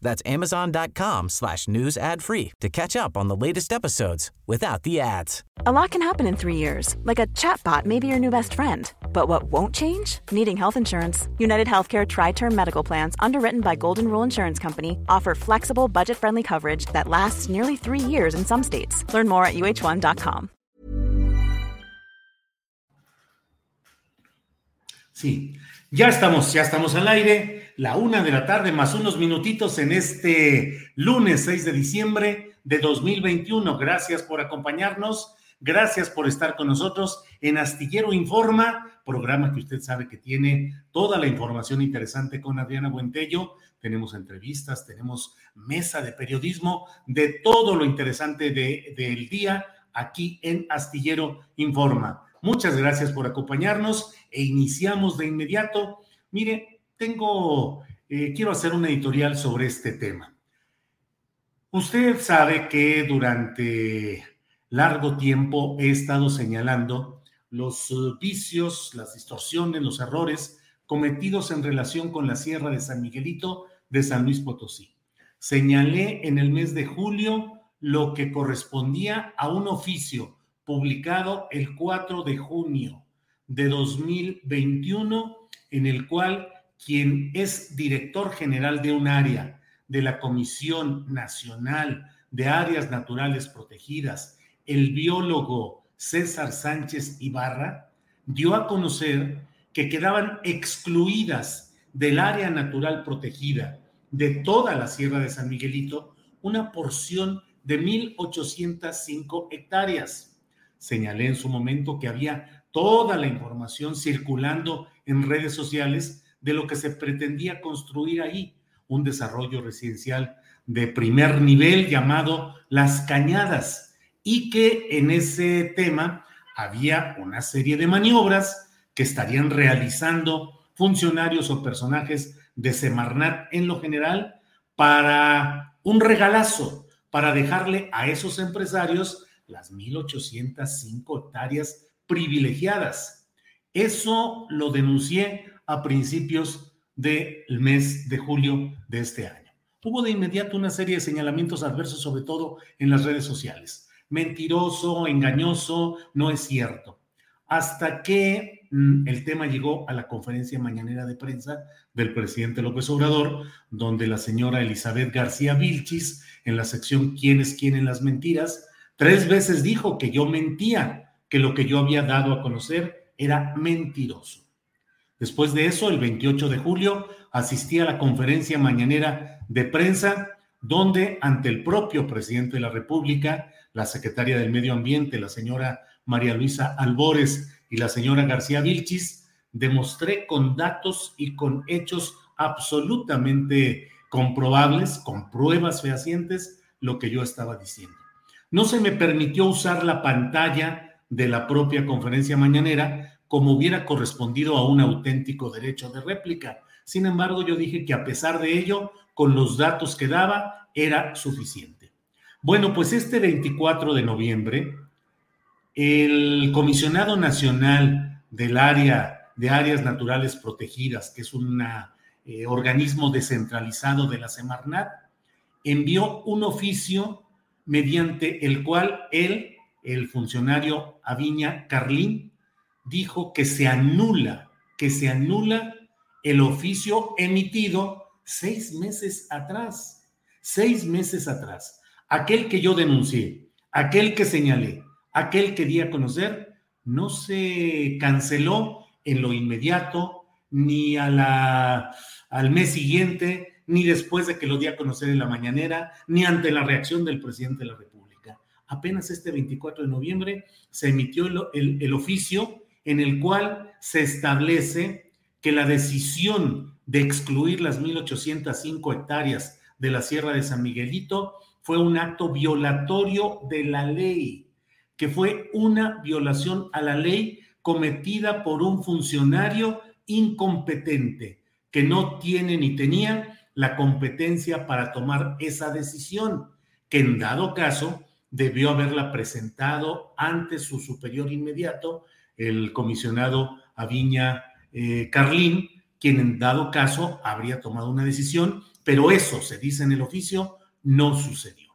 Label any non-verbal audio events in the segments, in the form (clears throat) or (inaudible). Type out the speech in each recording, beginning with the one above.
That's amazon.com slash news ad free to catch up on the latest episodes without the ads. A lot can happen in three years, like a chatbot may be your new best friend. But what won't change? Needing health insurance. United Healthcare Tri Term Medical Plans, underwritten by Golden Rule Insurance Company, offer flexible, budget friendly coverage that lasts nearly three years in some states. Learn more at uh1.com. Sí, ya estamos, ya estamos al aire. La una de la tarde, más unos minutitos en este lunes 6 de diciembre de 2021. Gracias por acompañarnos, gracias por estar con nosotros en Astillero Informa, programa que usted sabe que tiene toda la información interesante con Adriana Buentello. Tenemos entrevistas, tenemos mesa de periodismo, de todo lo interesante de, del día aquí en Astillero Informa. Muchas gracias por acompañarnos e iniciamos de inmediato. Mire, tengo, eh, quiero hacer un editorial sobre este tema. Usted sabe que durante largo tiempo he estado señalando los vicios, las distorsiones, los errores cometidos en relación con la Sierra de San Miguelito de San Luis Potosí. Señalé en el mes de julio lo que correspondía a un oficio publicado el 4 de junio de 2021 en el cual quien es director general de un área de la Comisión Nacional de Áreas Naturales Protegidas, el biólogo César Sánchez Ibarra, dio a conocer que quedaban excluidas del área natural protegida de toda la Sierra de San Miguelito una porción de 1.805 hectáreas. Señalé en su momento que había toda la información circulando en redes sociales de lo que se pretendía construir ahí, un desarrollo residencial de primer nivel llamado Las Cañadas, y que en ese tema había una serie de maniobras que estarían realizando funcionarios o personajes de Semarnat en lo general para un regalazo, para dejarle a esos empresarios las 1.805 hectáreas privilegiadas. Eso lo denuncié a principios del mes de julio de este año. Hubo de inmediato una serie de señalamientos adversos, sobre todo en las redes sociales. Mentiroso, engañoso, no es cierto. Hasta que mm, el tema llegó a la conferencia mañanera de prensa del presidente López Obrador, donde la señora Elizabeth García Vilchis, en la sección ¿Quiénes quieren las mentiras?, tres veces dijo que yo mentía, que lo que yo había dado a conocer era mentiroso. Después de eso, el 28 de julio, asistí a la conferencia mañanera de prensa, donde ante el propio presidente de la República, la secretaria del Medio Ambiente, la señora María Luisa Albores y la señora García Vilchis, demostré con datos y con hechos absolutamente comprobables, con pruebas fehacientes, lo que yo estaba diciendo. No se me permitió usar la pantalla de la propia conferencia mañanera como hubiera correspondido a un auténtico derecho de réplica. Sin embargo, yo dije que a pesar de ello, con los datos que daba, era suficiente. Bueno, pues este 24 de noviembre, el comisionado nacional del área de áreas naturales protegidas, que es un eh, organismo descentralizado de la Semarnat, envió un oficio mediante el cual él, el funcionario Aviña Carlín, dijo que se anula, que se anula el oficio emitido seis meses atrás, seis meses atrás. Aquel que yo denuncié, aquel que señalé, aquel que di a conocer, no se canceló en lo inmediato, ni al mes siguiente, ni después de que lo di a conocer en la mañanera, ni ante la reacción del presidente de la República. Apenas este 24 de noviembre se emitió el, el oficio en el cual se establece que la decisión de excluir las 1.805 hectáreas de la Sierra de San Miguelito fue un acto violatorio de la ley, que fue una violación a la ley cometida por un funcionario incompetente que no tiene ni tenía la competencia para tomar esa decisión, que en dado caso debió haberla presentado ante su superior inmediato, el comisionado Aviña eh, Carlín, quien en dado caso habría tomado una decisión, pero eso, se dice en el oficio, no sucedió.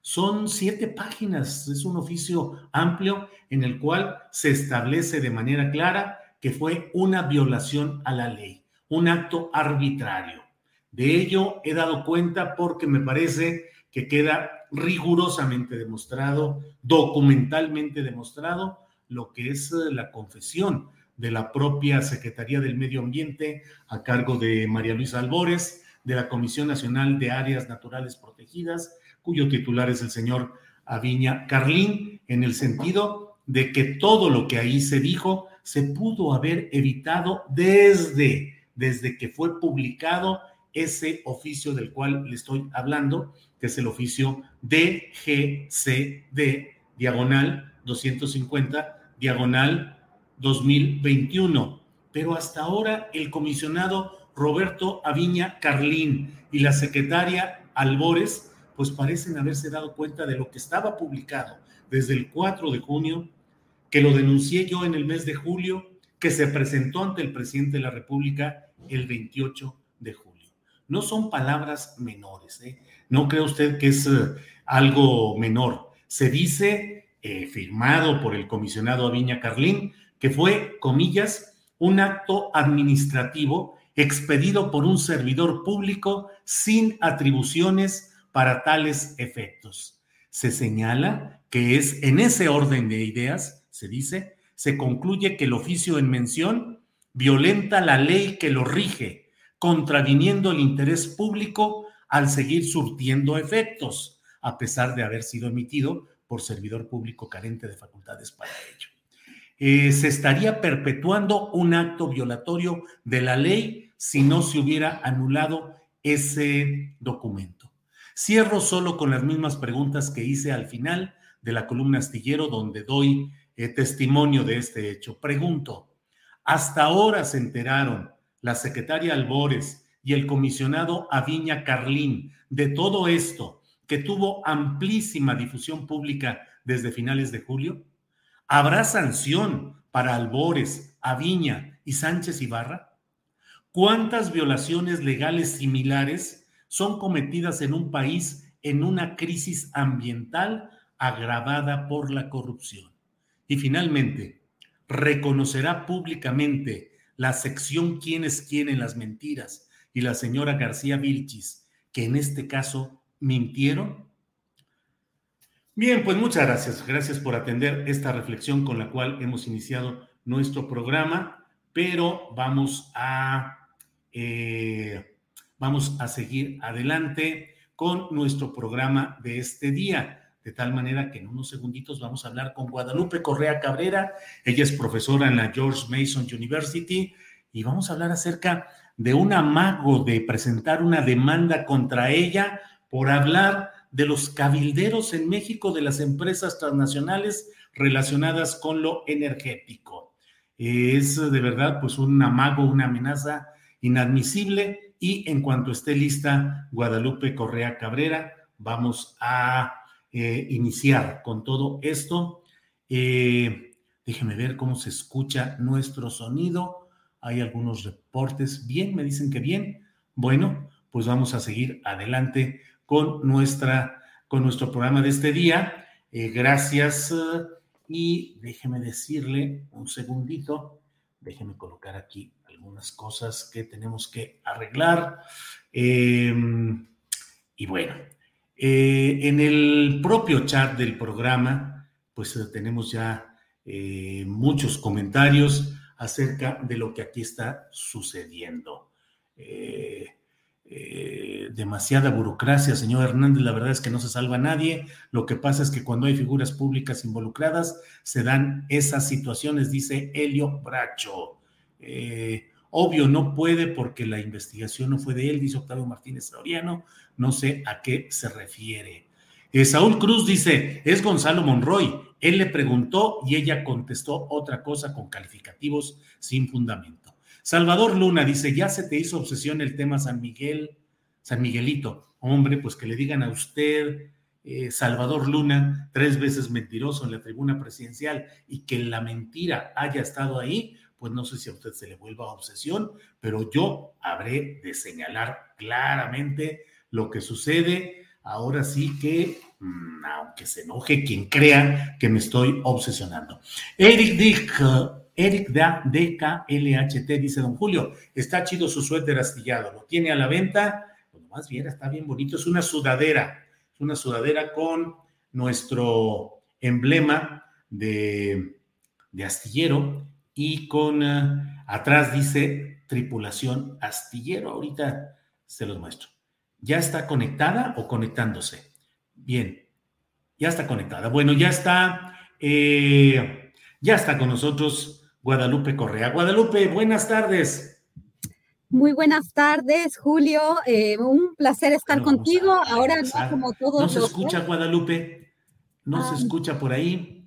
Son siete páginas, es un oficio amplio en el cual se establece de manera clara que fue una violación a la ley, un acto arbitrario. De ello he dado cuenta porque me parece que queda rigurosamente demostrado, documentalmente demostrado, lo que es eh, la confesión de la propia Secretaría del Medio Ambiente a cargo de María Luisa Albores, de la Comisión Nacional de Áreas Naturales Protegidas, cuyo titular es el señor Aviña Carlín, en el sentido de que todo lo que ahí se dijo se pudo haber evitado desde, desde que fue publicado ese oficio del cual le estoy hablando, que es el oficio DGCD, diagonal 250, diagonal 2021. Pero hasta ahora el comisionado Roberto Aviña Carlín y la secretaria Albores, pues parecen haberse dado cuenta de lo que estaba publicado desde el 4 de junio, que lo denuncié yo en el mes de julio, que se presentó ante el presidente de la República el 28 de julio. No son palabras menores, ¿eh? no cree usted que es eh, algo menor. Se dice, eh, firmado por el comisionado Aviña Carlín, que fue, comillas, un acto administrativo expedido por un servidor público sin atribuciones para tales efectos. Se señala que es en ese orden de ideas, se dice, se concluye que el oficio en mención violenta la ley que lo rige, contraviniendo el interés público al seguir surtiendo efectos, a pesar de haber sido emitido por servidor público carente de facultades para ello. Eh, se estaría perpetuando un acto violatorio de la ley si no se hubiera anulado ese documento. Cierro solo con las mismas preguntas que hice al final de la columna astillero donde doy eh, testimonio de este hecho. Pregunto, ¿hasta ahora se enteraron la secretaria Albores y el comisionado Aviña Carlín de todo esto que tuvo amplísima difusión pública desde finales de julio? ¿Habrá sanción para Albores, Aviña y Sánchez Ibarra? ¿Cuántas violaciones legales similares son cometidas en un país en una crisis ambiental agravada por la corrupción? Y finalmente, ¿reconocerá públicamente la sección Quiénes quieren las mentiras y la señora García Vilchis, que en este caso mintieron? Bien, pues muchas gracias. Gracias por atender esta reflexión con la cual hemos iniciado nuestro programa, pero vamos a, eh, vamos a seguir adelante con nuestro programa de este día de tal manera que en unos segunditos vamos a hablar con Guadalupe Correa Cabrera. Ella es profesora en la George Mason University y vamos a hablar acerca de un amago de presentar una demanda contra ella por hablar de los cabilderos en México de las empresas transnacionales relacionadas con lo energético. Es de verdad pues un amago, una amenaza inadmisible y en cuanto esté lista Guadalupe Correa Cabrera, vamos a eh, iniciar con todo esto. Eh, déjeme ver cómo se escucha nuestro sonido. Hay algunos reportes. Bien, me dicen que bien. Bueno, pues vamos a seguir adelante con, nuestra, con nuestro programa de este día. Eh, gracias. Y déjeme decirle un segundito. Déjeme colocar aquí algunas cosas que tenemos que arreglar. y bueno, eh, en el propio chat del programa, pues eh, tenemos ya eh, muchos comentarios acerca de lo que aquí está sucediendo. Demasiada burocracia, señor Hernández, la verdad es que no se salva nadie. Lo que pasa es que cuando hay figuras públicas involucradas, se dan esas situaciones, dice Helio Bracho. Obvio, no puede porque la investigación no fue de él, dice Octavio Martínez Soriano, no sé a qué se refiere. Eh, Saúl Cruz dice, es Gonzalo Monroy. Él le preguntó y ella contestó otra cosa con calificativos sin fundamento. Salvador Luna dice, ya se te hizo obsesión el tema San Miguel, San Miguelito. Hombre, pues que le digan a usted, eh, Salvador Luna, tres veces mentiroso en la tribuna presidencial y que la mentira haya estado ahí, pues no sé si a usted se le vuelva obsesión, pero yo habré de señalar claramente lo que sucede. Ahora sí que, mm, aunque se enoje quien crea que me estoy obsesionando. Eric Dick, Eric DKLHT dice, don Julio, está chido su suéter astillado, lo tiene a la venta, más bien está bien bonito, es una sudadera, es una sudadera con nuestro emblema de, de astillero y con uh, atrás dice tripulación astillero. Ahorita se los muestro. ¿Ya está conectada o conectándose? Bien, ya está conectada. Bueno, ya está, eh, ya está con nosotros Guadalupe Correa. Guadalupe, buenas tardes. Muy buenas tardes, Julio. Eh, un placer estar contigo. Ahora no como todos. No se escucha, Guadalupe. No se ah. escucha por ahí.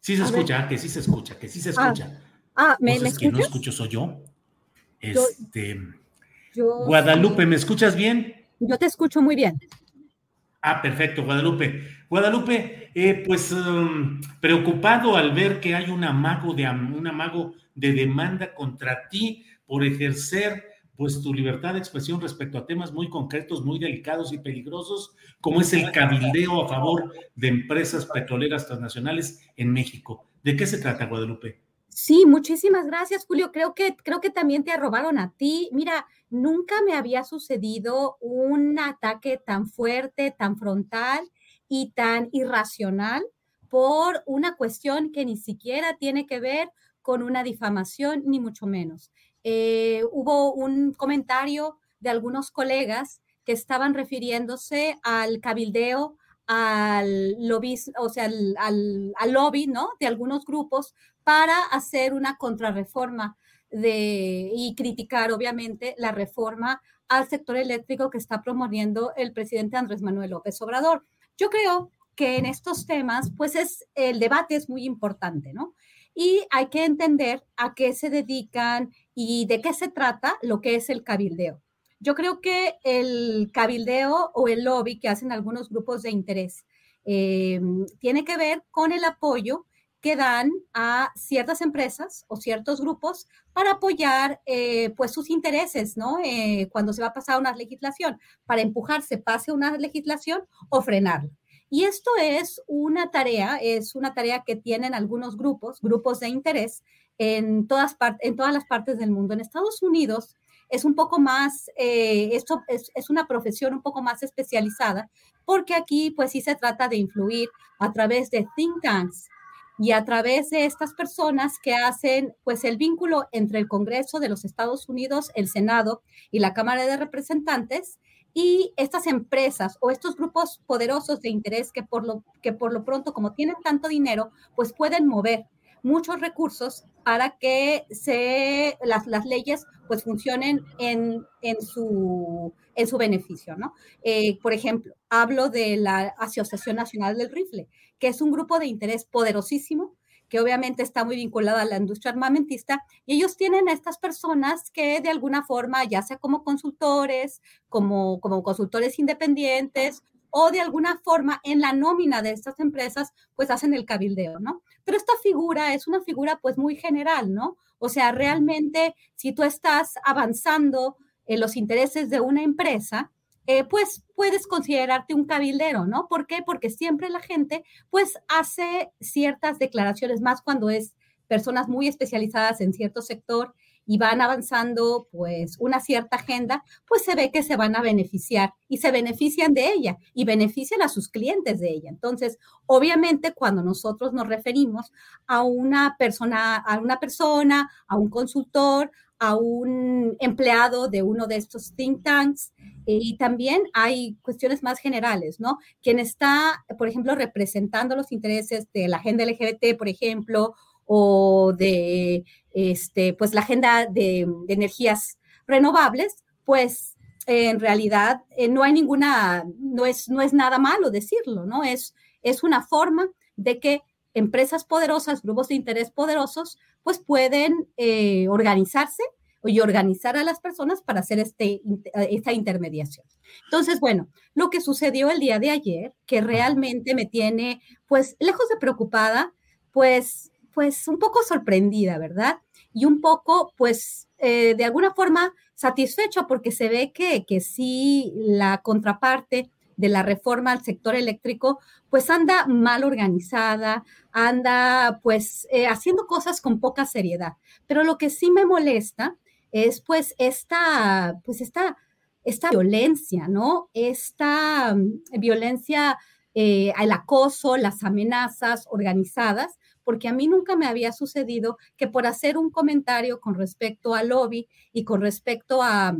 Sí se escucha, que sí se escucha, que sí se ah, escucha. Ah, ¿me, ¿me que no escucho soy yo. Este, Guadalupe, ¿me escuchas bien? Yo te escucho muy bien. Ah, perfecto, Guadalupe. Guadalupe, eh, pues um, preocupado al ver que hay un amago de un amago de demanda contra ti por ejercer pues tu libertad de expresión respecto a temas muy concretos, muy delicados y peligrosos, como es el cabildeo a favor de empresas petroleras transnacionales en México. ¿De qué se trata, Guadalupe? Sí, muchísimas gracias, Julio. Creo que, creo que también te robaron a ti. Mira, nunca me había sucedido un ataque tan fuerte, tan frontal y tan irracional por una cuestión que ni siquiera tiene que ver con una difamación, ni mucho menos. Eh, hubo un comentario de algunos colegas que estaban refiriéndose al cabildeo, al lobby, o sea, al, lobby, ¿no? De algunos grupos para hacer una contrarreforma de, y criticar, obviamente, la reforma al sector eléctrico que está promoviendo el presidente Andrés Manuel López Obrador. Yo creo que en estos temas, pues es, el debate es muy importante, ¿no? Y hay que entender a qué se dedican y de qué se trata lo que es el cabildeo. Yo creo que el cabildeo o el lobby que hacen algunos grupos de interés eh, tiene que ver con el apoyo que dan a ciertas empresas o ciertos grupos para apoyar eh, pues sus intereses, ¿no? Eh, cuando se va a pasar una legislación, para empujarse, pase una legislación o frenarla. Y esto es una tarea, es una tarea que tienen algunos grupos, grupos de interés en todas, las partes del mundo. En Estados Unidos es un poco más, eh, esto es, es, una profesión un poco más especializada, porque aquí pues sí se trata de influir a través de think tanks y a través de estas personas que hacen pues el vínculo entre el Congreso de los Estados Unidos, el Senado y la Cámara de Representantes y estas empresas o estos grupos poderosos de interés que por lo, que por lo pronto, como tienen tanto dinero, pues pueden mover muchos recursos para que se, las, las leyes pues funcionen en, en, su, en su beneficio, ¿no? Eh, por ejemplo, hablo de la Asociación Nacional del Rifle, que es un grupo de interés poderosísimo que obviamente está muy vinculada a la industria armamentista, y ellos tienen a estas personas que de alguna forma, ya sea como consultores, como, como consultores independientes, o de alguna forma en la nómina de estas empresas, pues hacen el cabildeo, ¿no? Pero esta figura es una figura pues muy general, ¿no? O sea, realmente si tú estás avanzando en los intereses de una empresa, eh, pues puedes considerarte un cabildero, ¿no? ¿Por qué? Porque siempre la gente pues hace ciertas declaraciones más cuando es personas muy especializadas en cierto sector y van avanzando pues una cierta agenda, pues se ve que se van a beneficiar y se benefician de ella y benefician a sus clientes de ella. Entonces, obviamente cuando nosotros nos referimos a una persona, a una persona, a un consultor, a un empleado de uno de estos think tanks. Eh, y también hay cuestiones más generales, ¿no? Quien está, por ejemplo, representando los intereses de la agenda LGBT, por ejemplo, o de este, pues la agenda de, energías renovables, pues en realidad eh, no hay ninguna, no es, no es nada malo decirlo, ¿no? Es, es una forma de que empresas poderosas, grupos de interés poderosos, pues pueden eh, organizarse y organizar a las personas para hacer este, esta intermediación. Entonces, bueno, lo que sucedió el día de ayer, que realmente me tiene, pues, lejos de preocupada, pues, pues un poco sorprendida, ¿verdad? Y un poco, pues, eh, de alguna forma satisfecha porque se ve que, que sí la contraparte de la reforma al sector eléctrico, pues anda mal organizada, anda pues eh, haciendo cosas con poca seriedad. Pero lo que sí me molesta es pues esta, pues esta, esta violencia, ¿no? Esta mm, violencia, eh, el acoso, las amenazas organizadas, porque a mí nunca me había sucedido que por hacer un comentario con respecto al lobby y con respecto a,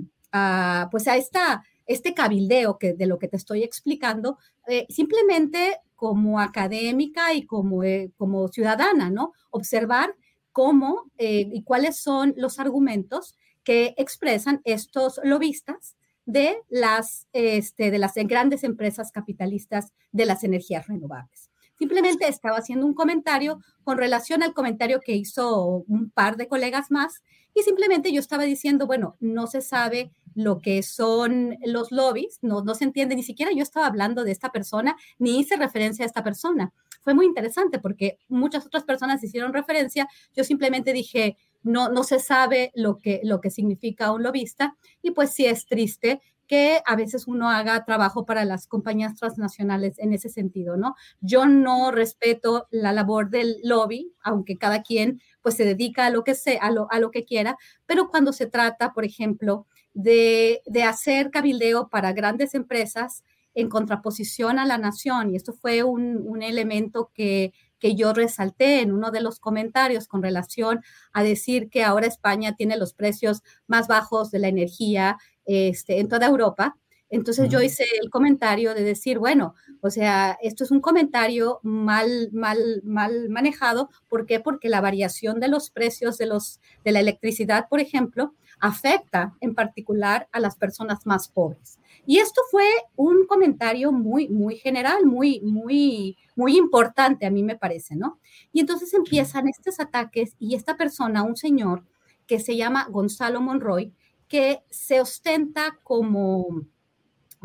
pues a esta, este cabildeo que, de lo que te estoy explicando, eh, simplemente como académica y como, eh, como ciudadana, ¿no? Observar cómo y cuáles son los argumentos que expresan estos lobistas de las, este, de las grandes empresas capitalistas de las energías renovables. Simplemente estaba haciendo un comentario con relación al comentario que hizo un par de colegas más y simplemente yo estaba diciendo, bueno, no se sabe lo que son los lobbies, no, no se entiende, ni siquiera yo estaba hablando de esta persona, ni hice referencia a esta persona. Fue muy interesante porque muchas otras personas hicieron referencia, yo simplemente dije, no, no se sabe lo que, lo que significa un lobista y pues sí es triste que a veces uno haga trabajo para las compañías transnacionales en ese sentido, ¿no? Yo no respeto la labor del lobby, aunque cada quien pues se dedica a lo que sea, a lo, a lo que quiera, pero cuando se trata, por ejemplo, de, de hacer cabildeo para grandes empresas en contraposición a la nación, y esto fue un, un elemento que que yo resalté en uno de los comentarios con relación a decir que ahora España tiene los precios más bajos de la energía este, en toda Europa. Entonces yo hice el comentario de decir, bueno, o sea, esto es un comentario mal, mal, mal manejado. ¿Por qué? Porque la variación de los precios de, los, de la electricidad, por ejemplo, afecta en particular a las personas más pobres. Y esto fue un comentario muy, muy general, muy, muy, muy importante a mí me parece, ¿no? Y entonces empiezan estos ataques y esta persona, un señor que se llama Gonzalo Monroy, que se ostenta como,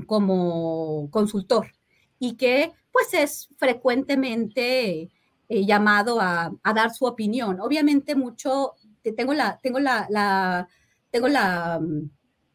como consultor y que pues es frecuentemente eh, llamado a, a, dar su opinión. Obviamente mucho, tengo la, tengo la, tengo la,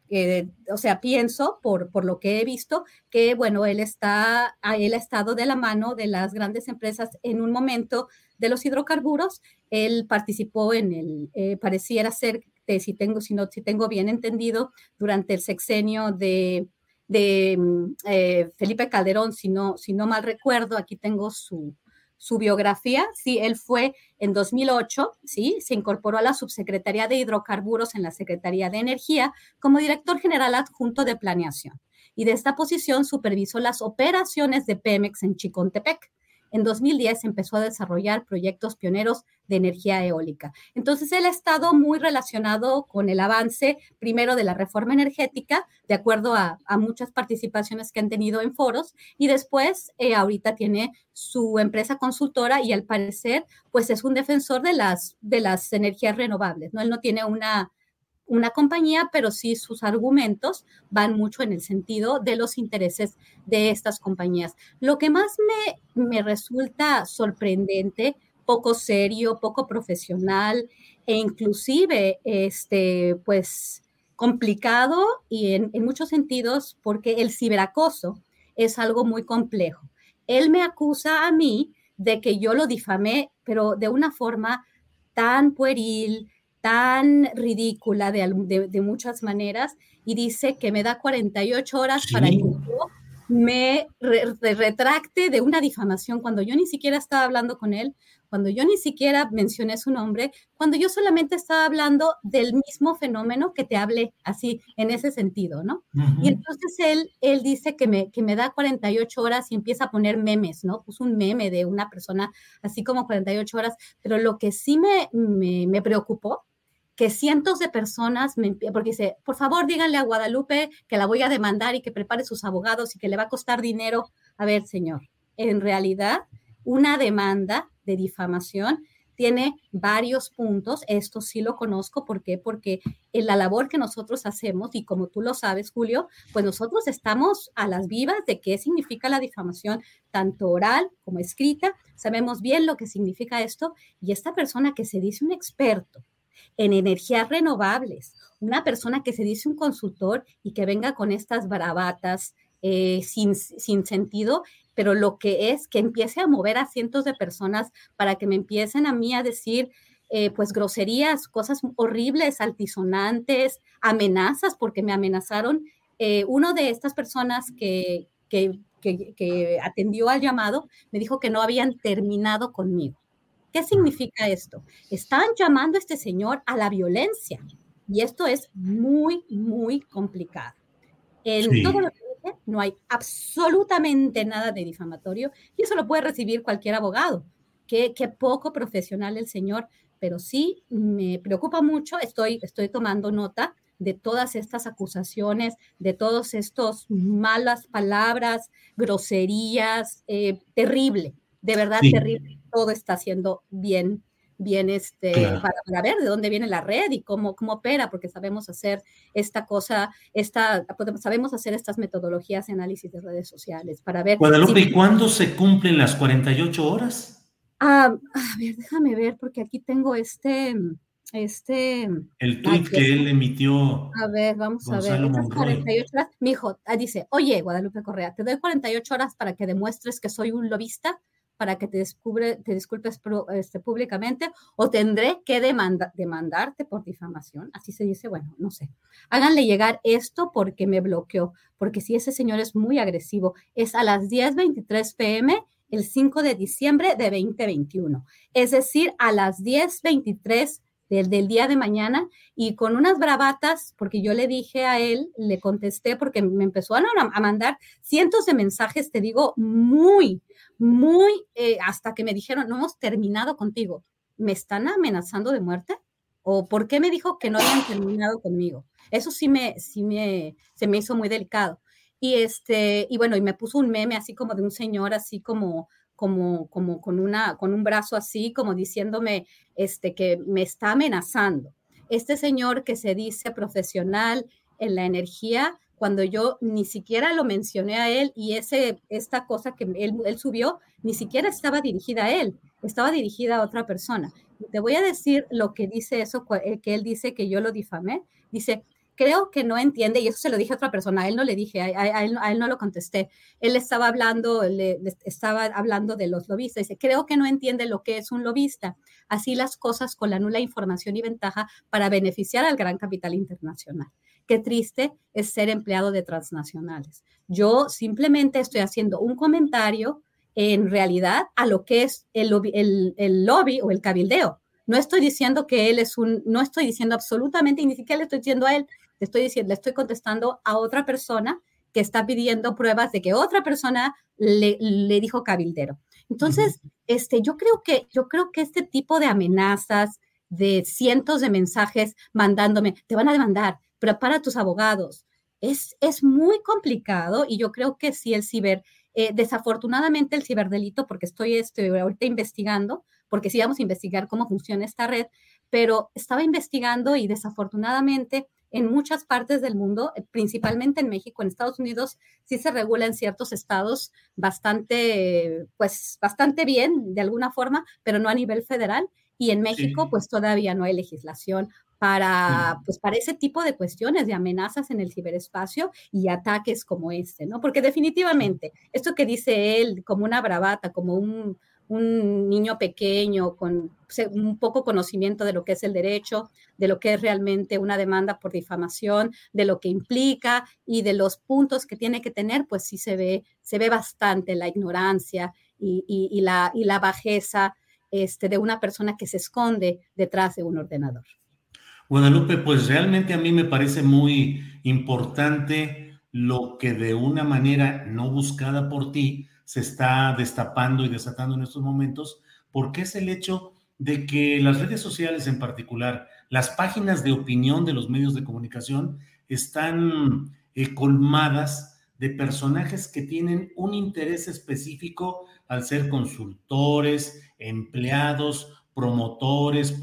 eh, o sea, pienso por, por lo que he visto que, bueno, él está, él ha estado de la mano de las grandes empresas en un momento de los hidrocarburos. Él participó en el, eh, pareciera ser, si, tengo, si, no, si tengo bien entendido, durante el sexenio de, mm, eh, Felipe Calderón, si no, si no mal recuerdo, aquí tengo su, su biografía, sí, él fue en 2008, sí, se incorporó a la Subsecretaría de Hidrocarburos en la Secretaría de Energía como director general adjunto de planeación. Y de esta posición supervisó las operaciones de Pemex en Chicontepec en 2010 empezó a desarrollar proyectos pioneros de energía eólica. Entonces, él ha estado muy relacionado con el avance, primero, de la reforma energética, de acuerdo a, muchas participaciones que han tenido en foros, y después, eh, ahorita tiene su empresa consultora y al parecer, pues es un defensor de las, de las energías renovables, ¿no? Él no tiene una una compañía, pero sí sus argumentos van mucho en el sentido de los intereses de estas compañías. Lo que más me, me resulta sorprendente, poco serio, poco profesional e inclusive, este, pues, complicado y en, en muchos sentidos porque el ciberacoso es algo muy complejo. Él me acusa a mí de que yo lo difamé, pero de una forma tan pueril, tan ridícula de, muchas maneras y dice que me da 48 horas para que yo me retracte de una difamación cuando yo ni siquiera estaba hablando con él, cuando yo ni siquiera mencioné su nombre, cuando yo solamente estaba hablando del mismo fenómeno que te hablé, así, en ese sentido, ¿no? Y entonces él, él dice que me, que me da 48 horas y empieza a poner memes, ¿no? Puso un meme de una persona así como 48 horas, pero lo que sí me, me, me preocupó que cientos de personas, me, porque dice, por favor díganle a Guadalupe que la voy a demandar y que prepare sus abogados y que le va a costar dinero. A ver, señor, en realidad una demanda de difamación tiene varios puntos. Esto sí lo conozco. ¿Por qué? Porque en la labor que nosotros hacemos, y como tú lo sabes, Julio, pues nosotros estamos a las vivas de qué significa la difamación, tanto oral como escrita. Sabemos bien lo que significa esto. Y esta persona que se dice un experto en energías renovables, una persona que se dice un consultor y que venga con estas bravatas eh, sin, sin sentido, pero lo que es que empiece a mover a cientos de personas para que me empiecen a mí a decir, eh, pues groserías, cosas horribles, altisonantes, amenazas, porque me amenazaron. Eh, uno de estas personas que, que, que, atendió al llamado me dijo que no habían terminado conmigo. ¿Qué significa esto? Están llamando a este señor a la violencia y esto es muy, muy complicado. En todo lo que no hay absolutamente nada de difamatorio y eso lo puede recibir cualquier abogado. Qué, qué poco profesional el señor, pero sí me preocupa mucho, estoy, estoy tomando nota de todas estas acusaciones, de todos estos malas palabras, groserías, eh, terrible, de verdad terrible. Todo está siendo bien bien este, para, ver de dónde viene la red y cómo, cómo opera, porque sabemos hacer esta cosa, esta, sabemos hacer estas metodologías de análisis de redes sociales para ver. Guadalupe, ¿y cuándo se cumplen las 48 horas? Ah, a ver, déjame ver, porque aquí tengo este, este. El tweet que él emitió. A ver, vamos a ver. 48 horas. Mi hijo ah, dice: Oye, Guadalupe Correa, te doy 48 horas para que demuestres que soy un lobista para que te, descubre, te disculpes este, públicamente o tendré que demandarte por difamación. Así se dice, bueno, no sé. Háganle llegar esto porque me bloqueó, porque si ese señor es muy agresivo, es a las 10.23 pm el 5 de diciembre de 2021, es decir, a las 10.23 del, día de mañana y con unas bravatas, porque yo le dije a él, le contesté porque me empezó a, a mandar cientos de mensajes, te digo, muy, muy, eh, hasta que me dijeron, no hemos terminado contigo, ¿me están amenazando de muerte? ¿O por qué me dijo que no habían terminado conmigo? Eso sí me, sí me, se me hizo muy delicado. Y este, y bueno, y me puso un meme así como de un señor, así como, como, como con una, con un brazo así, como diciéndome, este, que me está amenazando. Este señor que se dice profesional en la energía, cuando yo ni siquiera lo mencioné a él y ese, esta cosa que él, él subió ni siquiera estaba dirigida a él, estaba dirigida a otra persona. te voy a decir lo que dice eso, eh, que él dice que yo lo difamé. Dice, creo que no entiende, y eso se lo dije a otra persona, a él no le dije, a, él, no lo contesté. Él estaba hablando, estaba hablando de los lobistas. Dice, creo que no entiende lo que es un lobista. Así las cosas con la nula información y ventaja para beneficiar al gran capital internacional. Qué triste es ser empleado de transnacionales. Yo simplemente estoy haciendo un comentario en realidad a lo que es el lobby, el, lobby o el cabildeo. No estoy diciendo que él es un, no estoy diciendo absolutamente, ni siquiera le estoy diciendo a él, le estoy diciendo, le estoy contestando a otra persona que está pidiendo pruebas de que otra persona le, le dijo cabildero. Entonces, este, yo creo que, yo creo que este tipo de amenazas, de cientos de mensajes mandándome, te van a demandar, prepara tus abogados. Es, es muy complicado y yo creo que si el ciber, eh, desafortunadamente el ciberdelito, porque estoy, estoy ahorita investigando, porque sí vamos a investigar cómo funciona esta red, pero estaba investigando y desafortunadamente en muchas partes del mundo, principalmente en México, en Estados Unidos, sí se regula en ciertos estados bastante, pues, bastante bien de alguna forma, pero no a nivel federal. Y en México, pues todavía no hay legislación para, pues, para ese tipo de cuestiones de amenazas en el ciberespacio y ataques como este, ¿no? Porque definitivamente, esto que dice él como una bravata, como un, un niño pequeño con un poco conocimiento de lo que es el derecho, de lo que es realmente una demanda por difamación, de lo que implica y de los puntos que tiene que tener, pues sí se ve, se ve bastante la ignorancia y, y, la, y la bajeza este, de una persona que se esconde detrás de un ordenador. Guadalupe, pues realmente a mí me parece muy importante lo que de una manera no buscada por ti se está destapando y desatando en estos momentos, porque es el hecho de que las redes sociales en particular, Las páginas de opinión de los medios de comunicación están eh, colmadas de personajes que tienen un interés específico al ser consultores, empleados, promotores,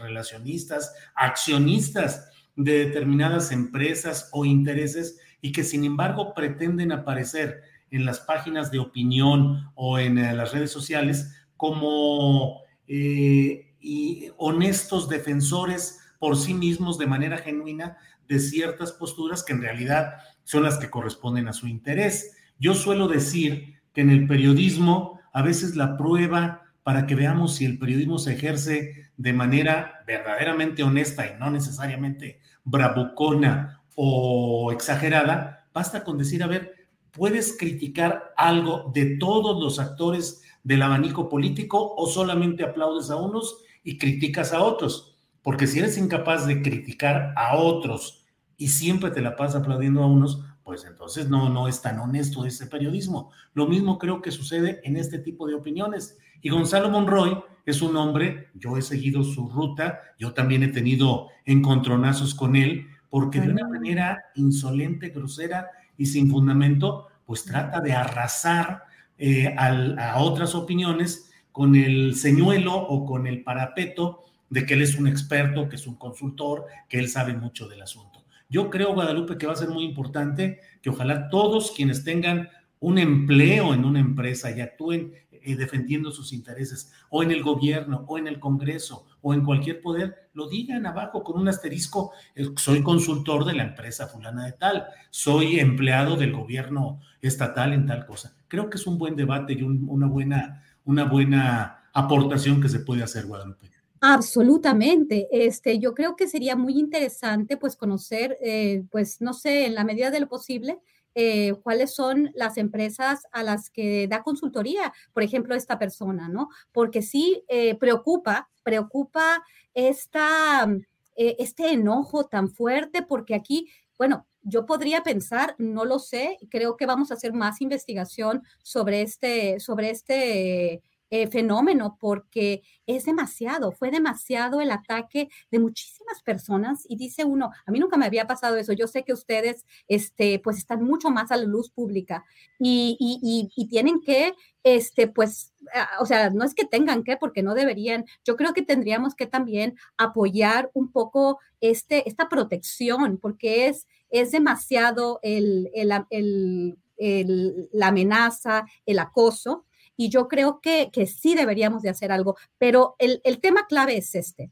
relacionistas, accionistas de determinadas empresas o intereses y que sin embargo pretenden aparecer en las páginas de opinión o en eh, las redes sociales como eh, y honestos defensores por sí mismos de manera genuina de ciertas posturas que en realidad son las que corresponden a su interés. Yo suelo decir que en el periodismo a veces la prueba para que veamos si el periodismo se ejerce de manera verdaderamente honesta y no necesariamente bravucona o exagerada, basta con decir, a ver, ¿puedes criticar algo de todos los actores del abanico político o solamente aplaudes a unos y criticas a otros? Porque si eres incapaz de criticar a otros y siempre te la pasas aplaudiendo a unos, pues entonces no, no es tan honesto ese periodismo. Lo mismo creo que sucede en este tipo de opiniones. Y Gonzalo Monroy es un hombre, yo he seguido su ruta, yo también he tenido encontronazos con él, porque de una manera insolente, grosera y sin fundamento, pues trata de arrasar eh, a otras opiniones con el señuelo o con el parapeto de que él es un experto, que es un consultor, que él sabe mucho del asunto. Yo creo, Guadalupe, que va a ser muy importante que ojalá todos quienes tengan un empleo en una empresa y actúen eh, defendiendo sus intereses, o en el gobierno, o en el Congreso, o en cualquier poder, lo digan abajo con un asterisco, soy consultor de la empresa fulana de tal, soy empleado del gobierno estatal en tal cosa. Creo que es un buen debate y una, buena, una buena aportación que se puede hacer, Guadalupe. Absolutamente. Este, yo creo que sería muy interesante, pues, conocer, eh, pues, no sé, en la medida de lo posible, eh, cuáles son las empresas a las que da consultoría, por ejemplo, esta persona, ¿no? Porque sí eh, preocupa, preocupa esta, eh, este enojo tan fuerte, porque aquí, bueno, yo podría pensar, no lo sé, creo que vamos a hacer más investigación sobre este, sobre este eh, fenómeno porque es demasiado, fue demasiado el ataque de muchísimas personas y dice uno, a mí nunca me había pasado eso, yo sé que ustedes este, pues están mucho más a la luz pública y, y, tienen que, este, pues, ah, o sea, no es que tengan que, porque no deberían, yo creo que tendríamos que también apoyar un poco este, esta protección porque es, es demasiado el, el, el, el la amenaza, el acoso y yo creo que, que sí deberíamos de hacer algo, pero el, el tema clave es este.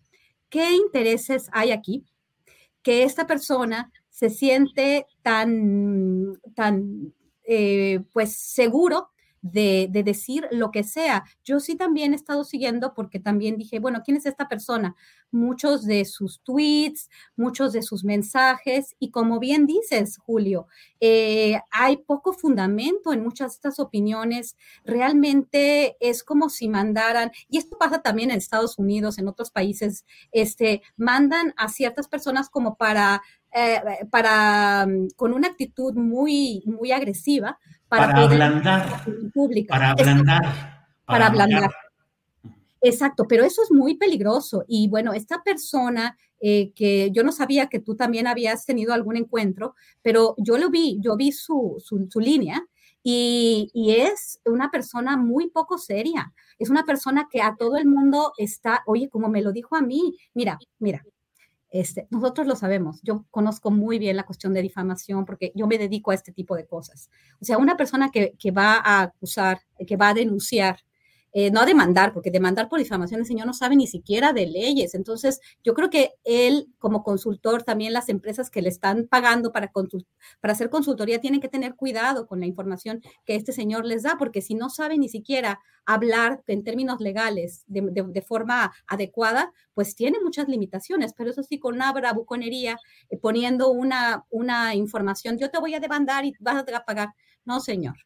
¿Qué intereses hay aquí que esta persona se siente tan, tan eh, pues seguro de, decir lo que sea. Yo sí también he estado siguiendo porque también dije, bueno, ¿quién es esta persona? Muchos de sus tweets, muchos de sus mensajes y como bien dices, Julio, eh, hay poco fundamento en muchas de estas opiniones. Realmente es como si mandaran, y esto pasa también en Estados Unidos, en otros países, este, mandan a ciertas personas como para eh, para, con una actitud muy, muy agresiva. Para, ablandar. Para ablandar. Para, ablandar. Exacto, pero eso es muy peligroso. Y bueno, esta persona eh, que yo no sabía que tú también habías tenido algún encuentro, pero yo lo vi, yo vi su, su, su línea y, y, es una persona muy poco seria. Es una persona que a todo el mundo está, oye, como me lo dijo a mí, mira, mira, este, nosotros lo sabemos, yo conozco muy bien la cuestión de difamación porque yo me dedico a este tipo de cosas. O sea, una persona que, que va a acusar, que va a denunciar eh, no a demandar, porque demandar por difamación el señor no sabe ni siquiera de leyes. Entonces, yo creo que él, como consultor, también las empresas que le están pagando para, para hacer consultoría tienen que tener cuidado con la información que este señor les da, porque si no sabe ni siquiera hablar en términos legales de, forma adecuada, pues tiene muchas limitaciones, pero eso sí, con una bravuconería, eh, poniendo una, una información, yo te voy a demandar y vas a pagar. No, señor.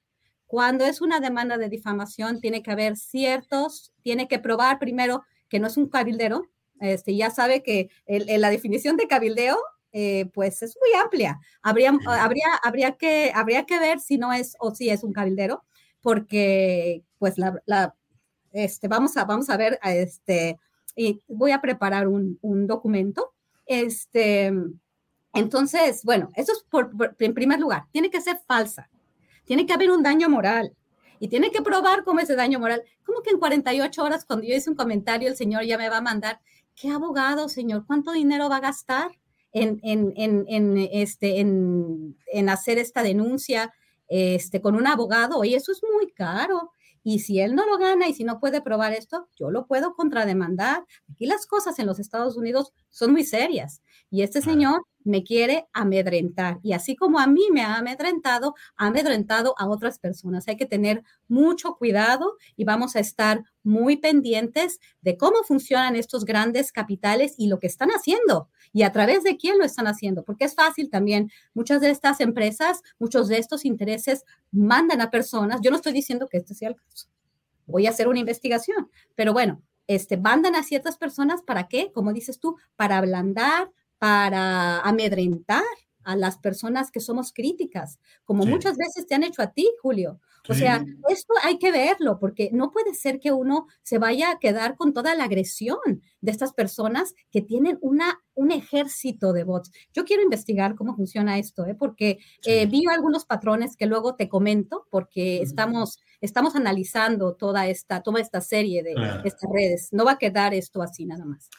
Cuando es una demanda de difamación, tiene que haber ciertos, tiene que probar primero que no es un cabildero. Este, ya sabe que la definición de cabildeo, eh, pues es muy amplia. Habría, habría, habría, que, habría que ver si no es o si es un cabildero, porque pues la, este, vamos, a, vamos a ver este, y voy a preparar un, un documento. Este, entonces, bueno, eso es por, en primer lugar, tiene que ser falsa, tiene que haber un daño moral y tiene que probar cómo ese daño moral. ¿Cómo que en 48 horas, cuando yo hice un comentario, el señor ya me va a mandar? ¿Qué abogado, señor? ¿Cuánto dinero va a gastar en, en, en, en este, en, hacer esta denuncia este, con un abogado? Oye, eso es muy caro. Y si él no lo gana y si no puede probar esto, yo lo puedo contrademandar. Aquí las cosas en los Estados Unidos son muy serias. Y este señor me quiere amedrentar. Y así como a mí me ha amedrentado, ha amedrentado a otras personas. Hay que tener mucho cuidado y vamos a estar muy pendientes de cómo funcionan estos grandes capitales y lo que están haciendo y a través de quién lo están haciendo, porque es fácil también. Muchas de estas empresas, muchos de estos intereses mandan a personas. Yo no estoy diciendo que este sea el caso. Voy a hacer una investigación, pero bueno, este, mandan a ciertas personas para qué, como dices tú, para ablandar, para amedrentar a las personas que somos críticas, como muchas veces te han hecho a ti, Julio. O sea, esto hay que verlo, porque no puede ser que uno se vaya a quedar con toda la agresión de estas personas que tienen una, un ejército de bots. Yo quiero investigar cómo funciona esto, ¿eh? porque eh, vi algunos patrones que luego te comento, porque estamos, estamos analizando toda esta, toda esta serie de estas redes. No va a quedar esto así nada más.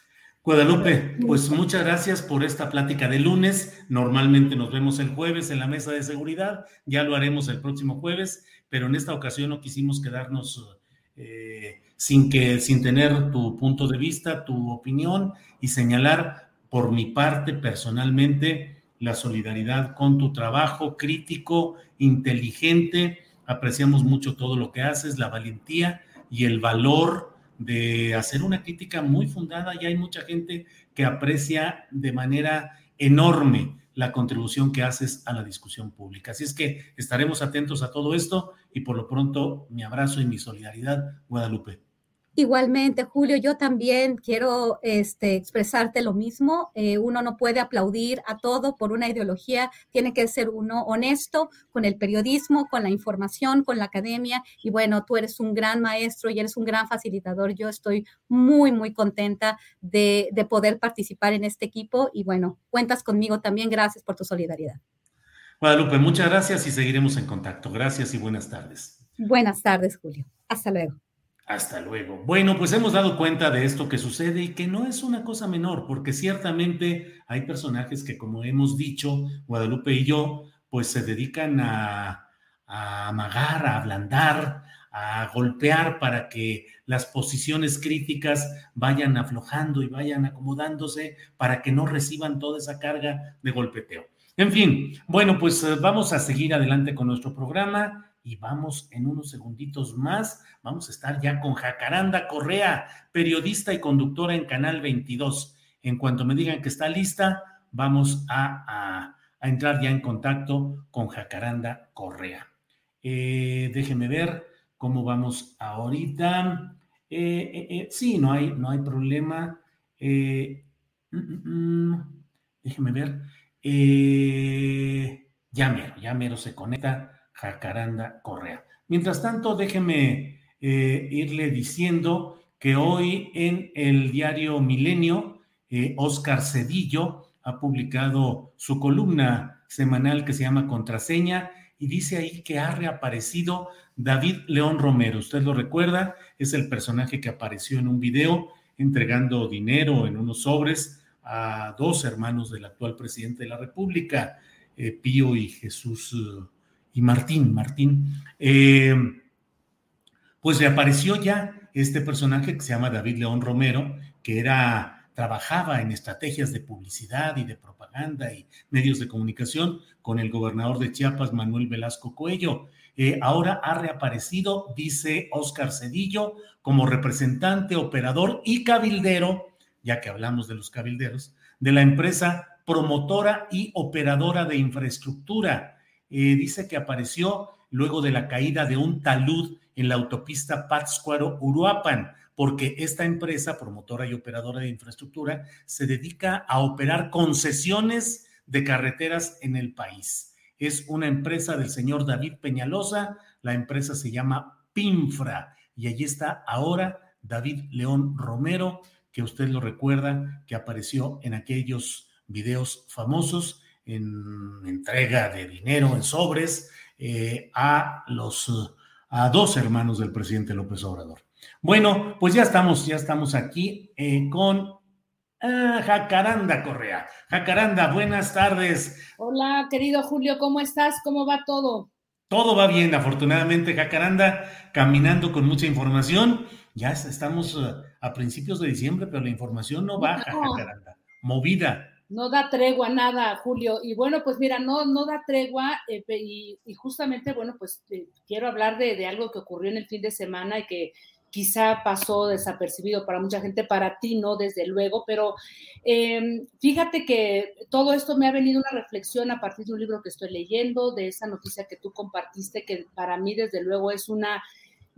Guadalupe, pues muchas gracias por esta plática de lunes. Normalmente nos vemos el jueves en la mesa de seguridad, ya lo haremos el próximo jueves, pero en esta ocasión no quisimos quedarnos eh, sin que, sin tener tu punto de vista, tu opinión y señalar por mi parte personalmente la solidaridad con tu trabajo crítico, inteligente. Apreciamos mucho todo lo que haces, la valentía y el valor de hacer una crítica muy fundada y hay mucha gente que aprecia de manera enorme la contribución que haces a la discusión pública. Así es que estaremos atentos a todo esto y por lo pronto mi abrazo y mi solidaridad, Guadalupe. Igualmente, Julio, yo también quiero este, expresarte lo mismo. Eh, uno no puede aplaudir a todo por una ideología, tiene que ser uno honesto con el periodismo, con la información, con la academia. Y bueno, tú eres un gran maestro y eres un gran facilitador. Yo estoy muy, muy contenta de, de poder participar en este equipo y bueno, cuentas conmigo también. Gracias por tu solidaridad. Guadalupe, muchas gracias y seguiremos en contacto. Gracias y buenas tardes. Buenas tardes, Julio. Hasta luego. Hasta luego. Bueno, pues hemos dado cuenta de esto que sucede y que no es una cosa menor, porque ciertamente hay personajes que, como hemos dicho, Guadalupe y yo, pues se dedican a, amagar, a ablandar, a golpear para que las posiciones críticas vayan aflojando y vayan acomodándose para que no reciban toda esa carga de golpeteo. En fin, bueno, pues eh, vamos a seguir adelante con nuestro programa y vamos en unos segunditos más, vamos a estar ya con Jacaranda Correa, periodista y conductora en Canal 22. En cuanto me digan que está lista, vamos a, entrar ya en contacto con Jacaranda Correa. Eh, déjeme ver cómo vamos ahorita. Eh, eh, sí, no hay, no hay problema. Mm, mm, mm, déjeme ver. ya mero, ya se conecta Jacaranda Correa. Mientras tanto, déjeme eh, irle diciendo que hoy en el diario Milenio, Oscar eh, Cedillo ha publicado su columna semanal que se llama Contraseña y dice ahí que ha reaparecido David León Romero. Usted lo recuerda, es el personaje que apareció en un video entregando dinero en unos sobres a dos hermanos del actual presidente de la República, eh, Pío y Jesús y Martín, Martín, eh, pues reapareció ya este personaje que se llama David León Romero, que era, trabajaba en estrategias de publicidad y de propaganda y medios de comunicación con el gobernador de Chiapas, Manuel Velasco Coello. Eh, ahora ha reaparecido, dice Oscar Cedillo, como representante, operador y cabildero, ya que hablamos de los cabilderos, de la empresa promotora y operadora de infraestructura eh, dice que apareció luego de la caída de un talud en la autopista Pátzcuaro-Uruapan, porque esta empresa, promotora y operadora de infraestructura, se dedica a operar concesiones de carreteras en el país. Es una empresa del señor David Peñalosa, la empresa se llama PINFRA, y allí está ahora David León Romero, que usted lo recuerda, que apareció en aquellos videos famosos en entrega de dinero en sobres eh, a los a dos hermanos del presidente López Obrador. Bueno, pues ya estamos, ya estamos aquí eh, con ah, Jacaranda Correa. Jacaranda, buenas tardes. Hola, querido Julio, ¿cómo estás? ¿Cómo va todo? Todo va bien, afortunadamente, Jacaranda, caminando con mucha información. Ya estamos eh, a principios de diciembre, pero la información no baja, Jacaranda. Movida no da tregua nada, Julio. Y bueno, pues mira, no, no da tregua eh, y, justamente, bueno, pues eh, quiero hablar de, algo que ocurrió en el fin de semana y que quizá pasó desapercibido para mucha gente, para ti no, desde luego, pero em, fíjate que todo esto me ha venido una reflexión a partir de un libro que estoy leyendo, de esa noticia que tú compartiste, que para mí desde luego es una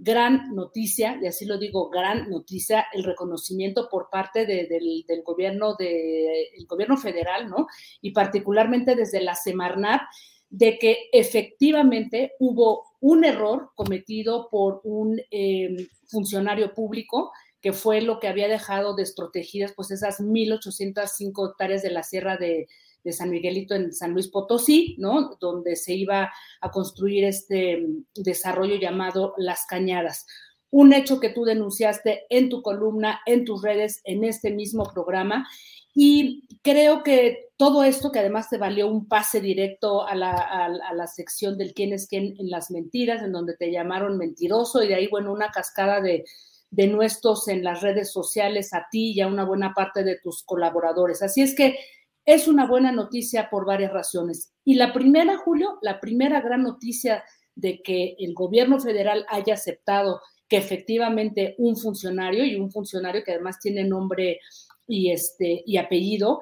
gran noticia, y así lo digo, gran noticia, el reconocimiento por parte del, gobierno de, el gobierno federal, ¿no? Y particularmente desde la Semarnat, de que efectivamente hubo un error cometido por un em, funcionario público que fue lo que había dejado desprotegidas pues esas 1.805 hectáreas de la sierra de, de San Miguelito en San Luis Potosí, ¿no? Donde se iba a construir este mm, desarrollo llamado Las Cañadas. Un hecho que tú denunciaste en tu columna, en tus redes, en este mismo programa. Y creo que todo esto, que además te valió un pase directo a la, a la, sección del quién es quién en las mentiras, en donde te llamaron mentiroso, y de ahí, bueno, una cascada de, de nuestros en las redes sociales a ti y a una buena parte de tus colaboradores. Así es que es una buena noticia por varias razones. Y la primera, Julio, la primera gran noticia de que el gobierno federal haya aceptado que efectivamente un funcionario, y un funcionario que además tiene nombre y, este, y apellido,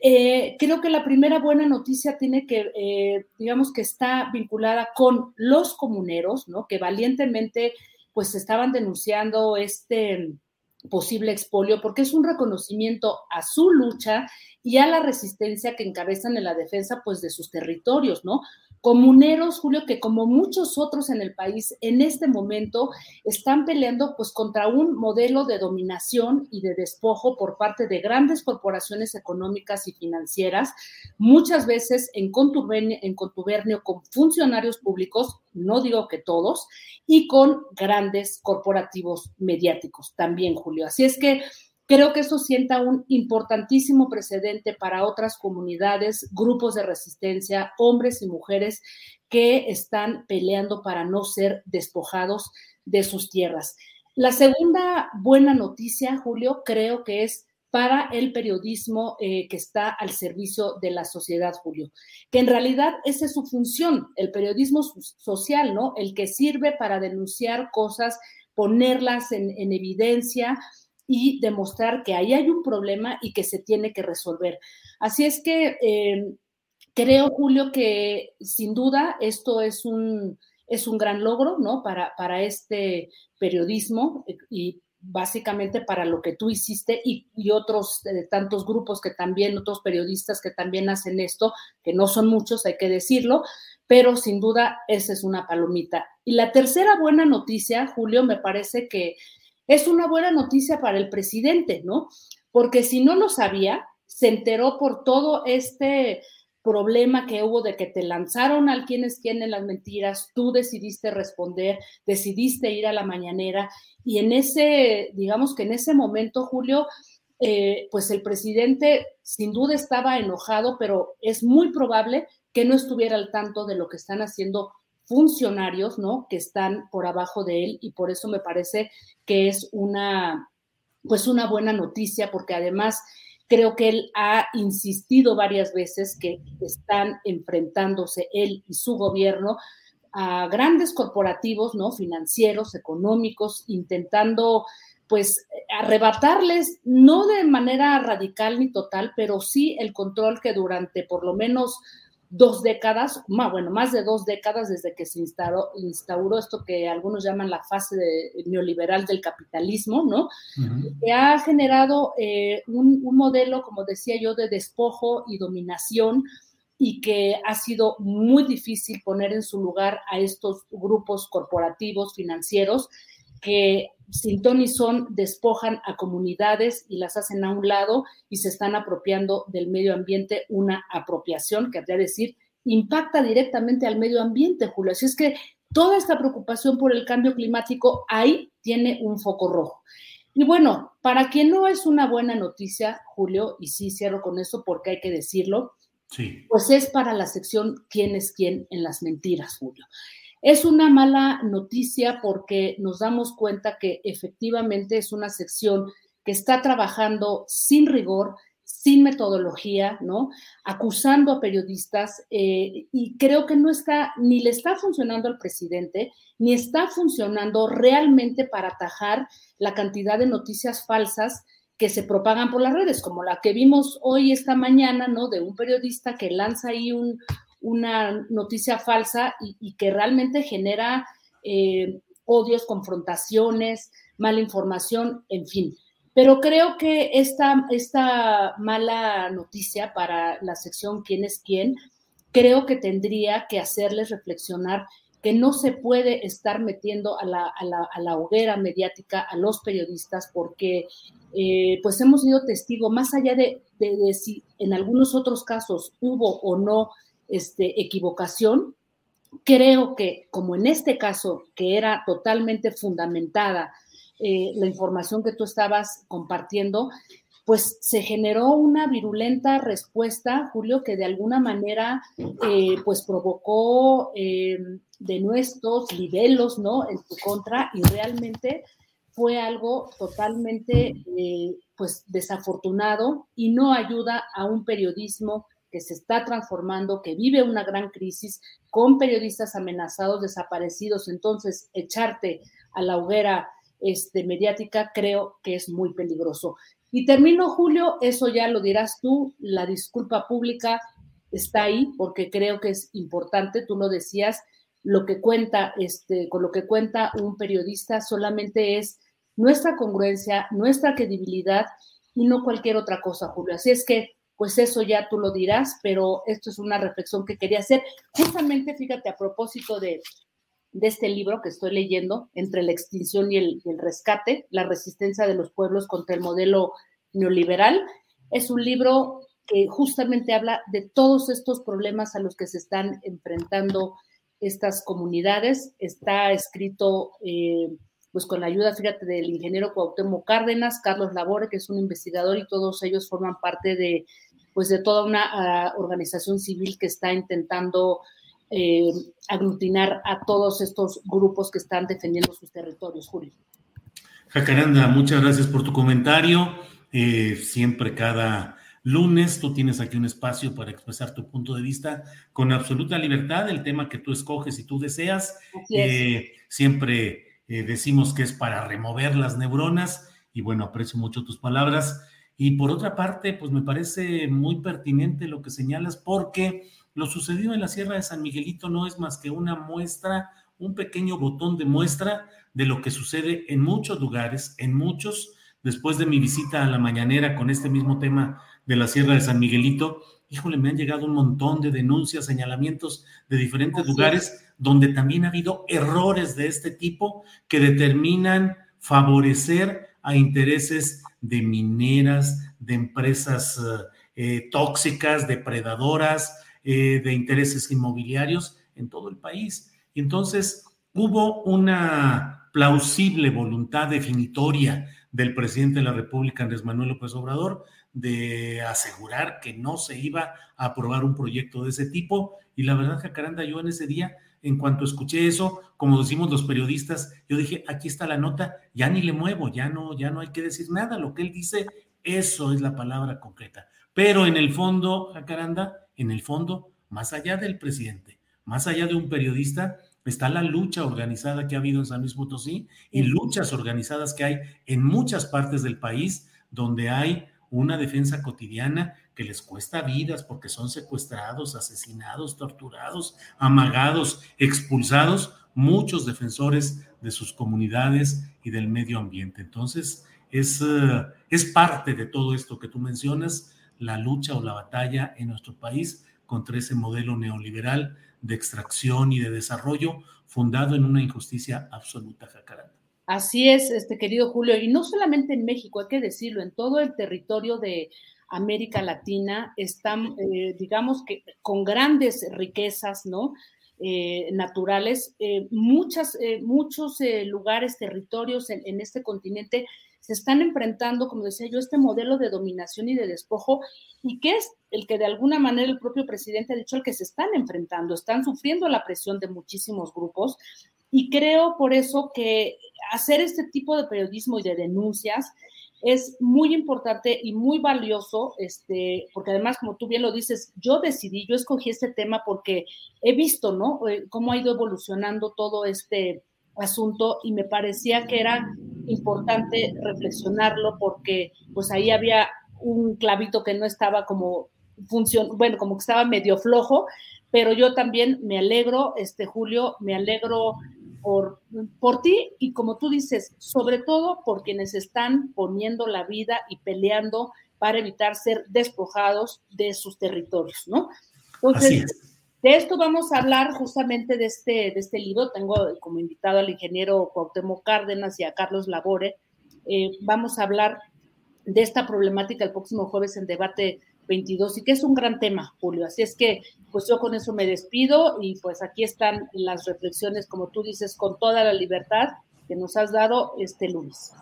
eh, creo que la primera buena noticia tiene que, eh, digamos que está vinculada con los comuneros, ¿no? Que valientemente pues estaban denunciando este posible expolio porque es un reconocimiento a su lucha y a la resistencia que encabezan en la defensa pues de sus territorios, ¿no? Comuneros, Julio, que como muchos otros en el país en este momento están peleando pues contra un modelo de dominación y de despojo por parte de grandes corporaciones económicas y financieras, muchas veces en contubernio, en contubernio con funcionarios públicos, no digo que todos, y con grandes corporativos mediáticos también, Julio. Así es que Creo que eso sienta un importantísimo precedente para otras comunidades, grupos de resistencia, hombres y mujeres que están peleando para no ser despojados de sus tierras. La segunda buena noticia, Julio, creo que es para el periodismo eh, que está al servicio de la sociedad, Julio, que en realidad esa es su función, el periodismo social, ¿no? El que sirve para denunciar cosas, ponerlas en evidencia, y demostrar que ahí hay un problema y que se tiene que resolver. Así es que eh, creo, Julio, que sin duda esto es un, es un gran logro, ¿no? Para, para este periodismo y básicamente para lo que tú hiciste y, otros eh, tantos grupos que también, otros periodistas que también hacen esto, que no son muchos, hay que decirlo, pero sin duda esa es una palomita. Y la tercera buena noticia, Julio, me parece que es una buena noticia para el presidente, ¿no? Porque si no lo sabía, se enteró por todo este problema que hubo de que te lanzaron al quienes tienen las mentiras, tú decidiste responder, decidiste ir a la mañanera y en ese, digamos que en ese momento, Julio, eh, pues el presidente sin duda estaba enojado, pero es muy probable que no estuviera al tanto de lo que están haciendo funcionarios, ¿no? Que están por abajo de él y por eso me parece que es una, pues una buena noticia porque además creo que él ha insistido varias veces que están enfrentándose él y su gobierno a grandes corporativos, ¿no? Financieros, económicos, intentando pues arrebatarles, no de manera radical ni total, pero sí el control que durante por lo menos dos décadas, más, bueno, más de dos décadas desde que se instauró, instauró esto que algunos llaman la fase neoliberal del capitalismo, ¿no? Que ha generado eh, un, un, modelo, como decía yo, de despojo y dominación y que ha sido muy difícil poner en su lugar a estos grupos corporativos financieros que sin ton y son despojan a comunidades y las hacen a un lado y se están apropiando del medio ambiente, una apropiación que habría decir impacta directamente al medio ambiente, Julio. Así es que toda esta preocupación por el cambio climático ahí tiene un foco rojo. Y bueno, para quien no es una buena noticia, Julio, y sí cierro con eso porque hay que decirlo, sí. pues es para la sección quién es quién en las mentiras, Julio. Es una mala noticia porque nos damos cuenta que efectivamente es una sección que está trabajando sin rigor, sin metodología, ¿no? Acusando a periodistas eh, y creo que no está, ni le está funcionando al presidente, ni está funcionando realmente para atajar la cantidad de noticias falsas que se propagan por las redes, como la que vimos hoy, esta mañana, ¿no? De un periodista que lanza ahí un, una noticia falsa y, que realmente genera eh, odios, confrontaciones, mala información, en fin. Pero creo que esta, esta mala noticia para la sección quién es quién, creo que tendría que hacerles reflexionar que no se puede estar metiendo a la, a la, hoguera mediática a los periodistas porque eh, pues hemos sido testigo, más allá de, de, si en algunos otros casos hubo o no este, equivocación. Creo que, como en este caso, que era totalmente fundamentada eh, la información que tú estabas compartiendo, pues se generó una virulenta respuesta, Julio, que de alguna manera eh, pues provocó eh, de nuestros libelos, ¿no? En tu contra y realmente fue algo totalmente pues desafortunado y no ayuda a un periodismo que se está transformando, que vive una gran crisis, con periodistas amenazados, desaparecidos. Entonces, echarte a la hoguera este, mediática creo que es muy peligroso. Y termino, Julio, eso ya lo dirás tú, la disculpa pública está ahí porque creo que es importante, tú lo decías, lo que cuenta, este, con lo que cuenta un periodista solamente es nuestra congruencia, nuestra credibilidad y no cualquier otra cosa, Julio. Así es que pues eso ya tú lo dirás, pero esto es una reflexión que quería hacer. Justamente, fíjate, a propósito de, este libro que estoy leyendo, Entre la extinción y el, rescate, la resistencia de los pueblos contra el modelo neoliberal, es un libro que justamente habla de todos estos problemas a los que se están enfrentando estas comunidades. Está escrito eh, pues con la ayuda, fíjate, del ingeniero Cuauhtémoc Cárdenas, Carlos Labore, que es un investigador y todos ellos forman parte de pues de toda una ah, organización civil que está intentando eh, aglutinar a todos estos grupos que están defendiendo sus territorios, Julio. Jacaranda, muchas gracias por tu comentario. Eh, siempre cada lunes tú tienes aquí un espacio para expresar tu punto de vista con absoluta libertad, el tema que tú escoges y tú deseas. Eh, siempre decimos que es para remover las neuronas y bueno, aprecio mucho tus palabras. Y por otra parte, pues me parece muy pertinente lo que señalas porque lo sucedido en la Sierra de San Miguelito no es más que una muestra, un pequeño botón de muestra de lo que sucede en muchos lugares, en muchos. Después de mi visita a la mañanera con este mismo tema de la Sierra de San Miguelito, híjole, me han llegado un montón de denuncias, señalamientos de diferentes lugares donde también ha habido errores de este tipo que determinan favorecer a intereses de mineras, de empresas eh, eh, tóxicas, depredadoras, eh, de intereses inmobiliarios en todo el país. Y entonces hubo una plausible voluntad definitoria del presidente de la República, Andrés Manuel López Obrador, de asegurar que no se iba a aprobar un proyecto de ese tipo. Y la verdad, Jacaranda, yo en ese día en cuanto escuché eso, como decimos los periodistas, yo dije, aquí está la nota, ya ni le muevo, ya no, ya no hay que decir nada, lo que él dice, eso es la palabra concreta. Pero en el fondo, Jacaranda, en el fondo, más allá del presidente, más allá de un periodista, está la lucha organizada que ha habido en San Luis Potosí y luchas organizadas que hay en muchas partes del país donde hay una defensa cotidiana que les cuesta vidas porque son secuestrados, asesinados, torturados, amagados, expulsados, muchos defensores de sus comunidades y del medio ambiente. Entonces, es, eh, es parte de todo esto que tú mencionas, la lucha o la batalla en nuestro país contra ese modelo neoliberal de extracción y de desarrollo fundado en una injusticia absoluta, Jacaranda. Así es, este querido Julio, y no solamente en México, hay que decirlo, en todo el territorio de América Latina están, eh, digamos que con grandes riquezas, ¿no? Eh, naturales, eh, muchas, muchos lugares, territorios en, en, este continente se están enfrentando, como decía yo, este modelo de dominación y de despojo, y que es el que de alguna manera el propio presidente ha dicho, el que se están enfrentando, están sufriendo la presión de muchísimos grupos, y creo por eso que hacer este tipo de periodismo y de denuncias es muy importante y muy valioso, este, porque además, como tú bien lo dices, yo decidí, yo escogí este tema porque he visto, ¿no? Eh, cómo ha ido evolucionando todo este asunto y me parecía que era importante reflexionarlo porque pues ahí había un clavito que no estaba como función, bueno, como que estaba medio flojo, pero yo también me alegro, este Julio, me alegro por, por ti y como tú dices, sobre todo por quienes están poniendo la vida y peleando para evitar ser despojados de sus territorios, ¿no? Entonces, de esto vamos a hablar justamente de este, de este libro. Tengo como invitado al ingeniero Cuauhtémoc Cárdenas y a Carlos Labore. Eh, vamos a hablar de esta problemática el próximo jueves en debate 22 y que es un gran tema, Julio. Así es que, pues yo con eso me despido y pues aquí están las reflexiones, como tú dices, con toda la libertad que nos has dado este lunes.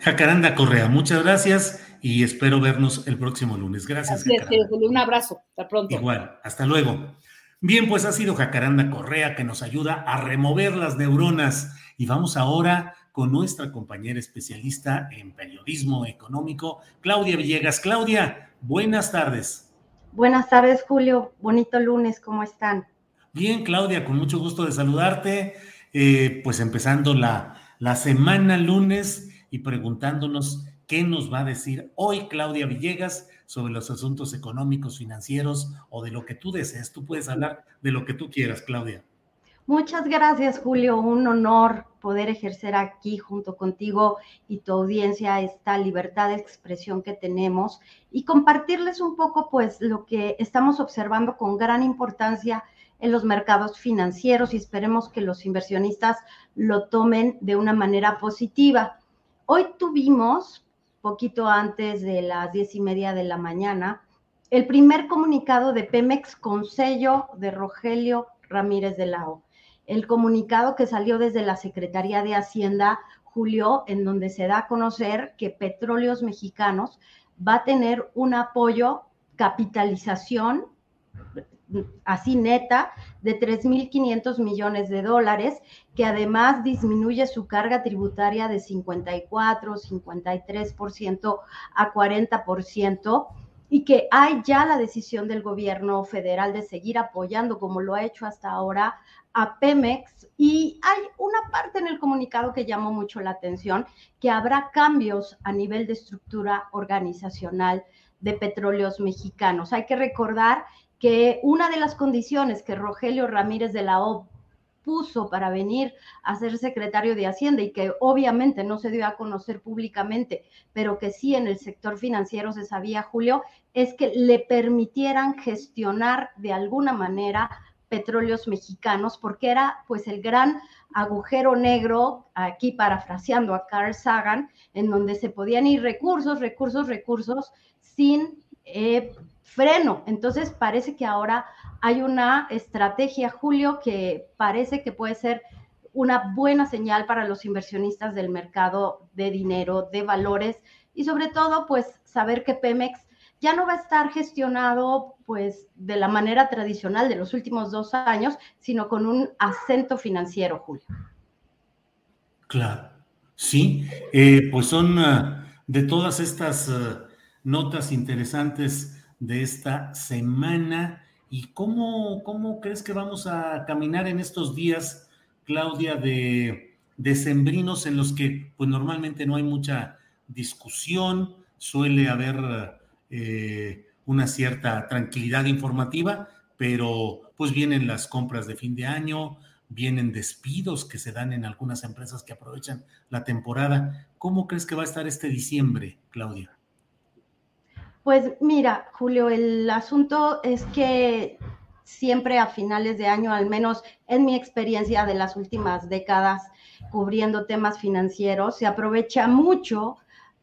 Jacaranda Correa, muchas gracias y espero vernos el próximo lunes. Gracias. Así es, Julio, un abrazo. Hasta pronto. Igual, hasta luego. Bien, pues ha sido Jacaranda Correa que nos ayuda a remover las neuronas y vamos ahora con nuestra compañera especialista en periodismo económico, Claudia Villegas. Claudia, buenas tardes. Buenas tardes, Julio. Bonito lunes, ¿cómo están? Bien, Claudia, con mucho gusto de saludarte. Eh, pues empezando la, la semana lunes y preguntándonos qué nos va a decir hoy Claudia Villegas sobre los asuntos económicos, financieros o de lo que tú desees. Tú puedes hablar de lo que tú quieras, Claudia. Muchas gracias, Julio. Un honor poder ejercer aquí junto contigo y tu audiencia esta libertad de expresión que tenemos y compartirles un poco, pues, lo que estamos observando con gran importancia en los mercados financieros y esperemos que los inversionistas lo tomen de una manera positiva. Hoy tuvimos, poquito antes de las diez y media de la mañana, el primer comunicado de Pemex con sello de Rogelio Ramírez de la O el comunicado que salió desde la Secretaría de Hacienda, Julio, en donde se da a conocer que Petróleos Mexicanos va a tener un apoyo, capitalización, así neta, de 3.500 millones de dólares, que además disminuye su carga tributaria de 54, 53% a 40% y que hay ya la decisión del gobierno federal de seguir apoyando, como lo ha hecho hasta ahora, a Pemex y hay una parte en el comunicado que llamó mucho la atención, que habrá cambios a nivel de estructura organizacional de petróleos mexicanos. Hay que recordar que una de las condiciones que Rogelio Ramírez de la O puso para venir a ser secretario de Hacienda y que obviamente no se dio a conocer públicamente, pero que sí en el sector financiero se sabía, Julio, es que le permitieran gestionar de alguna manera petróleos mexicanos, porque era pues el gran agujero negro, aquí parafraseando a Carl Sagan, en donde se podían ir recursos, recursos, recursos sin eh, freno. Entonces parece que ahora hay una estrategia, Julio, que parece que puede ser una buena señal para los inversionistas del mercado de dinero, de valores y sobre todo pues saber que Pemex ya no va a estar gestionado pues de la manera tradicional de los últimos dos años, sino con un acento financiero, Julio. Claro, sí, eh, pues son ah, de todas estas ah, notas interesantes de esta semana. ¿Y cómo, cómo crees que vamos a caminar en estos días, Claudia, de decembrinos en los que pues normalmente no hay mucha discusión, suele haber eh, una cierta tranquilidad informativa, pero pues vienen las compras de fin de año, vienen despidos que se dan en algunas empresas que aprovechan la temporada. ¿Cómo crees que va a estar este diciembre, Claudia? Pues mira, Julio, el asunto es que siempre a finales de año, al menos en mi experiencia de las últimas décadas, cubriendo temas financieros, se aprovecha mucho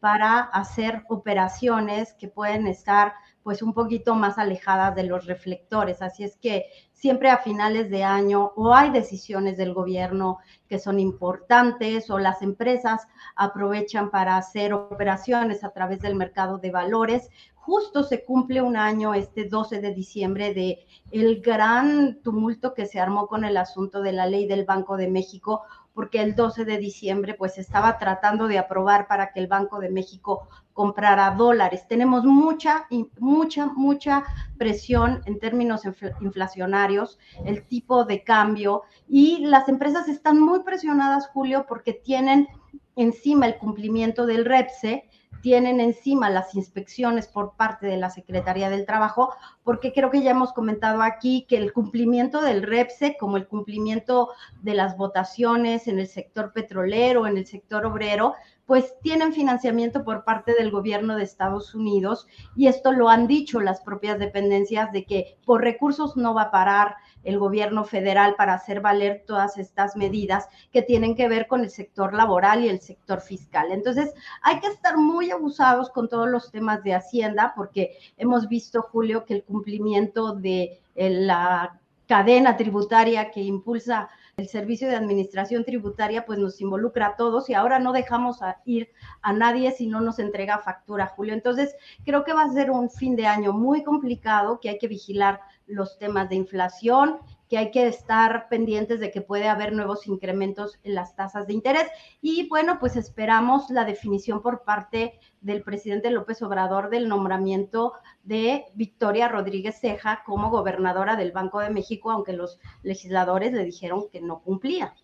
para hacer operaciones que pueden estar pues un poquito más alejadas de los reflectores. Así es que siempre a finales de año o hay decisiones del gobierno que son importantes o las empresas aprovechan para hacer operaciones a través del mercado de valores. Justo se cumple un año este 12 de diciembre de el gran tumulto que se armó con el asunto de la ley del Banco de México porque el 12 de diciembre pues estaba tratando de aprobar para que el Banco de México comprara dólares. Tenemos mucha, mucha, mucha presión en términos inflacionarios, el tipo de cambio y las empresas están muy presionadas, Julio, porque tienen encima el cumplimiento del REPSE tienen encima las inspecciones por parte de la Secretaría del Trabajo, porque creo que ya hemos comentado aquí que el cumplimiento del REPSE, como el cumplimiento de las votaciones en el sector petrolero, en el sector obrero, pues tienen financiamiento por parte del gobierno de Estados Unidos y esto lo han dicho las propias dependencias de que por recursos no va a parar el gobierno federal para hacer valer todas estas medidas que tienen que ver con el sector laboral y el sector fiscal. Entonces, hay que estar muy abusados con todos los temas de Hacienda porque hemos visto, Julio, que el cumplimiento de eh, la cadena tributaria que impulsa el servicio de administración tributaria pues nos involucra a todos y ahora no dejamos ir a nadie si no nos entrega factura, Julio. Entonces, creo que va a ser un fin de año muy complicado, que hay que vigilar los temas de inflación, que hay que estar pendientes de que puede haber nuevos incrementos en las tasas de interés. Y bueno, pues esperamos la definición por parte del presidente López Obrador del nombramiento de Victoria Rodríguez Ceja como gobernadora del Banco de México, aunque los legisladores le dijeron que no cumplía.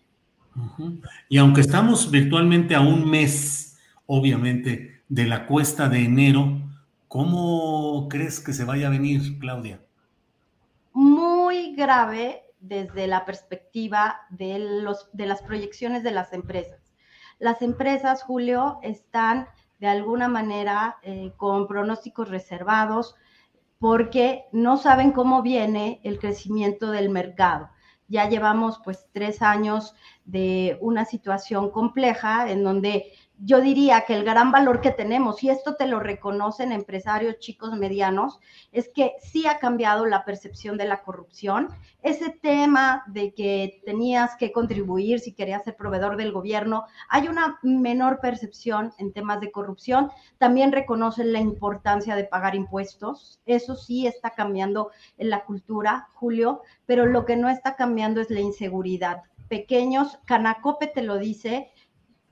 Y aunque estamos virtualmente a un mes, obviamente, de la cuesta de enero, ¿cómo crees que se vaya a venir, Claudia? Grave desde la perspectiva de, los, de las proyecciones de las empresas. Las empresas, Julio, están de alguna manera eh, con pronósticos reservados porque no saben cómo viene el crecimiento del mercado. Ya llevamos pues tres años de una situación compleja en donde yo diría que el gran valor que tenemos, y esto te lo reconocen empresarios chicos, medianos, es que sí ha cambiado la percepción de la corrupción. Ese tema de que tenías que contribuir si querías ser proveedor del gobierno, hay una menor percepción en temas de corrupción. También reconocen la importancia de pagar impuestos. Eso sí está cambiando en la cultura, Julio, pero lo que no está cambiando es la inseguridad. Pequeños, Canacope te lo dice,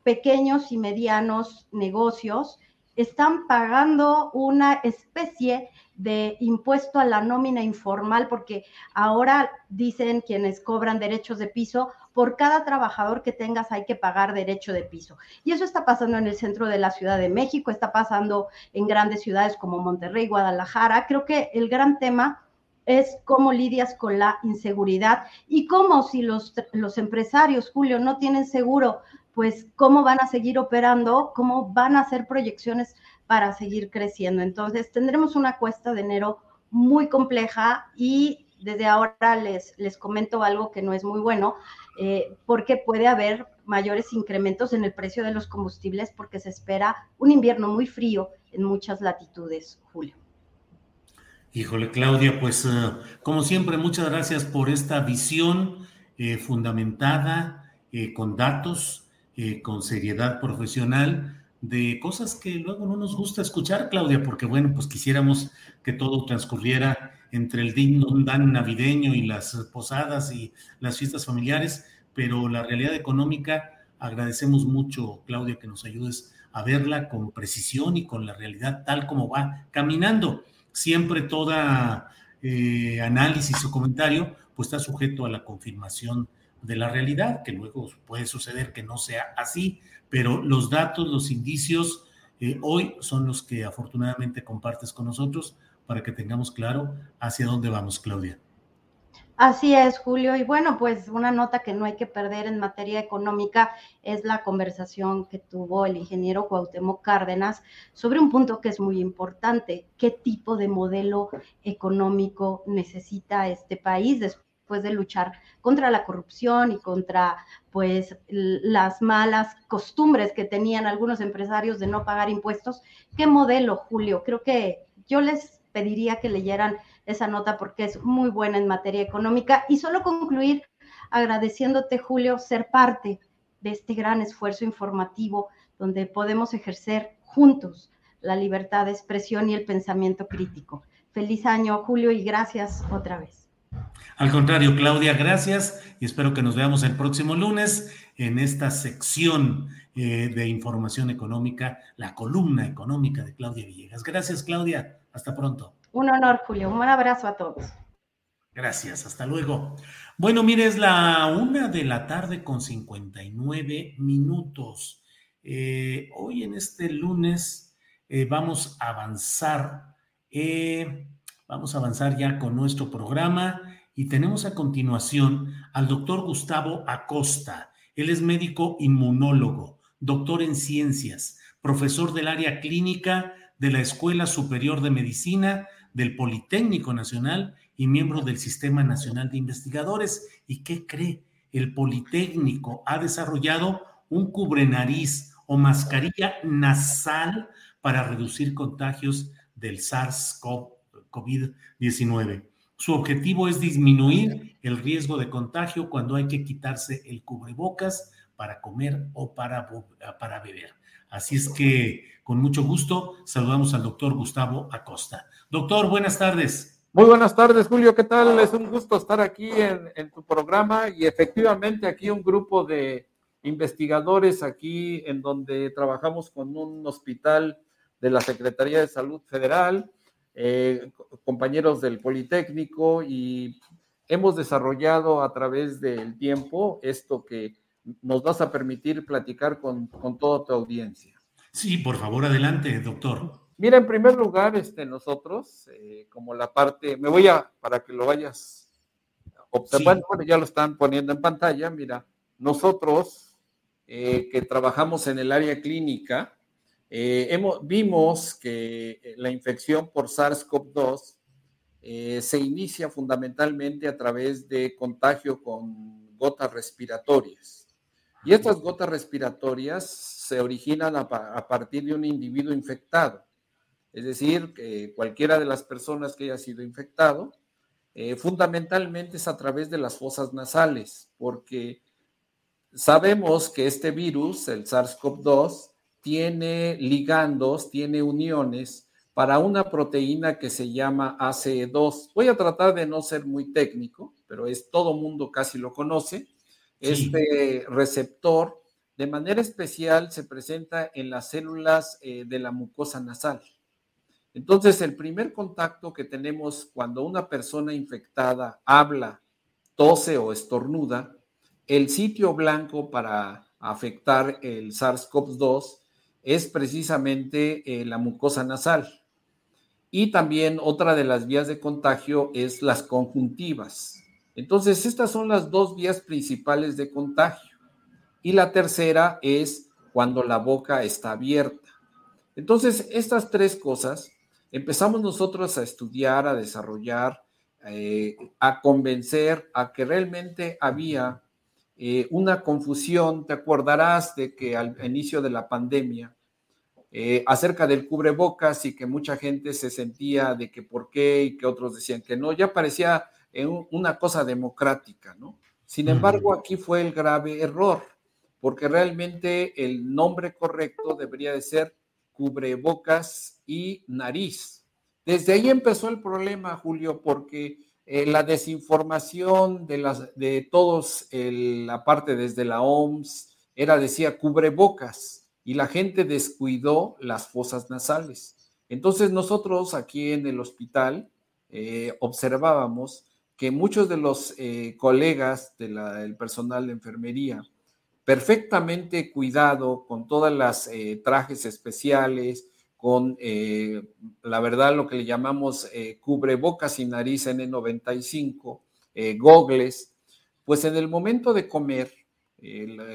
pequeños y medianos negocios están pagando una especie de impuesto a la nómina informal, porque ahora dicen quienes cobran derechos de piso, por cada trabajador que tengas hay que pagar derecho de piso. Y eso está pasando en el centro de la Ciudad de México, está pasando en grandes ciudades como Monterrey, Guadalajara. Creo que el gran tema es cómo lidias con la inseguridad y cómo si los, los empresarios, Julio, no tienen seguro pues cómo van a seguir operando, cómo van a hacer proyecciones para seguir creciendo. Entonces, tendremos una cuesta de enero muy compleja y desde ahora les, les comento algo que no es muy bueno, eh, porque puede haber mayores incrementos en el precio de los combustibles porque se espera un invierno muy frío en muchas latitudes, Julio. Híjole, Claudia, pues eh, como siempre, muchas gracias por esta visión eh, fundamentada con datos eh, con seriedad profesional de cosas que luego no nos gusta escuchar, Claudia, porque bueno, pues quisiéramos que todo transcurriera entre el digno dan navideño y las posadas y las fiestas familiares, pero la realidad económica, agradecemos mucho, Claudia, que nos ayudes a verla con precisión y con la realidad tal como va caminando. Siempre toda eh, análisis o comentario pues está sujeto a la confirmación de la realidad, que luego puede suceder que no sea así, pero los datos, los indicios eh, hoy son los que afortunadamente compartes con nosotros para que tengamos claro hacia dónde vamos, Claudia. Así es, Julio. Y bueno, pues una nota que no hay que perder en materia económica es la conversación que tuvo el ingeniero Cuauhtémoc Cárdenas sobre un punto que es muy importante. ¿Qué tipo de modelo económico necesita este país? Después de luchar contra la corrupción y contra pues las malas costumbres que tenían algunos empresarios de no pagar impuestos. ¿Qué modelo, Julio? Creo que yo les pediría que leyeran esa nota porque es muy buena en materia económica. Y solo concluir agradeciéndote, Julio, ser parte de este gran esfuerzo informativo donde podemos ejercer juntos la libertad de expresión y el pensamiento crítico. Feliz año, Julio, y gracias otra vez. Al contrario, Claudia, gracias y espero que nos veamos el próximo lunes en esta sección eh, de información económica, la columna económica de Claudia Villegas. Gracias, Claudia. Hasta pronto. Un honor, Julio. Un abrazo a todos. Gracias, hasta luego. Bueno, mire, es la una de la tarde con 59 minutos. Eh, hoy en este lunes eh, vamos a avanzar, eh, vamos a avanzar ya con nuestro programa y tenemos a continuación al doctor Gustavo Acosta. Él es médico inmunólogo, doctor en ciencias, profesor del área clínica de la Escuela Superior de Medicina del Politécnico Nacional y miembro del Sistema Nacional de Investigadores. ¿Y qué cree? El Politécnico ha desarrollado un cubrenariz o mascarilla nasal para reducir contagios del SARS-CoV-19. Su objetivo es disminuir el riesgo de contagio cuando hay que quitarse el cubrebocas para comer o para, para beber. Así es que, con mucho gusto, saludamos al doctor Gustavo Acosta. Doctor, buenas tardes. Muy buenas tardes, Julio. ¿Qué tal? Es un gusto estar aquí en, tu programa y efectivamente aquí un grupo de investigadores aquí en donde trabajamos con un hospital de la Secretaría de Salud Federal, eh, compañeros del Politécnico y hemos desarrollado a través del tiempo esto que nos vas a permitir platicar con, con toda tu audiencia. Sí, por favor, adelante, doctor. Mira, en primer lugar, este, nosotros, eh, como la parte, me voy a, para que lo vayas observando, bueno, ya lo están poniendo en pantalla, mira, nosotros eh, que trabajamos en el área clínica, eh, hemos, vimos que la infección por SARS-CoV-2 se inicia fundamentalmente a través de contagio con gotas respiratorias. Y estas gotas respiratorias se originan a partir de un individuo infectado. Es decir, que cualquiera de las personas que haya sido infectado, eh, fundamentalmente es a través de las fosas nasales, porque sabemos que este virus, el SARS-CoV-2, tiene ligandos, tiene uniones para una proteína que se llama ACE2. Voy a tratar de no ser muy técnico, pero es todo mundo casi lo conoce. Este receptor, de manera especial, se presenta en las células eh, de la mucosa nasal. Entonces, el primer contacto que tenemos cuando una persona infectada habla, tose o estornuda, el sitio blanco para afectar el SARS-CoV-2 es precisamente eh, la mucosa nasal. Y también otra de las vías de contagio es las conjuntivas. Entonces, estas son las dos vías principales de contagio. Y la tercera es cuando la boca está abierta. Entonces, estas tres cosas empezamos nosotros a estudiar, a desarrollar, eh, a convencer a que realmente había eh, una confusión. Te acordarás de que al inicio de la pandemia, eh, acerca del cubrebocas y que mucha gente se sentía de que por qué y que otros decían que no, ya parecía una cosa democrática, ¿no? Sin embargo, aquí fue el grave error, porque realmente el nombre correcto debería de ser cubrebocas y nariz. Desde ahí empezó el problema, Julio, porque eh, la desinformación de, las, de todos, la parte desde la OMS, era, decía, cubrebocas, y la gente descuidó las fosas nasales. Entonces nosotros aquí en el hospital eh, observábamos que muchos de los eh, colegas del personal de enfermería perfectamente cuidado, con todas las trajes especiales, con eh, la verdad lo que le llamamos eh, cubrebocas y nariz N95, gogles, pues en el momento de comer,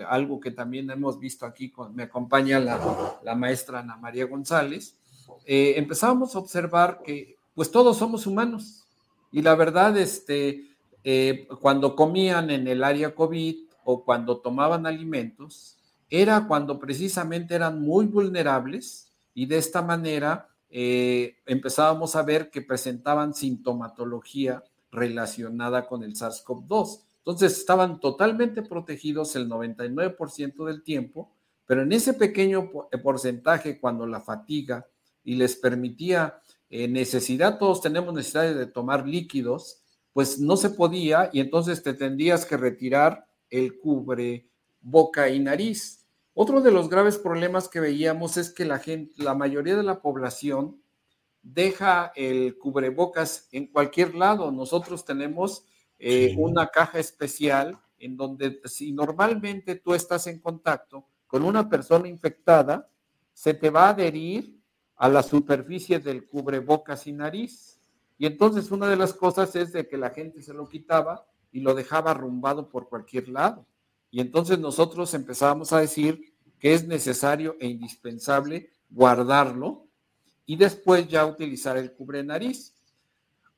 algo que también hemos visto aquí, me acompaña la, la maestra Ana María González, empezamos a observar que pues todos somos humanos. Y la verdad, este, eh, cuando comían en el área COVID o cuando tomaban alimentos, era cuando precisamente eran muy vulnerables y de esta manera eh, empezábamos a ver que presentaban sintomatología relacionada con el SARS-CoV-2. Entonces estaban totalmente protegidos el 99% del tiempo, pero en ese pequeño eh, porcentaje, cuando la fatiga y les permitía eh, necesidad, todos tenemos necesidad de tomar líquidos, pues no se podía y entonces te tendrías que retirar el cubre boca y nariz. Otro de los graves problemas que veíamos es que la gente, la mayoría de la población deja el cubrebocas en cualquier lado. Nosotros tenemos eh, una caja especial en donde si normalmente tú estás en contacto con una persona infectada, se te va a adherir a la superficie del cubrebocas y nariz. Y entonces una de las cosas es de que la gente se lo quitaba y lo dejaba arrumbado por cualquier lado. Y entonces nosotros empezábamos a decir que es necesario e indispensable guardarlo y después ya utilizar el cubre nariz.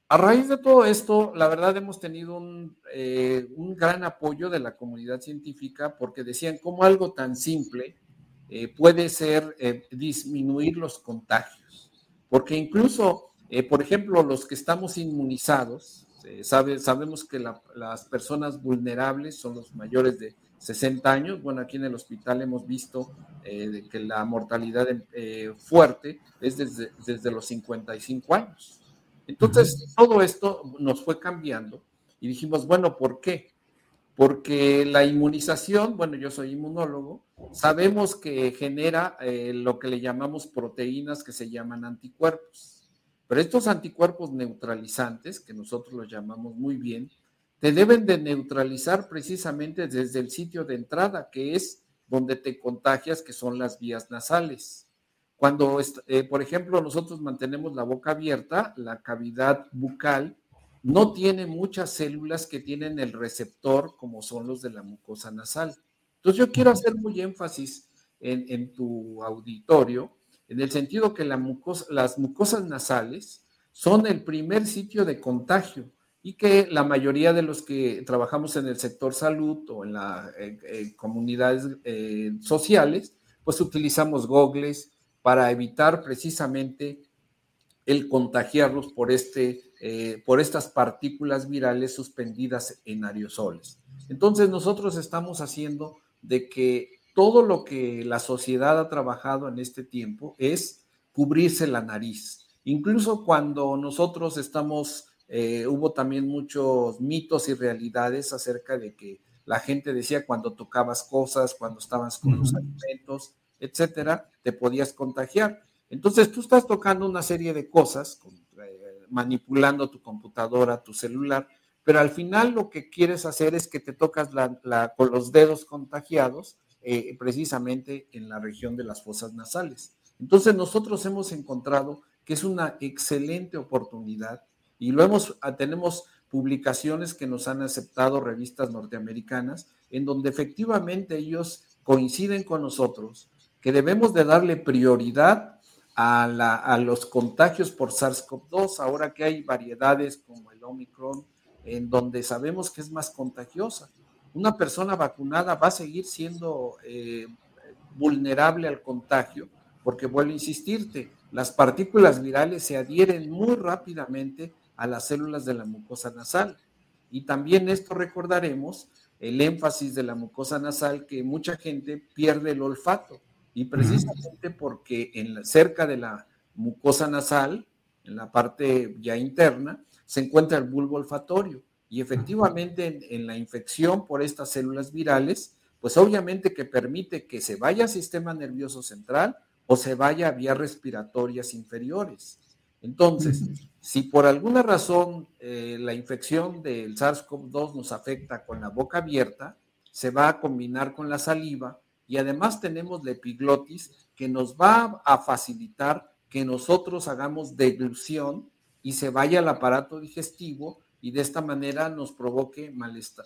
A raíz de todo esto, la verdad hemos tenido un, eh, un, gran apoyo de la comunidad científica porque decían cómo algo tan simple eh, puede ser eh, disminuir los contagios. Porque incluso, por ejemplo, los que estamos inmunizados, sabe, sabemos que las personas vulnerables son los mayores de 60 años. Bueno, aquí en el hospital hemos visto que la mortalidad fuerte es desde, desde los 55 años. Entonces, todo esto nos fue cambiando y dijimos, bueno, ¿por qué? Porque la inmunización, bueno, yo soy inmunólogo, sabemos que genera eh, lo que le llamamos proteínas que se llaman anticuerpos. Pero estos anticuerpos neutralizantes, que nosotros los llamamos muy bien, te deben de neutralizar precisamente desde el sitio de entrada, que es donde te contagias, que son las vías nasales. Cuando, eh, por ejemplo, nosotros mantenemos la boca abierta, la cavidad bucal no tiene muchas células que tienen el receptor como son los de la mucosa nasal. Entonces yo quiero hacer muy énfasis en, tu auditorio, en el sentido que las mucosas nasales son el primer sitio de contagio y que la mayoría de los que trabajamos en el sector salud o en las comunidades eh, sociales, pues utilizamos gogles, para evitar precisamente el contagiarlos por, este, eh, por estas partículas virales suspendidas en aerosoles. Entonces nosotros estamos haciendo de que todo lo que la sociedad ha trabajado en este tiempo es cubrirse la nariz. Incluso cuando nosotros estamos, eh, hubo también muchos mitos y realidades acerca de que la gente decía cuando tocabas cosas, cuando estabas con los alimentos, etcétera, te podías contagiar. Entonces tú estás tocando una serie de cosas, eh, manipulando tu computadora, tu celular, pero al final lo que quieres hacer es que te tocas la, con los dedos contagiados eh, precisamente en la región de las fosas nasales. Entonces nosotros hemos encontrado que es una excelente oportunidad y lo hemos, ah, tenemos publicaciones que nos han aceptado revistas norteamericanas en donde efectivamente ellos coinciden con nosotros que debemos de darle prioridad a, los contagios por SARS-CoV-2, ahora que hay variedades como el Omicron, en donde sabemos que es más contagiosa. Una persona vacunada va a seguir siendo eh, vulnerable al contagio, porque vuelvo a insistirte, las partículas virales se adhieren muy rápidamente a las células de la mucosa nasal. Y también esto recordaremos el énfasis de la mucosa nasal que mucha gente pierde el olfato y precisamente porque en cerca de la mucosa nasal, en la parte ya interna, se encuentra el bulbo olfatorio. Y efectivamente en, la infección por estas células virales, pues obviamente que permite que se vaya al sistema nervioso central o se vaya a vías respiratorias inferiores. Entonces, si por alguna razón eh, la infección del SARS-CoV-2 nos afecta con la boca abierta, se va a combinar con la saliva y además tenemos la epiglotis que nos va a facilitar que nosotros hagamos deglución y se vaya al aparato digestivo y de esta manera nos provoque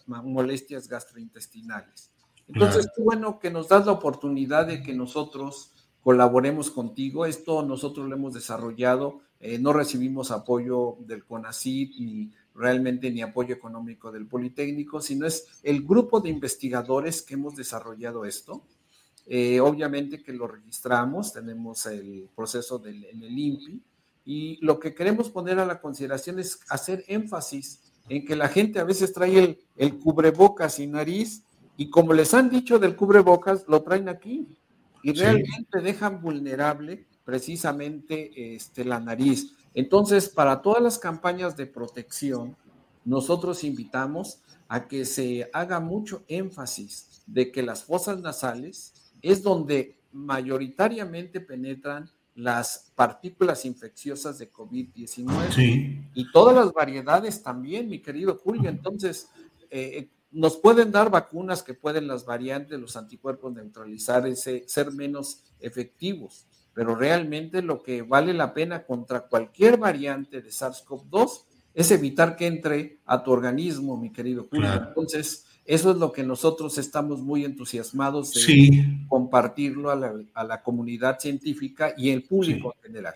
molestias gastrointestinales. Entonces, qué bueno que nos das la oportunidad de que nosotros colaboremos contigo. Esto nosotros lo hemos desarrollado, eh, no recibimos apoyo del CONACYT ni realmente ni apoyo económico del Politécnico, sino es el grupo de investigadores que hemos desarrollado esto. Eh, obviamente que lo registramos, tenemos el proceso del, en el INPI y lo que queremos poner a la consideración es hacer énfasis en que la gente a veces trae el, el cubrebocas y nariz y como les han dicho del cubrebocas, lo traen aquí y realmente dejan vulnerable precisamente este, la nariz. Entonces, para todas las campañas de protección, nosotros invitamos a que se haga mucho énfasis de que las fosas nasales es donde mayoritariamente penetran las partículas infecciosas de COVID-19 y todas las variedades también, mi querido Julio. Entonces, eh, nos pueden dar vacunas que pueden las variantes, los anticuerpos neutralizar, ese, ser menos efectivos, pero realmente lo que vale la pena contra cualquier variante de SARS-CoV-2 es evitar que entre a tu organismo, mi querido Julio. Entonces, eso es lo que nosotros estamos muy entusiasmados de compartirlo a la, comunidad científica y el público en general.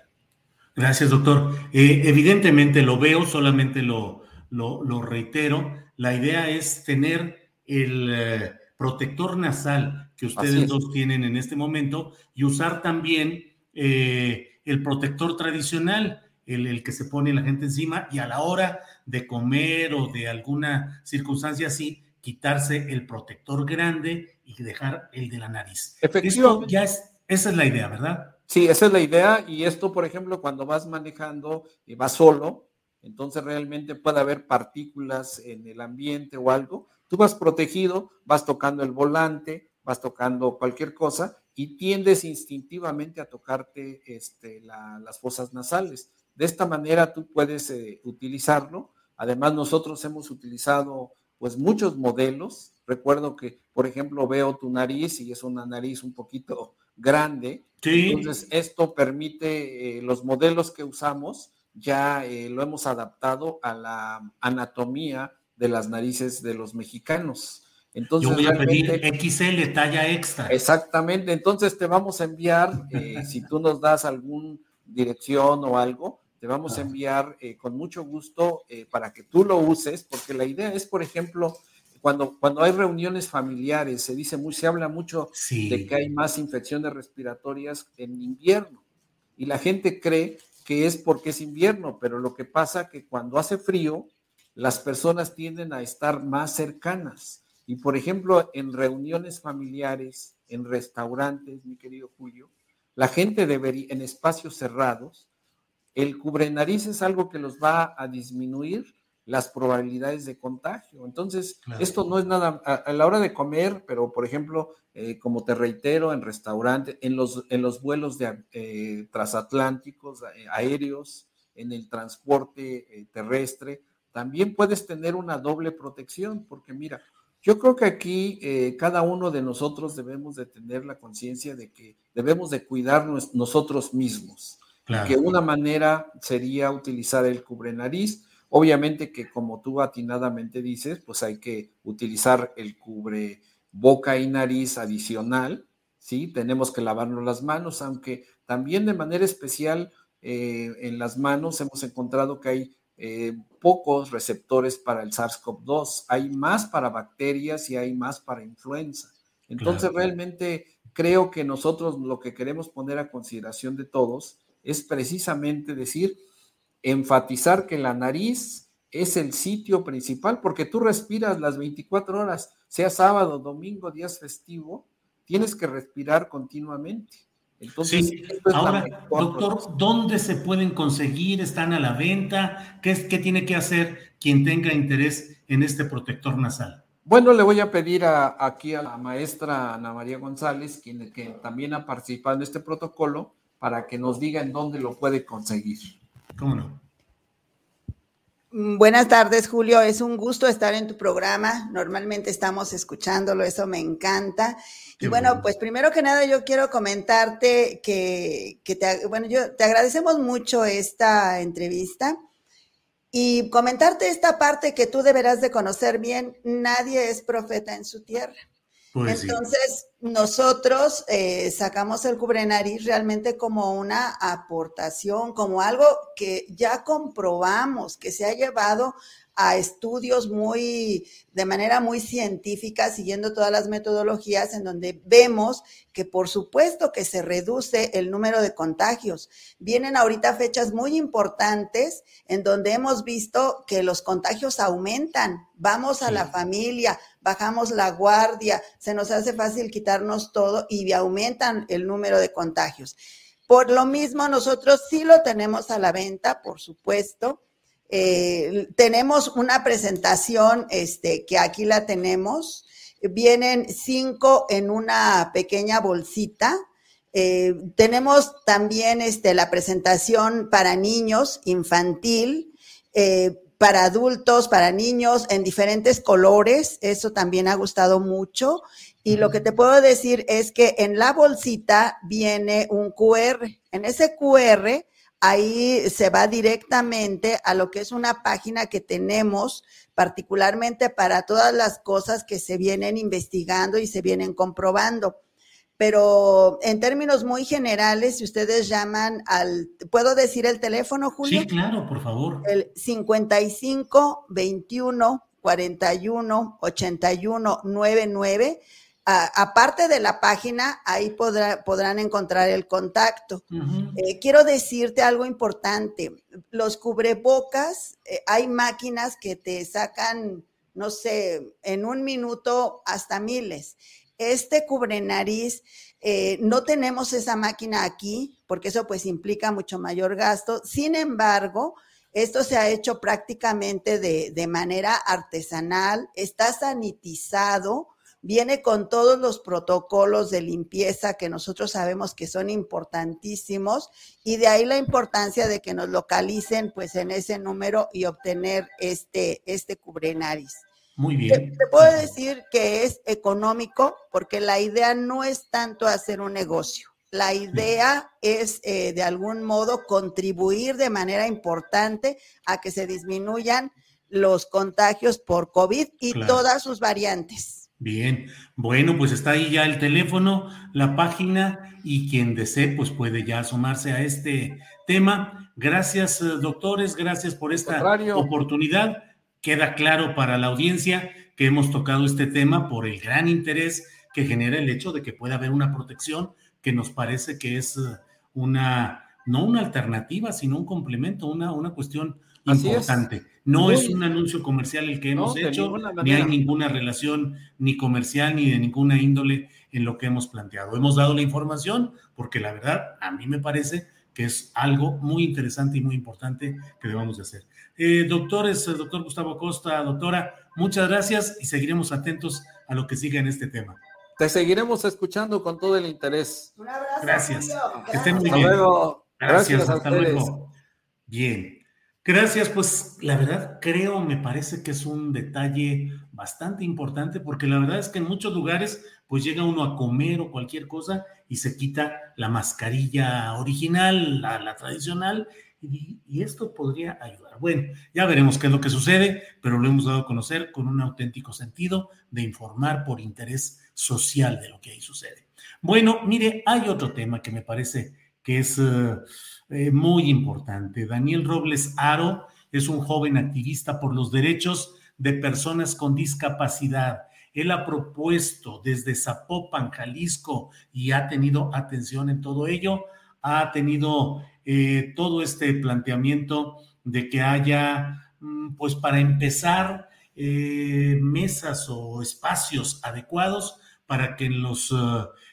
Gracias, doctor. Eh, evidentemente lo veo, solamente lo, lo, reitero. La idea es tener el eh, protector nasal que ustedes dos tienen en este momento y usar también eh, el protector tradicional, el, el, que se pone la gente encima y a la hora de comer o de alguna circunstancia así, quitarse el protector grande y dejar el de la nariz. Efectivamente. ya es, esa es la idea, ¿verdad? Sí, esa es la idea. Y esto, por ejemplo, cuando vas manejando y vas solo, entonces realmente puede haber partículas en el ambiente o algo. Tú vas protegido, vas tocando el volante, vas tocando cualquier cosa y tiendes instintivamente a tocarte este, las fosas nasales. De esta manera tú puedes eh, utilizarlo. Además, nosotros hemos utilizado pues muchos modelos. Recuerdo que, por ejemplo, veo tu nariz y es una nariz un poquito grande. Entonces, esto permite eh, los modelos que usamos ya eh, lo hemos adaptado a la anatomía de las narices de los mexicanos. Entonces, Yo voy a pedir XL, talla extra. Exactamente, entonces te vamos a enviar, eh, (laughs) si tú nos das alguna dirección o algo, te vamos a enviar eh, con mucho gusto para que tú lo uses, porque la idea es, por ejemplo, cuando, cuando hay reuniones familiares, se dice muy, se habla mucho de que hay más infecciones respiratorias en invierno y la gente cree que es porque es invierno, pero lo que pasa que cuando hace frío, las personas tienden a estar más cercanas. Y por ejemplo, en reuniones familiares, en restaurantes, mi querido Julio, la gente debería, en espacios cerrados, el cubre nariz es algo que los va a disminuir las probabilidades de contagio. Entonces, esto no es nada a, la hora de comer, pero por ejemplo, eh, como te reitero, en restaurantes, en los, en los vuelos de, eh, transatlánticos, eh, aéreos, en el transporte terrestre, también puedes tener una doble protección, porque mira, yo creo que aquí cada uno de nosotros debemos de tener la conciencia de que debemos de cuidarnos nosotros mismos. Que una manera sería utilizar el cubre nariz, Obviamente que como tú atinadamente dices, pues hay que utilizar el cubre boca y nariz adicional, ¿sí? Tenemos que lavarnos las manos, aunque también de manera especial eh, en las manos hemos encontrado que hay eh, pocos receptores para el SARS-CoV-2, hay más para bacterias y hay más para influenza. Entonces realmente creo que nosotros lo que queremos poner a consideración de todos es precisamente decir, enfatizar que la nariz es el sitio principal, porque tú respiras las 24 horas, sea sábado, domingo, días festivo, tienes que respirar continuamente. Entonces, ahora, doctor, ¿dónde se pueden conseguir? ¿Están a la venta? ¿Qué, ¿Qué tiene que hacer quien tenga interés en este protector nasal? Bueno, le voy a pedir aquí a la maestra Ana María González, quien que también ha participado en este protocolo, para que nos diga en dónde lo puede conseguir. ¿Cómo no? Mm, buenas tardes, Julio. Es un gusto estar en tu programa. Normalmente estamos escuchándolo, eso me encanta. Y bueno, pues primero que nada yo quiero comentarte que, te, bueno, yo te agradecemos mucho esta entrevista y comentarte esta parte que tú deberás de conocer bien. Nadie es profeta en su tierra. Pues Entonces, nosotros eh, sacamos el cubre nariz realmente como una aportación, como algo que ya comprobamos que se ha llevado a estudios muy, de manera muy científica, siguiendo todas las metodologías en donde vemos que por supuesto que se reduce el número de contagios. Vienen ahorita fechas muy importantes en donde hemos visto que los contagios aumentan. Vamos a la familia, bajamos la guardia, se nos hace fácil quitarnos todo y aumentan el número de contagios. Por lo mismo, nosotros sí lo tenemos a la venta, por supuesto eh, tenemos una presentación este, que aquí la tenemos. Vienen cinco en una pequeña bolsita. Eh, tenemos también este, la presentación para niños, infantil, eh, para adultos, para niños, en diferentes colores. Eso también ha gustado mucho. Y lo que te puedo decir es que en la bolsita viene un QR. En ese QR ahí se va directamente a lo que es una página que tenemos particularmente para todas las cosas que se vienen investigando y se vienen comprobando. Pero en términos muy generales, si ustedes llaman al, ¿puedo decir el teléfono, Julio? Sí, claro, por favor. El 55 21 41 81 99 aparte de la página, ahí podrán encontrar el contacto. Eh, quiero decirte algo importante. Los cubrebocas, eh, hay máquinas que te sacan, no sé, en un minuto hasta miles. Este cubre nariz, eh, no tenemos esa máquina aquí, porque eso pues implica mucho mayor gasto. Sin embargo, esto se ha hecho prácticamente de, de manera artesanal, está sanitizado viene con todos los protocolos de limpieza que nosotros sabemos que son importantísimos y de ahí la importancia de que nos localicen pues en ese número y obtener este, este cubrenariz. Muy bien. Te, puedo decir que es económico porque la idea no es tanto hacer un negocio. La idea es eh, de algún modo contribuir de manera importante a que se disminuyan los contagios por COVID y todas sus variantes. Bien, bueno, pues está ahí ya el teléfono, la página y quien desee, pues puede ya asomarse a este tema. Gracias, eh, doctores, gracias por esta oportunidad. Queda claro para la audiencia que hemos tocado este tema por el gran interés que genera el hecho de que pueda haber una protección que nos parece que es eh, una, no una alternativa, sino un complemento, una, una cuestión importante. No es un anuncio comercial el que hemos hecho, ni hay ninguna relación ni comercial ni de ninguna índole en lo que hemos planteado. Hemos dado la información porque la verdad a mí me parece que es algo muy interesante y muy importante que debamos de hacer. Eh, doctores, doctor Gustavo Costa, doctora, muchas gracias y seguiremos atentos a lo que siga en este tema. Te seguiremos escuchando con todo el interés. Un abrazo. Gracias. Que estén muy bien. Gracias, hasta luego. Bien. Gracias, pues la verdad creo, me parece que es un detalle bastante importante porque la verdad es que en muchos lugares pues llega uno a comer o cualquier cosa y se quita la mascarilla original, la, tradicional, y, esto podría ayudar. Bueno, ya veremos qué es lo que sucede, pero lo hemos dado a conocer con un auténtico sentido de informar por interés social de lo que ahí sucede. Bueno, mire, hay otro tema que me parece que es... Uh, eh, muy importante. Daniel Robles Aro es un joven activista por los derechos de personas con discapacidad. Él ha propuesto desde Zapopan, Jalisco, y ha tenido atención en todo ello, ha tenido eh, todo este planteamiento de que haya, mm, pues para empezar, eh, mesas o espacios adecuados para que los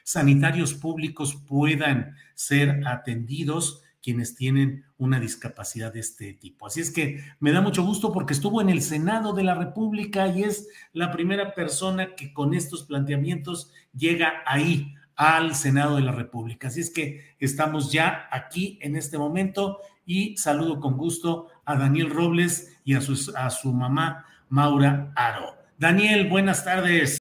sanitarios públicos puedan ser atendidos quienes tienen una discapacidad de este tipo. Así es que me da mucho gusto porque estuvo en el Senado de la República y es la primera persona que con estos planteamientos llega ahí al Senado de la República. Así es que estamos ya aquí en este momento y saludo con gusto a Daniel Robles y a su, a su mamá Maura Aro. Daniel, buenas tardes.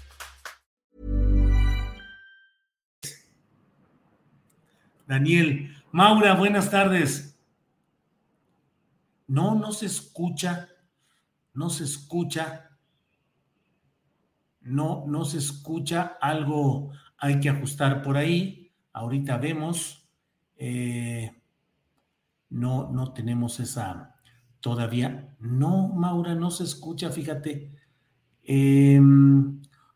Daniel, Maura, buenas tardes. No, no se escucha. No se escucha. No, no se escucha. Algo hay que ajustar por ahí. Ahorita vemos. Eh, no, no tenemos esa todavía. No, Maura, no se escucha, fíjate. Eh,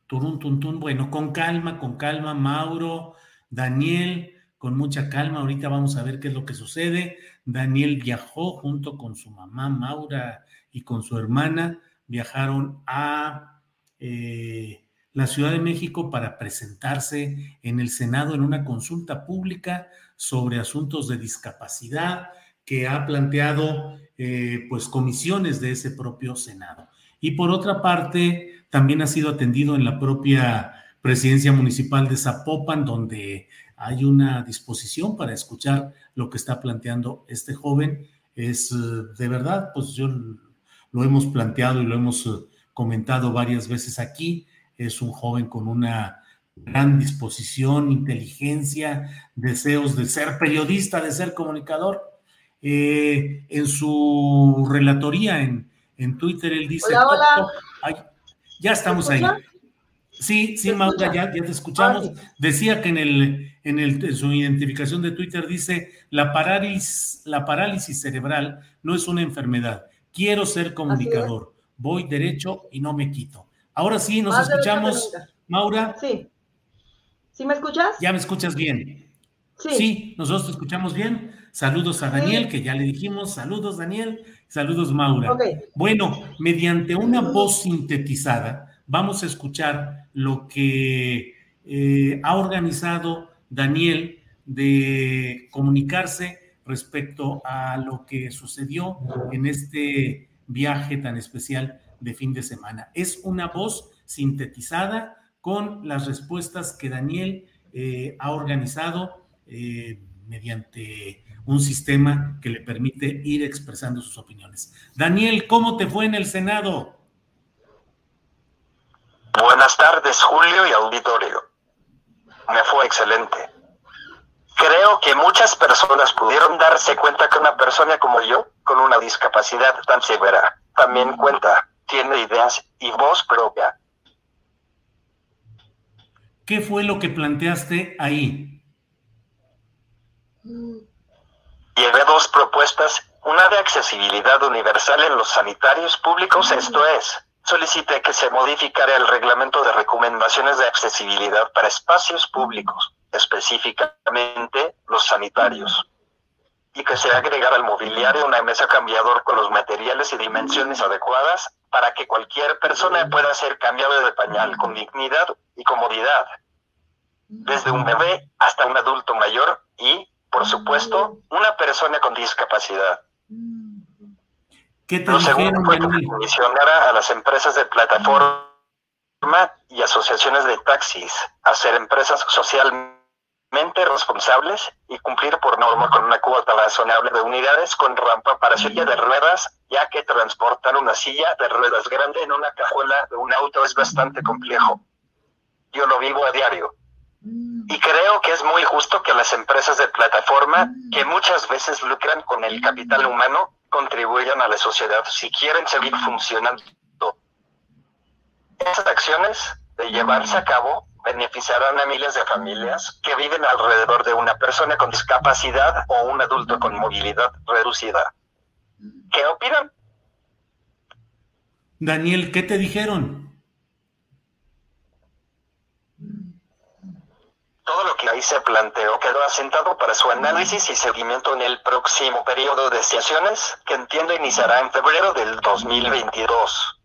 turun, tun, Bueno, con calma, con calma, Mauro, Daniel, con mucha calma. Ahorita vamos a ver qué es lo que sucede. Daniel viajó junto con su mamá, Maura, y con su hermana. Viajaron a eh, la Ciudad de México para presentarse en el Senado en una consulta pública sobre asuntos de discapacidad que ha planteado eh, pues comisiones de ese propio Senado. Y por otra parte, también ha sido atendido en la propia presidencia municipal de Zapopan, donde hay una disposición para escuchar lo que está planteando este joven. Es eh, de verdad, pues yo lo hemos planteado y lo hemos eh, comentado varias veces aquí. Es un joven con una gran disposición, inteligencia, deseos de ser periodista, de ser comunicador eh, en su relatoría en, en, Twitter, él dice... Hola, hola. ya estamos ahí. Sí, sí, Maura, ya, te escuchamos. Decía que en, el, en, el, su identificación de Twitter dice, la parálisis, la parálisis cerebral no es una enfermedad. Quiero ser comunicador. Voy derecho y no me quito. Ahora sí, nos escuchamos. Maura. Sí. ¿Sí me escuchas? Ya me escuchas bien. Sí. Sí, nosotros te escuchamos bien. Saludos a Daniel, que ya le dijimos. Saludos, Daniel. Saludos, Maura. Bueno, mediante una voz sintetizada, vamos a escuchar lo que eh, ha organizado Daniel de comunicarse respecto a lo que sucedió en este viaje tan especial de fin de semana. Es una voz sintetizada con las respuestas que Daniel eh, ha organizado eh, mediante un sistema que le permite ir expresando sus opiniones. Daniel, ¿cómo te fue en el Senado? Buenas tardes, Julio y auditorio. Me fue excelente. Creo que muchas personas pudieron darse cuenta que una persona como yo, con una discapacidad tan severa, también cuenta, tiene ideas y voz propia. ¿Qué fue lo que planteaste ahí? Llevé dos propuestas, una de accesibilidad universal en los sanitarios públicos, esto es, solicité que se modificara el reglamento de recomendaciones de accesibilidad para espacios públicos, específicamente los sanitarios, y que se agregara al mobiliario una mesa cambiador con los materiales y dimensiones adecuadas para que cualquier persona pueda ser cambiado de pañal con dignidad y comodidad, desde un bebé hasta un adulto mayor y, por supuesto, una persona con discapacidad. ¿Qué te Lo segundo fue que comisionara a las empresas de plataforma y asociaciones de taxis a ser empresas socialmente responsables y cumplir por norma con una cuota razonable de unidades con rampa para silla de ruedas, ya que transportar una silla de ruedas grande en una cajuela de un auto es bastante complejo. Yo lo vivo a diario. Y creo que es muy justo que las empresas de plataforma, que muchas veces lucran con el capital humano, contribuyan a la sociedad si quieren seguir funcionando. Estas acciones, de llevarse a cabo, beneficiarán a miles de familias que viven alrededor de una persona con discapacidad o un adulto con movilidad reducida. ¿Qué opinan? Daniel, ¿qué te dijeron? Todo lo que ahí se planteó quedó asentado para su análisis y seguimiento en el próximo periodo de sesiones, que entiendo iniciará en febrero del 2022.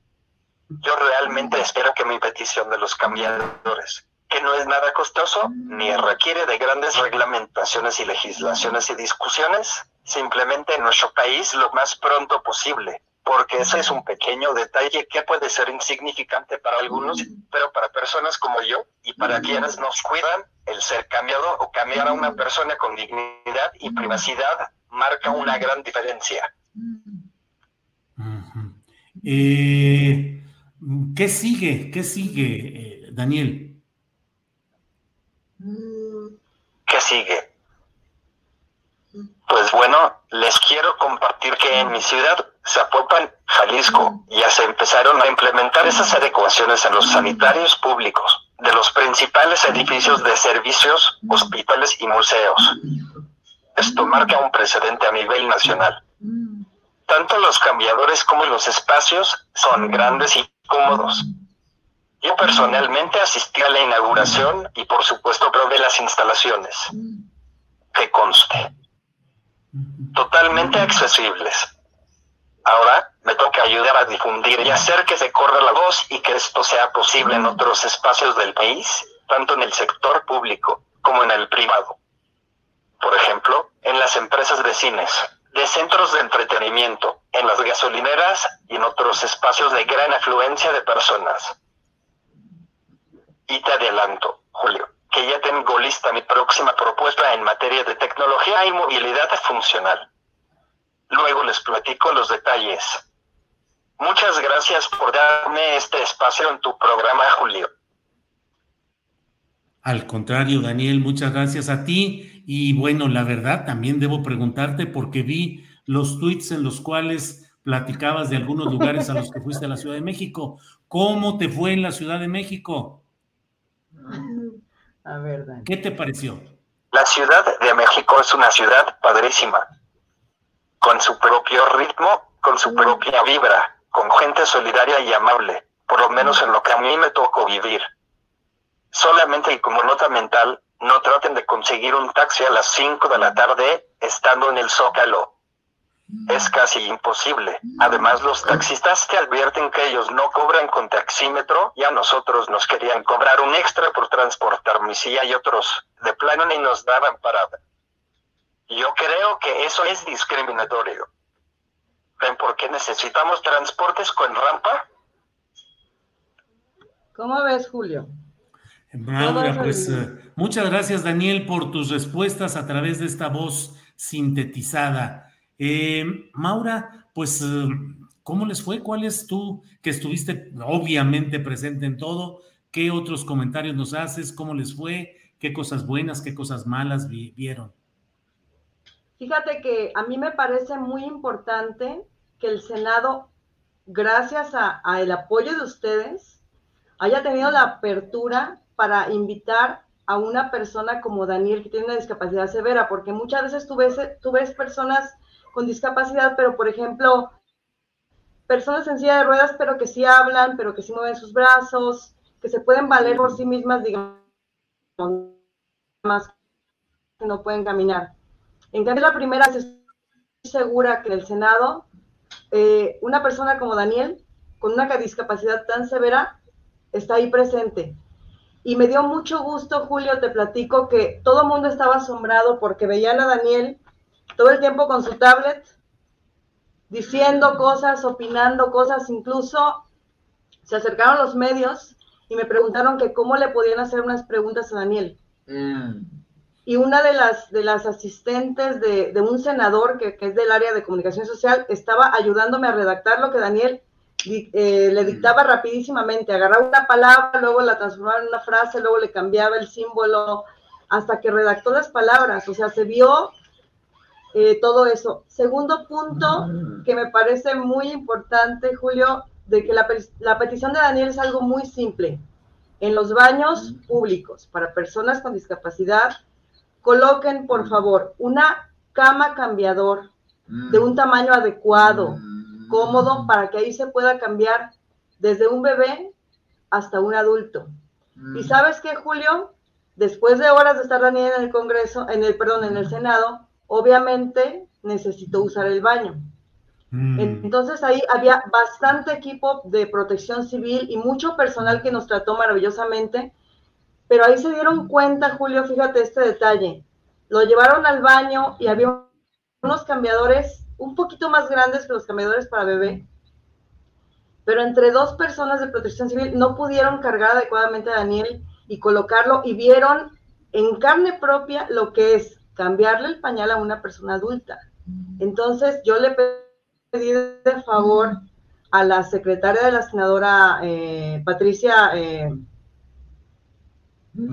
Yo realmente espero que mi petición de los cambiadores, que no es nada costoso ni requiere de grandes reglamentaciones y legislaciones y discusiones, simplemente en nuestro país lo más pronto posible, porque ese es un pequeño detalle que puede ser insignificante para algunos, pero para personas como yo y para quienes nos cuidan, el ser cambiado o cambiar a una persona con dignidad y privacidad marca una gran diferencia. Eh, ¿Qué sigue? ¿Qué sigue, eh, Daniel? ¿Qué sigue? Pues bueno, les quiero compartir que en mi ciudad, Zapopan, Jalisco, ya se empezaron a implementar esas adecuaciones en los sanitarios públicos de los principales edificios de servicios, hospitales y museos. Esto marca un precedente a nivel nacional. Tanto los cambiadores como los espacios son grandes y cómodos. Yo personalmente asistí a la inauguración y por supuesto probé las instalaciones. Que conste. Totalmente accesibles. Ahora me toca ayudar a difundir y hacer que se corra la voz y que esto sea posible en otros espacios del país, tanto en el sector público como en el privado. Por ejemplo, en las empresas de cines, de centros de entretenimiento, en las gasolineras y en otros espacios de gran afluencia de personas. Y te adelanto, Julio, que ya tengo lista mi próxima propuesta en materia de tecnología y movilidad funcional. Luego les platico los detalles. Muchas gracias por darme este espacio en tu programa, Julio. Al contrario, Daniel, muchas gracias a ti. Y bueno, la verdad, también debo preguntarte porque vi los tweets en los cuales platicabas de algunos lugares a los que fuiste a la Ciudad de México. ¿Cómo te fue en la Ciudad de México? A ver, Daniel. ¿Qué te pareció? La Ciudad de México es una ciudad padrísima con su propio ritmo, con su propia vibra, con gente solidaria y amable, por lo menos en lo que a mí me tocó vivir. Solamente y como nota mental, no traten de conseguir un taxi a las 5 de la tarde estando en el zócalo. Es casi imposible. Además, los taxistas te advierten que ellos no cobran con taxímetro y a nosotros nos querían cobrar un extra por transportar mi silla y otros de plano ni nos daban parada. Yo creo que eso es discriminatorio. ¿Ven por qué necesitamos transportes con rampa? ¿Cómo ves, Julio? pues eh, muchas gracias, Daniel, por tus respuestas a través de esta voz sintetizada. Eh, Maura, pues, eh, ¿cómo les fue? ¿Cuál es tú que estuviste obviamente presente en todo? ¿Qué otros comentarios nos haces? ¿Cómo les fue? ¿Qué cosas buenas, qué cosas malas vieron? Fíjate que a mí me parece muy importante que el Senado, gracias al apoyo de ustedes, haya tenido la apertura para invitar a una persona como Daniel que tiene una discapacidad severa, porque muchas veces tú ves, tú ves personas con discapacidad, pero por ejemplo, personas en silla de ruedas, pero que sí hablan, pero que sí mueven sus brazos, que se pueden valer por sí mismas, digamos, más que no pueden caminar. En cambio, la primera, estoy segura que en el Senado, eh, una persona como Daniel, con una discapacidad tan severa, está ahí presente. Y me dio mucho gusto, Julio, te platico que todo el mundo estaba asombrado porque veían a Daniel todo el tiempo con su tablet, diciendo cosas, opinando cosas, incluso se acercaron los medios y me preguntaron que cómo le podían hacer unas preguntas a Daniel. Mm y una de las, de las asistentes de, un senador que, es del área de comunicación social estaba ayudándome a redactar lo que Daniel eh, le dictaba rapidísimamente. Agarraba una palabra, luego la transformaba en una frase, luego le cambiaba el símbolo, hasta que redactó las palabras. O sea, se vio eh, todo eso. Segundo punto que me parece muy importante, Julio, de que la, la petición de Daniel es algo muy simple. En los baños públicos para personas con discapacidad, coloquen, por favor, una cama cambiador de un tamaño adecuado, cómodo, para que ahí se pueda cambiar desde un bebé hasta un adulto. Y sabes qué, Julio, después de horas de estar Daniel en el Congreso, en el, perdón, en el Senado, obviamente necesitó usar el baño. Mm. Entonces ahí había bastante equipo de protección civil y mucho personal que nos trató maravillosamente, pero ahí se dieron cuenta, Julio, fíjate este detalle, lo llevaron al baño y había unos cambiadores un poquito más grandes que los cambiadores para bebé, pero entre dos personas de protección civil no pudieron cargar adecuadamente a Daniel y colocarlo y vieron en carne propia lo que es cambiarle el pañal a una persona adulta. Entonces yo le pedí de favor a la secretaria de la senadora eh, Patricia, eh,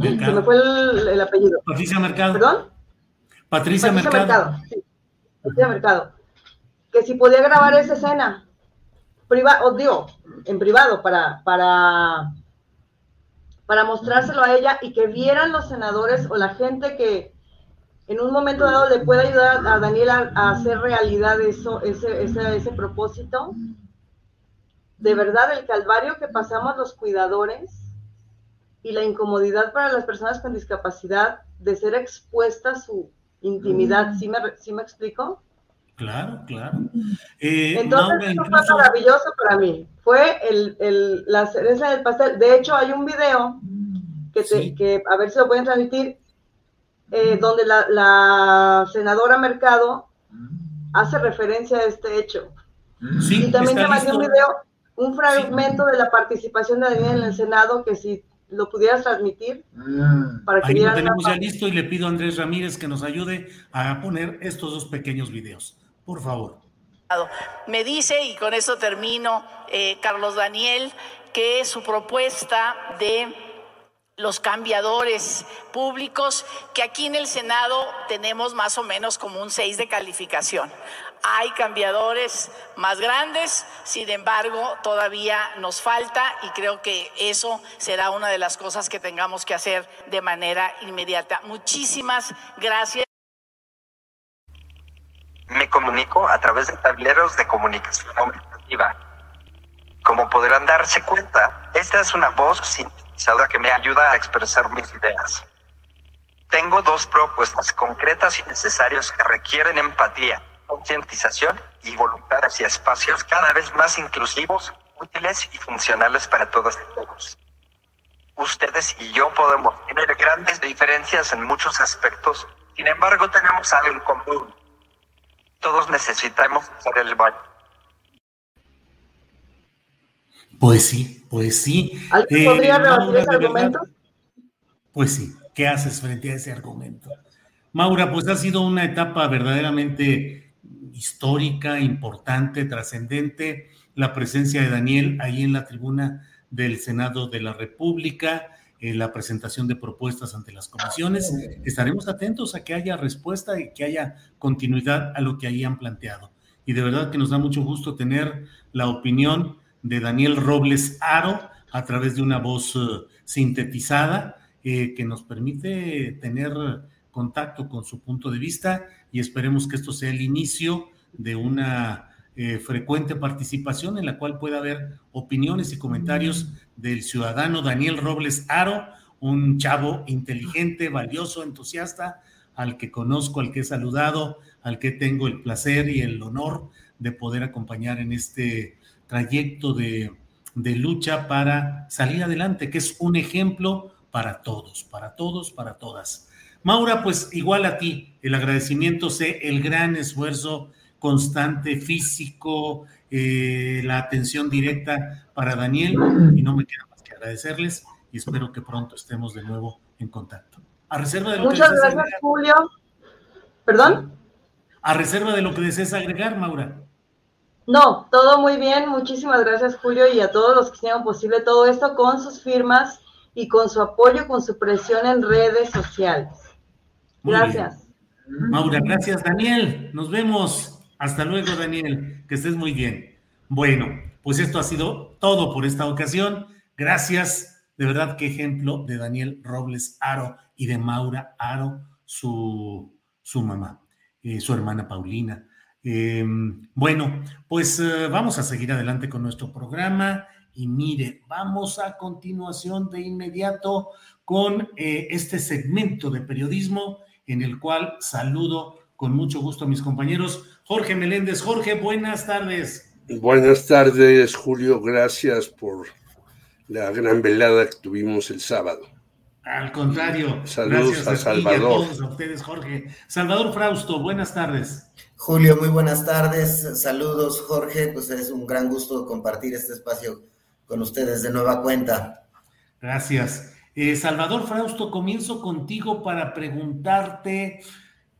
se me fue el, apellido. Patricia Mercado. ¿Perdón? Patricia, Mercado. Patricia Mercado. Que si podía grabar esa escena, privado, digo, en privado, para, para, para mostrárselo a ella y que vieran los senadores o la gente que, en un momento dado le puede ayudar a Daniela a hacer realidad eso, ese, ese, ese propósito. De verdad, el calvario que pasamos los cuidadores y la incomodidad para las personas con discapacidad de ser expuesta a su intimidad, ¿sí me, ¿sí me explico? Claro, claro. Eh, Entonces, eso fue maravilloso para mí. Fue el, el, la cereza del pastel. De hecho, hay un video que, que a ver si lo pueden transmitir, eh, donde la, senadora Mercado hace referencia a este hecho. y también te mandé un video, un fragmento de la participación de Daniel en el Senado, que si lo pudieras transmitir para que Ahí lo tenemos ya listo y le pido a Andrés Ramírez que nos ayude a poner estos dos pequeños videos. Por favor. Me dice, y con eso termino, eh, Carlos Daniel, que su propuesta de los cambiadores públicos, que aquí en el Senado tenemos más o menos como un 6 de calificación. Hay cambiadores más grandes, sin embargo, todavía nos falta y creo que eso será una de las cosas que tengamos que hacer de manera inmediata. Muchísimas gracias. Me comunico a través de tableros de comunicación aumentativa. Como podrán darse cuenta, esta es una voz sin que me ayuda a expresar mis ideas. Tengo dos propuestas concretas y necesarias que requieren empatía, concientización y voluntad hacia espacios cada vez más inclusivos, útiles y funcionales para todos y todos. Ustedes y yo podemos tener grandes diferencias en muchos aspectos, sin embargo tenemos algo en común. Todos necesitamos hacer el baño. Pues sí, pues sí. ¿Alguien podría eh, ese argumento? pues sí, ¿qué haces frente a ese argumento? Maura, pues ha sido una etapa verdaderamente histórica, importante, trascendente, la presencia de Daniel ahí en la tribuna del Senado de la República, eh, la presentación de propuestas ante las comisiones. Estaremos atentos a que haya respuesta y que haya continuidad a lo que ahí han planteado. Y de verdad que nos da mucho gusto tener la opinión de Daniel Robles Aro a través de una voz eh, sintetizada eh, que nos permite tener contacto con su punto de vista y esperemos que esto sea el inicio de una eh, frecuente participación en la cual pueda haber opiniones y comentarios del ciudadano Daniel Robles Aro, un chavo inteligente, valioso, entusiasta, al que conozco, al que he saludado, al que tengo el placer y el honor de poder acompañar en este trayecto de, lucha para salir adelante, que es un ejemplo para todos, para todos, para todas. Maura, pues igual a ti, el agradecimiento sé el gran esfuerzo constante físico, eh, la atención directa para Daniel y no me queda más que agradecerles y espero que pronto estemos de nuevo en contacto. A reserva de lo Muchas gracias, Julio. ¿Perdón? A reserva de lo que desees agregar, Maura. No, todo muy bien. Muchísimas gracias, Julio, y a todos los que hicieron posible todo esto con sus firmas y con su apoyo, con su presión en redes sociales. Gracias. Maura, gracias Daniel. Nos vemos. Hasta luego Daniel. Que estés muy bien. Bueno, pues esto ha sido todo por esta ocasión. Gracias. De verdad, qué ejemplo de Daniel Robles Aro y de Maura Aro, su, su mamá, eh, su hermana Paulina. Em, bueno, pues eh, vamos a seguir adelante con nuestro programa y mire, vamos a continuación de inmediato con eh, este segmento de periodismo en el cual saludo con mucho gusto a mis compañeros. Jorge Meléndez, Jorge, buenas tardes. Buenas tardes, Julio, gracias por la gran velada que tuvimos el sábado. Al contrario, saludos a, Salvador. a todos a ustedes, Jorge. Salvador Frausto, buenas tardes. Julio, muy buenas tardes. Saludos, Jorge. Pues es un gran gusto compartir este espacio con ustedes de nueva cuenta. Gracias. Eh, Salvador Frausto, comienzo contigo para preguntarte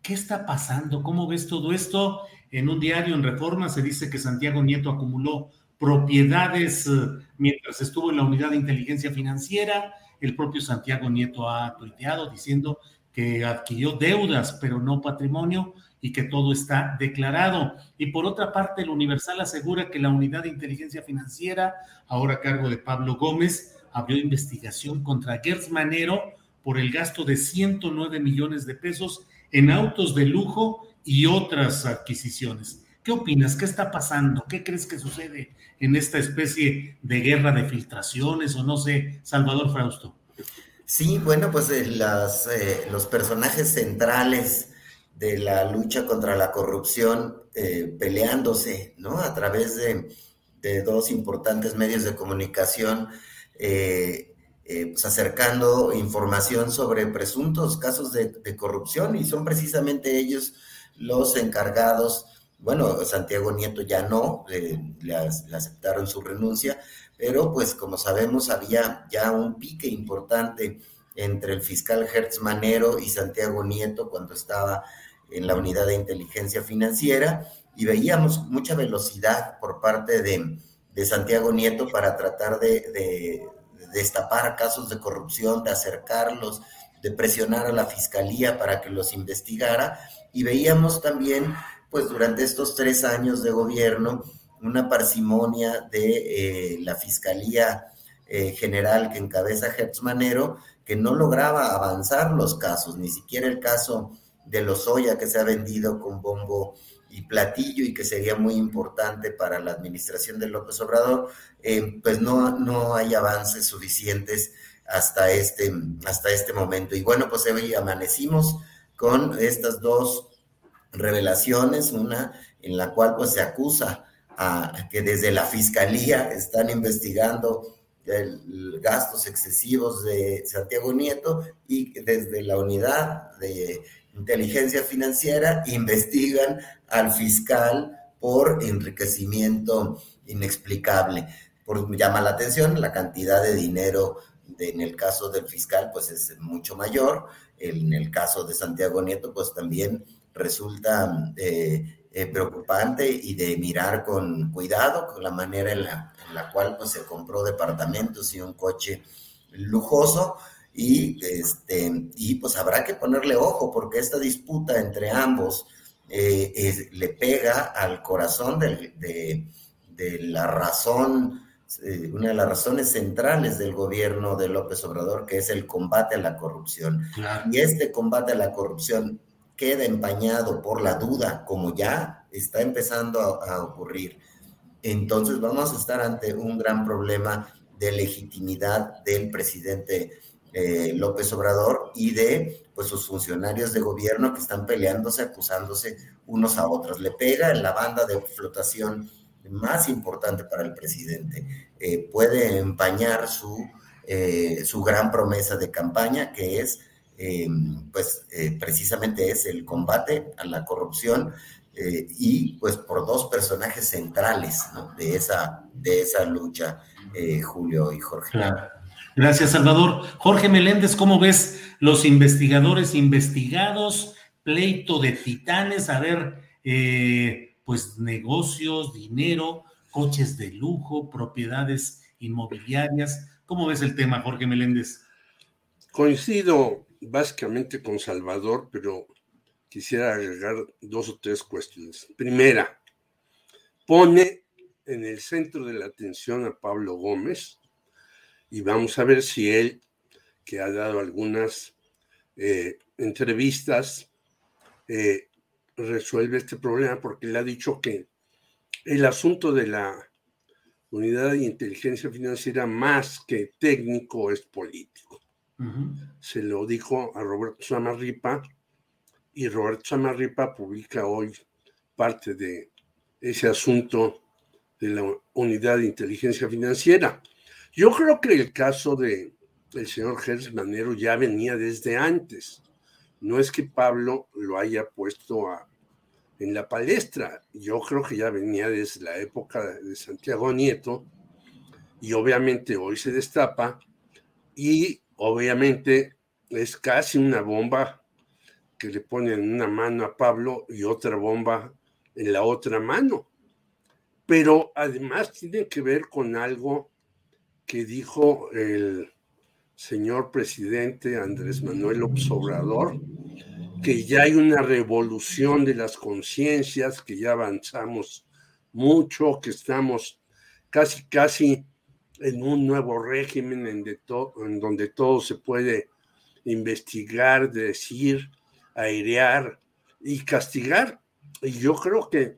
qué está pasando, cómo ves todo esto. En un diario en Reforma se dice que Santiago Nieto acumuló propiedades eh, mientras estuvo en la unidad de inteligencia financiera. El propio Santiago Nieto ha tuiteado diciendo que adquirió deudas, pero no patrimonio y que todo está declarado. Y por otra parte, el Universal asegura que la unidad de inteligencia financiera, ahora a cargo de Pablo Gómez, abrió investigación contra Gertz Manero por el gasto de 109 millones de pesos en autos de lujo y otras adquisiciones. ¿Qué opinas? ¿Qué está pasando? ¿Qué crees que sucede en esta especie de guerra de filtraciones o no sé, Salvador Frausto? Sí, bueno, pues eh, eh, los personajes centrales de la lucha contra la corrupción eh, peleándose, ¿no? A través de, dos importantes medios de comunicación, pues acercando información sobre presuntos casos de, corrupción y son precisamente ellos los encargados. Bueno, Santiago Nieto ya no, eh, le, aceptaron su renuncia, pero pues como sabemos había ya un pique importante entre el fiscal Hertz Manero y Santiago Nieto cuando estaba en la unidad de inteligencia financiera y veíamos mucha velocidad por parte de, Santiago Nieto para tratar de, de, destapar casos de corrupción, de acercarlos, de presionar a la fiscalía para que los investigara. Y veíamos también pues durante estos tres años de gobierno, una parsimonia de eh, la Fiscalía eh, General que encabeza Hertz Manero, que no lograba avanzar los casos, ni siquiera el caso de Lozoya que se ha vendido con bombo y platillo y que sería muy importante para la administración de López Obrador, eh, pues no, no hay avances suficientes hasta este, hasta este momento. Y bueno, pues hoy amanecimos con estas dos revelaciones, una en la cual pues se acusa a, que desde la fiscalía están investigando el, gastos excesivos de Santiago Nieto y desde la unidad de inteligencia financiera investigan al fiscal por enriquecimiento inexplicable. Por, llama la atención la cantidad de dinero en el caso del fiscal pues es mucho mayor, en el caso de Santiago Nieto pues también resulta eh, eh, preocupante y de mirar con cuidado con la manera en la, cual pues, se compró departamentos y un coche lujoso y, este, y pues habrá que ponerle ojo porque esta disputa entre ambos eh, le pega al corazón de, de, la razón, una de las razones centrales del gobierno de López Obrador, que es el combate a la corrupción. Y este combate a la corrupción queda empañado por la duda, como ya está empezando a, ocurrir, entonces vamos a estar ante un gran problema de legitimidad del presidente eh, López Obrador y de pues sus funcionarios de gobierno que están peleándose, acusándose unos a otros. Le pega en la banda de flotación más importante para el presidente. Eh, puede empañar su, eh, su gran promesa de campaña, que es eh, pues precisamente es el combate a la corrupción y pues por dos personajes centrales de, esa, de esa lucha, Julio y Jorge. Gracias, Salvador. Jorge Meléndez, ¿cómo ves los investigadores investigados? Pleito de titanes, a ver, pues negocios, dinero, coches de lujo, propiedades inmobiliarias. ¿Cómo ves el tema, Jorge Meléndez? Coincido básicamente con Salvador, pero quisiera agregar dos o tres cuestiones. Primera, pone en el centro de la atención a Pablo Gómez y vamos a ver si él, que ha dado algunas eh, entrevistas, eh, resuelve este problema porque le ha dicho que el asunto de la unidad de inteligencia financiera más que técnico es político. Se lo dijo a Roberto Samarripa y Roberto Samarripa publica hoy parte de ese asunto de la unidad de inteligencia financiera. Yo creo que el caso de el señor Gers Manero ya venía desde antes. No es que Pablo lo haya puesto a, en la palestra. Yo creo que ya venía desde la época de Santiago Nieto y obviamente hoy se destapa y obviamente es casi una bomba que le ponen en una mano a Pablo y otra bomba en la otra mano. Pero además tiene que ver con algo que dijo el señor presidente Andrés Manuel López Obrador, que ya hay una revolución de las conciencias, que ya avanzamos mucho, que estamos casi, casi en un nuevo régimen en, en donde todo se puede investigar, decir, airear y castigar. Y yo creo que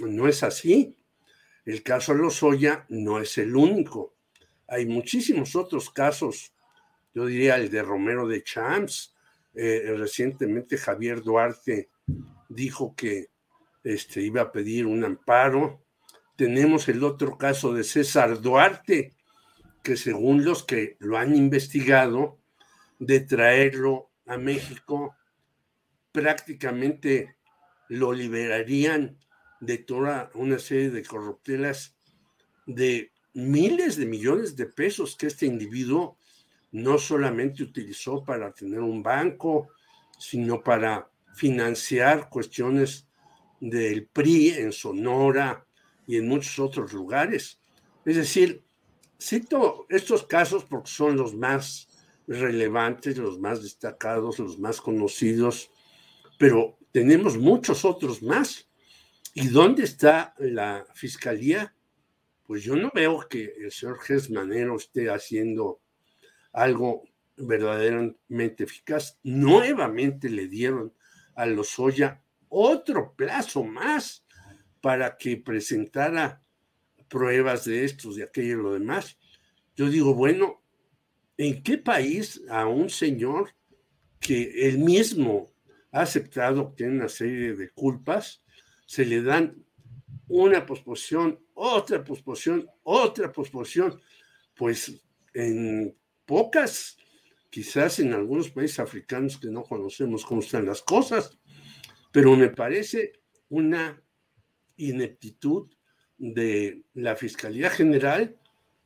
no es así. El caso de Lozoya no es el único. Hay muchísimos otros casos. Yo diría el de Romero de Champs. Eh, recientemente Javier Duarte dijo que este, iba a pedir un amparo. Tenemos el otro caso de César Duarte, que según los que lo han investigado, de traerlo a México, prácticamente lo liberarían de toda una serie de corruptelas de miles de millones de pesos que este individuo no solamente utilizó para tener un banco, sino para financiar cuestiones del PRI en Sonora y en muchos otros lugares. Es decir, cito estos casos porque son los más relevantes, los más destacados, los más conocidos, pero tenemos muchos otros más. ¿Y dónde está la fiscalía? Pues yo no veo que el señor Gesmanero esté haciendo algo verdaderamente eficaz. Nuevamente le dieron a Lozoya otro plazo más para que presentara pruebas de estos, de aquello y lo demás. Yo digo, bueno, ¿en qué país a un señor que él mismo ha aceptado que tiene una serie de culpas, se le dan una posposición, otra posposición, otra posposición, pues en pocas, quizás en algunos países africanos que no conocemos cómo están las cosas, pero me parece una ineptitud de la Fiscalía General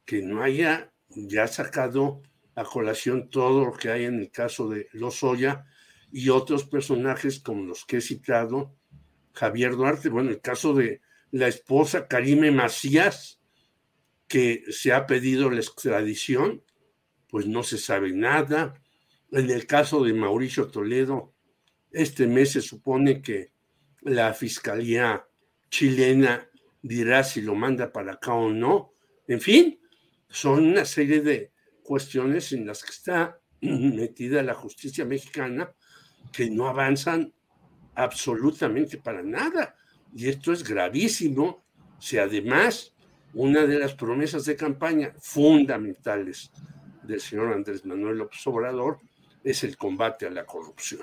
que no haya ya sacado a colación todo lo que hay en el caso de Lozoya y otros personajes como los que he citado, Javier Duarte, bueno, el caso de la esposa Karime Macías, que se ha pedido la extradición, pues no se sabe nada. En el caso de Mauricio Toledo, este mes se supone que la Fiscalía chilena dirá si lo manda para acá o no. En fin, son una serie de cuestiones en las que está (clears throat) metida la justicia mexicana que no avanzan absolutamente para nada. Y esto es gravísimo si además una de las promesas de campaña fundamentales del señor Andrés Manuel López Obrador es el combate a la corrupción.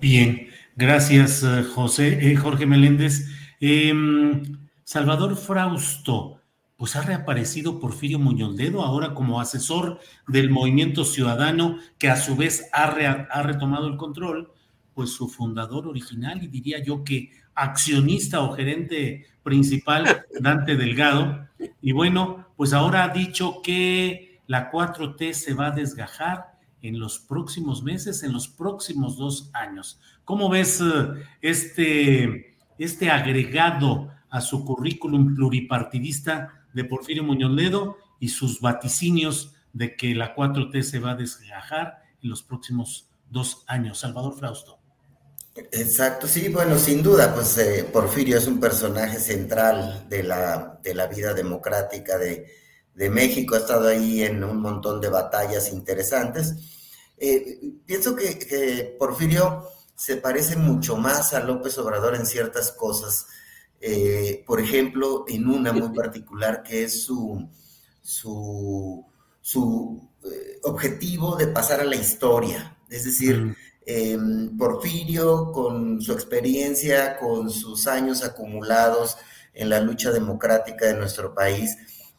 Bien, gracias eh, José, eh, Jorge Meléndez. Em, Salvador Frausto, pues ha reaparecido Porfirio Muñoz Ledo ahora como asesor del movimiento ciudadano que a su vez ha, ha retomado el control pues su fundador original y diría yo que accionista o gerente principal, (laughs) Dante Delgado. Y bueno, pues ahora ha dicho que la 4T se va a desgajar en los próximos meses, en los próximos dos años. ¿Cómo ves eh, este, este agregado a su currículum pluripartidista de Porfirio Muñoz Ledo y sus vaticinios de que la 4T se va a desgajar en los próximos dos años? Salvador Frausto. Exacto, sí, bueno, sin duda, pues eh, Porfirio es un personaje central de la, de la vida democrática de, de, México, ha estado ahí en un montón de batallas interesantes. Eh, pienso que, Porfirio se parece mucho más a López Obrador en ciertas cosas, eh, por ejemplo, en una muy particular que es su, su, su objetivo de pasar a la historia, es decir, mm eh, Porfirio, con su experiencia, con sus años acumulados en la lucha democrática de nuestro país,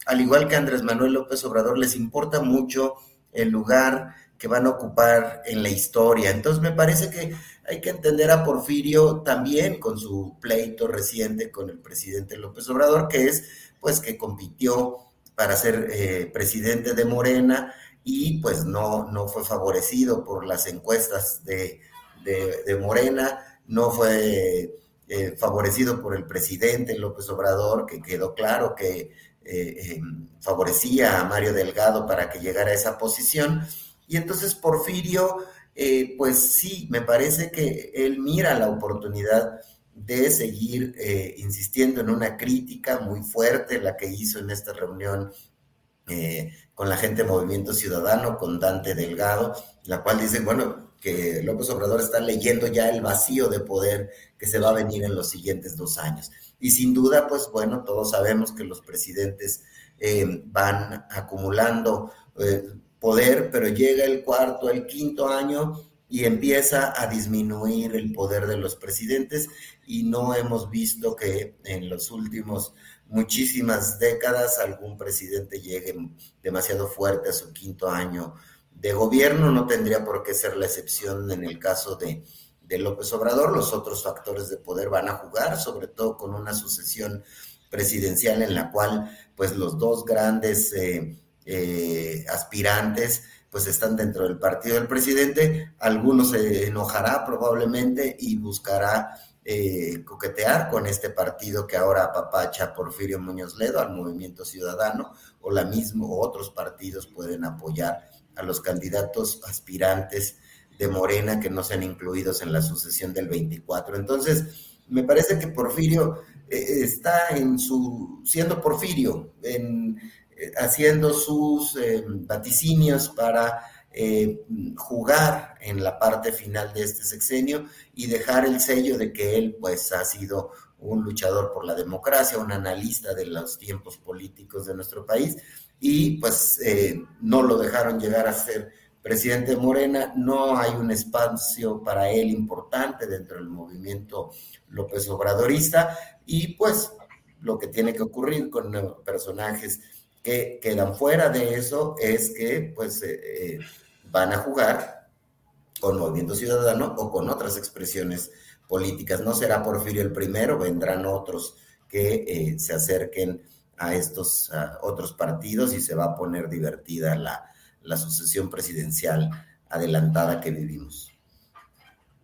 al igual que Andrés Manuel López Obrador, les importa mucho el lugar que van a ocupar en la historia. Entonces me parece que hay que entender a Porfirio también con su pleito reciente con el presidente López Obrador, que es pues que compitió para ser eh, presidente de Morena y pues no, no fue favorecido por las encuestas de, Morena, no fue eh, favorecido por el presidente López Obrador, que quedó claro que eh, em, favorecía a Mario Delgado para que llegara a esa posición. Y entonces Porfirio, eh, pues sí, me parece que él mira la oportunidad de seguir insistiendo en una crítica muy fuerte, la que hizo en esta reunión con la gente de Movimiento Ciudadano, con Dante Delgado, la cual dice, bueno, que López Obrador está leyendo ya el vacío de poder que se va a venir en los siguientes dos años. Y sin duda, pues bueno, todos sabemos que los presidentes eh, van acumulando eh, poder, pero llega el cuarto, el quinto año y empieza a disminuir el poder de los presidentes y no hemos visto que en los últimos muchísimas décadas algún presidente llegue demasiado fuerte a su quinto año de gobierno. No tendría por qué ser la excepción en el caso de, López Obrador. Los otros factores de poder van a jugar, sobre todo con una sucesión presidencial en la cual pues los dos grandes eh, eh, aspirantes pues están dentro del partido del presidente. Algunos se enojará probablemente y buscará eh, coquetear con este partido que ahora apapacha Porfirio Muñoz Ledo, al Movimiento Ciudadano, o la misma, o otros partidos pueden apoyar a los candidatos aspirantes de Morena que no sean incluidos en la sucesión del 24. Entonces, me parece que Porfirio eh, está en su, siendo Porfirio, en, eh, haciendo sus vaticinios para eh, jugar en la parte final de este sexenio y dejar el sello de que él pues ha sido un luchador por la democracia, un analista de los tiempos políticos de nuestro país y pues eh, no lo dejaron llegar a ser presidente de Morena, no hay un espacio para él importante dentro del movimiento López Obradorista y pues lo que tiene que ocurrir con personajes que quedan fuera de eso es que pues eh, eh, van a jugar con Movimiento Ciudadano o con otras expresiones políticas. No será Porfirio el primero, vendrán otros que eh, se acerquen a estos otros partidos y se va a poner divertida la, la sucesión presidencial adelantada que vivimos.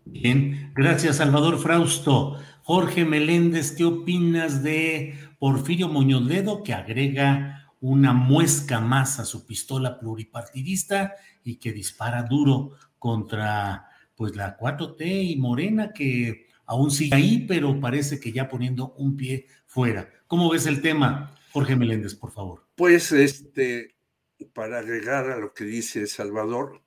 Bien, gracias Salvador Frausto. Jorge Meléndez, ¿qué opinas de Porfirio Muñoz Ledo que agrega una muesca más a su pistola pluripartidista y que dispara duro contra pues la 4T y Morena que aún sigue ahí, pero parece que ya poniendo un pie fuera. ¿Cómo ves el tema, Jorge Meléndez, por favor? Pues este, para agregar a lo que dice Salvador,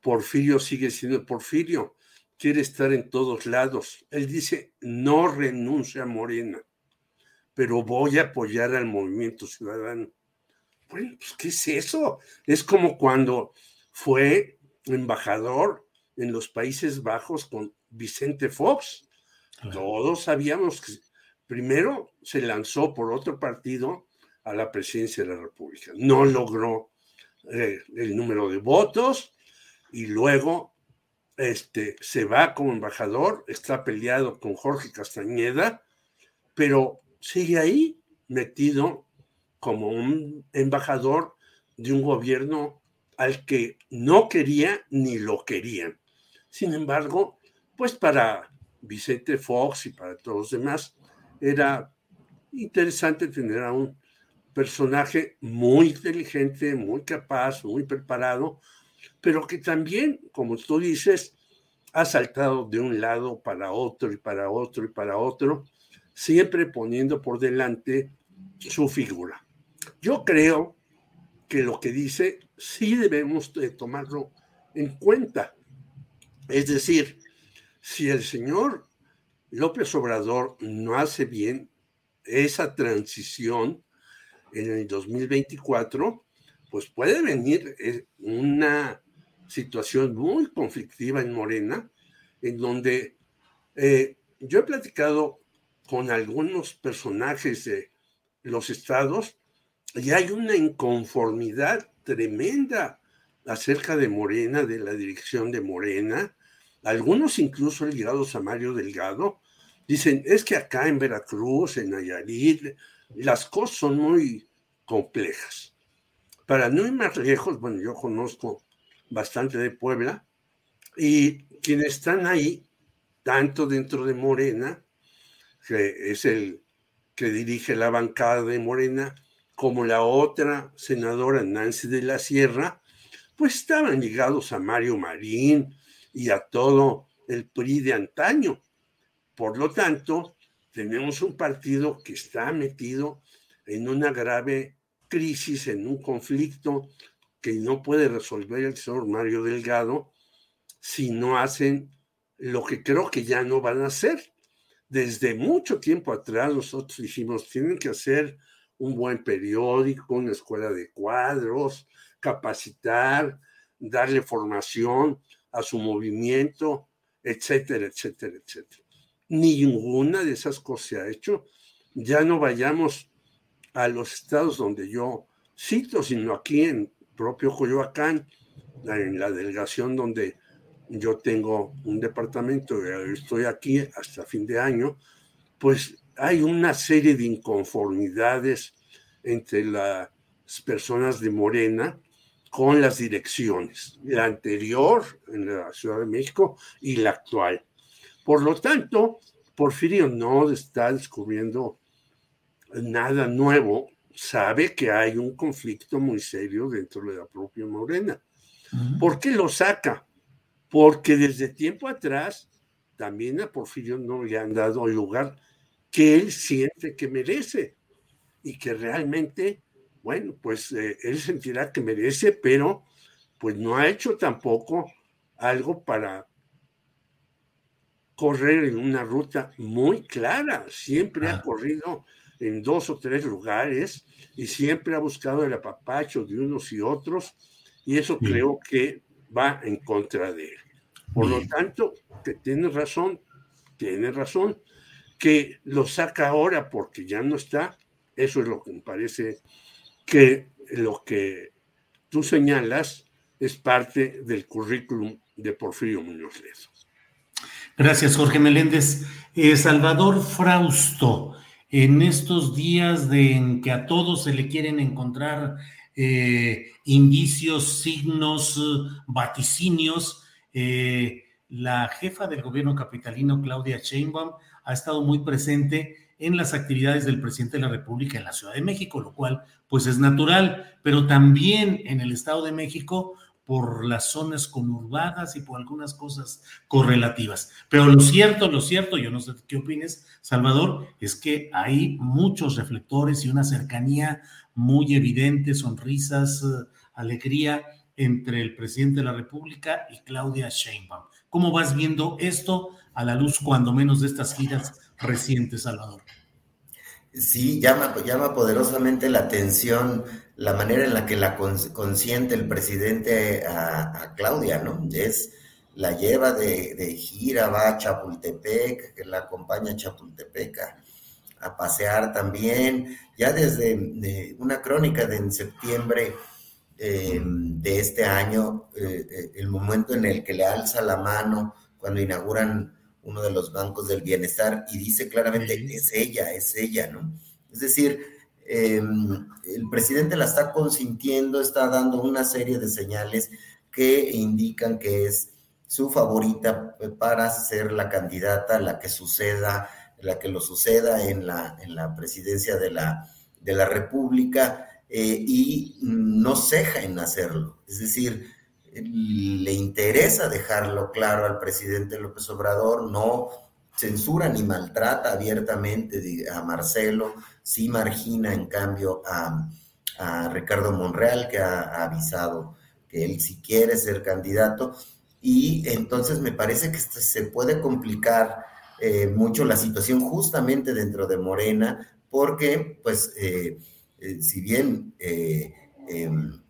Porfirio sigue siendo Porfirio, quiere estar en todos lados. Él dice, no renuncia a Morena, pero voy a apoyar al movimiento ciudadano. Bueno, pues, ¿qué es eso? Es como cuando fue embajador en los Países Bajos con Vicente Fox. Todos sabíamos que primero se lanzó por otro partido a la presidencia de la República. No logró eh, el número de votos y luego este, se va como embajador, está peleado con Jorge Castañeda, pero sigue ahí metido como un embajador de un gobierno al que no quería ni lo querían. Sin embargo, pues para Vicente Fox y para todos los demás era interesante tener a un personaje muy inteligente, muy capaz, muy preparado, pero que también, como tú dices, ha saltado de un lado para otro y para otro y para otro, siempre poniendo por delante su figura. Yo creo que lo que dice sí debemos de tomarlo en cuenta. Es decir, si el señor López Obrador no hace bien esa transición en el 2024, pues puede venir eh, una situación muy conflictiva en Morena, en donde eh, yo he platicado con algunos personajes de los estados y hay una inconformidad tremenda acerca de Morena, de la dirección de Morena, algunos incluso ligados a Mario Delgado, dicen, es que acá en Veracruz, en Nayarit, las cosas son muy complejas. Para no ir más lejos, bueno, yo conozco bastante de Puebla y quienes están ahí, tanto dentro de Morena, que es el que dirige la bancada de Morena, como la otra senadora Nancy de la Sierra, pues estaban ligados a Mario Marín y a todo el PRI de antaño. Por lo tanto, tenemos un partido que está metido en una grave crisis, en un conflicto que no puede resolver el señor Mario Delgado si no hacen lo que creo que ya no van a hacer. Desde mucho tiempo atrás nosotros dijimos, tienen que hacer un buen periódico, una escuela de cuadros, capacitar, darle formación a su movimiento, etcétera, etcétera, etcétera. Ninguna de esas cosas se ha hecho. Ya no vayamos a los estados donde yo cito, sino aquí en propio Coyoacán, en la delegación donde yo tengo un departamento, estoy aquí hasta fin de año, pues hay una serie de inconformidades entre las personas de Morena con las direcciones, la anterior en la Ciudad de México y la actual. Por lo tanto, Porfirio no está descubriendo nada nuevo, sabe que hay un conflicto muy serio dentro de la propia Morena. ¿Por qué lo saca? Porque desde tiempo atrás también a Porfirio no le han dado lugar que él siente que merece y que realmente, bueno, pues eh, él sentirá que merece, pero pues no ha hecho tampoco algo para correr en una ruta muy clara. Siempre ha ah. corrido en dos o tres lugares y siempre ha buscado el apapacho de unos y otros y eso creo que va en contra de él. Por lo tanto, que tiene razón, tiene razón, que lo saca ahora porque ya no está, eso es lo que me parece que lo que tú señalas es parte del currículum de Porfirio Muñoz Ledo. Gracias, Jorge Meléndez. Eh, Salvador Frausto, en estos días de en que a todos se le quieren encontrar eh, indicios, signos, vaticinios, eh, la jefa del gobierno capitalino, Claudia Sheinbaum, ha estado muy presente en las actividades del presidente de la República en la Ciudad de México, lo cual pues es natural, pero también en el Estado de México por las zonas conurbadas y por algunas cosas correlativas. Pero lo cierto, lo cierto, yo no sé qué opines, Salvador, es que hay muchos reflectores y una cercanía muy evidente, sonrisas, alegría entre el presidente de la República y Claudia Sheinbaum. ¿Cómo vas viendo esto a la luz, cuando menos, de estas giras recientes, Salvador? Sí, llama, llama poderosamente la atención la manera en la que la consiente el presidente a, Claudia, ¿no? Es, la lleva de, gira, va a Chapultepec, que la acompaña a Chapultepec a, pasear también. Ya desde una crónica de en septiembre em, de este año, eh, eh, el momento en el que le alza la mano cuando inauguran uno de los bancos del bienestar y dice claramente, es ella, es ella, ¿no? Es decir, Em, el presidente la está consintiendo, está dando una serie de señales que indican que es su favorita para ser la candidata, la que suceda, la que lo suceda en la, en la presidencia de la, de la República eh, y no ceja en hacerlo. Es decir, le interesa dejarlo claro al presidente López Obrador, no censura ni maltrata abiertamente a Marcelo, sí margina en cambio a, Ricardo Monreal, que ha, avisado que él si quiere ser candidato, y entonces me parece que se puede complicar eh, mucho la situación justamente dentro de Morena, porque pues eh, eh, si bien em,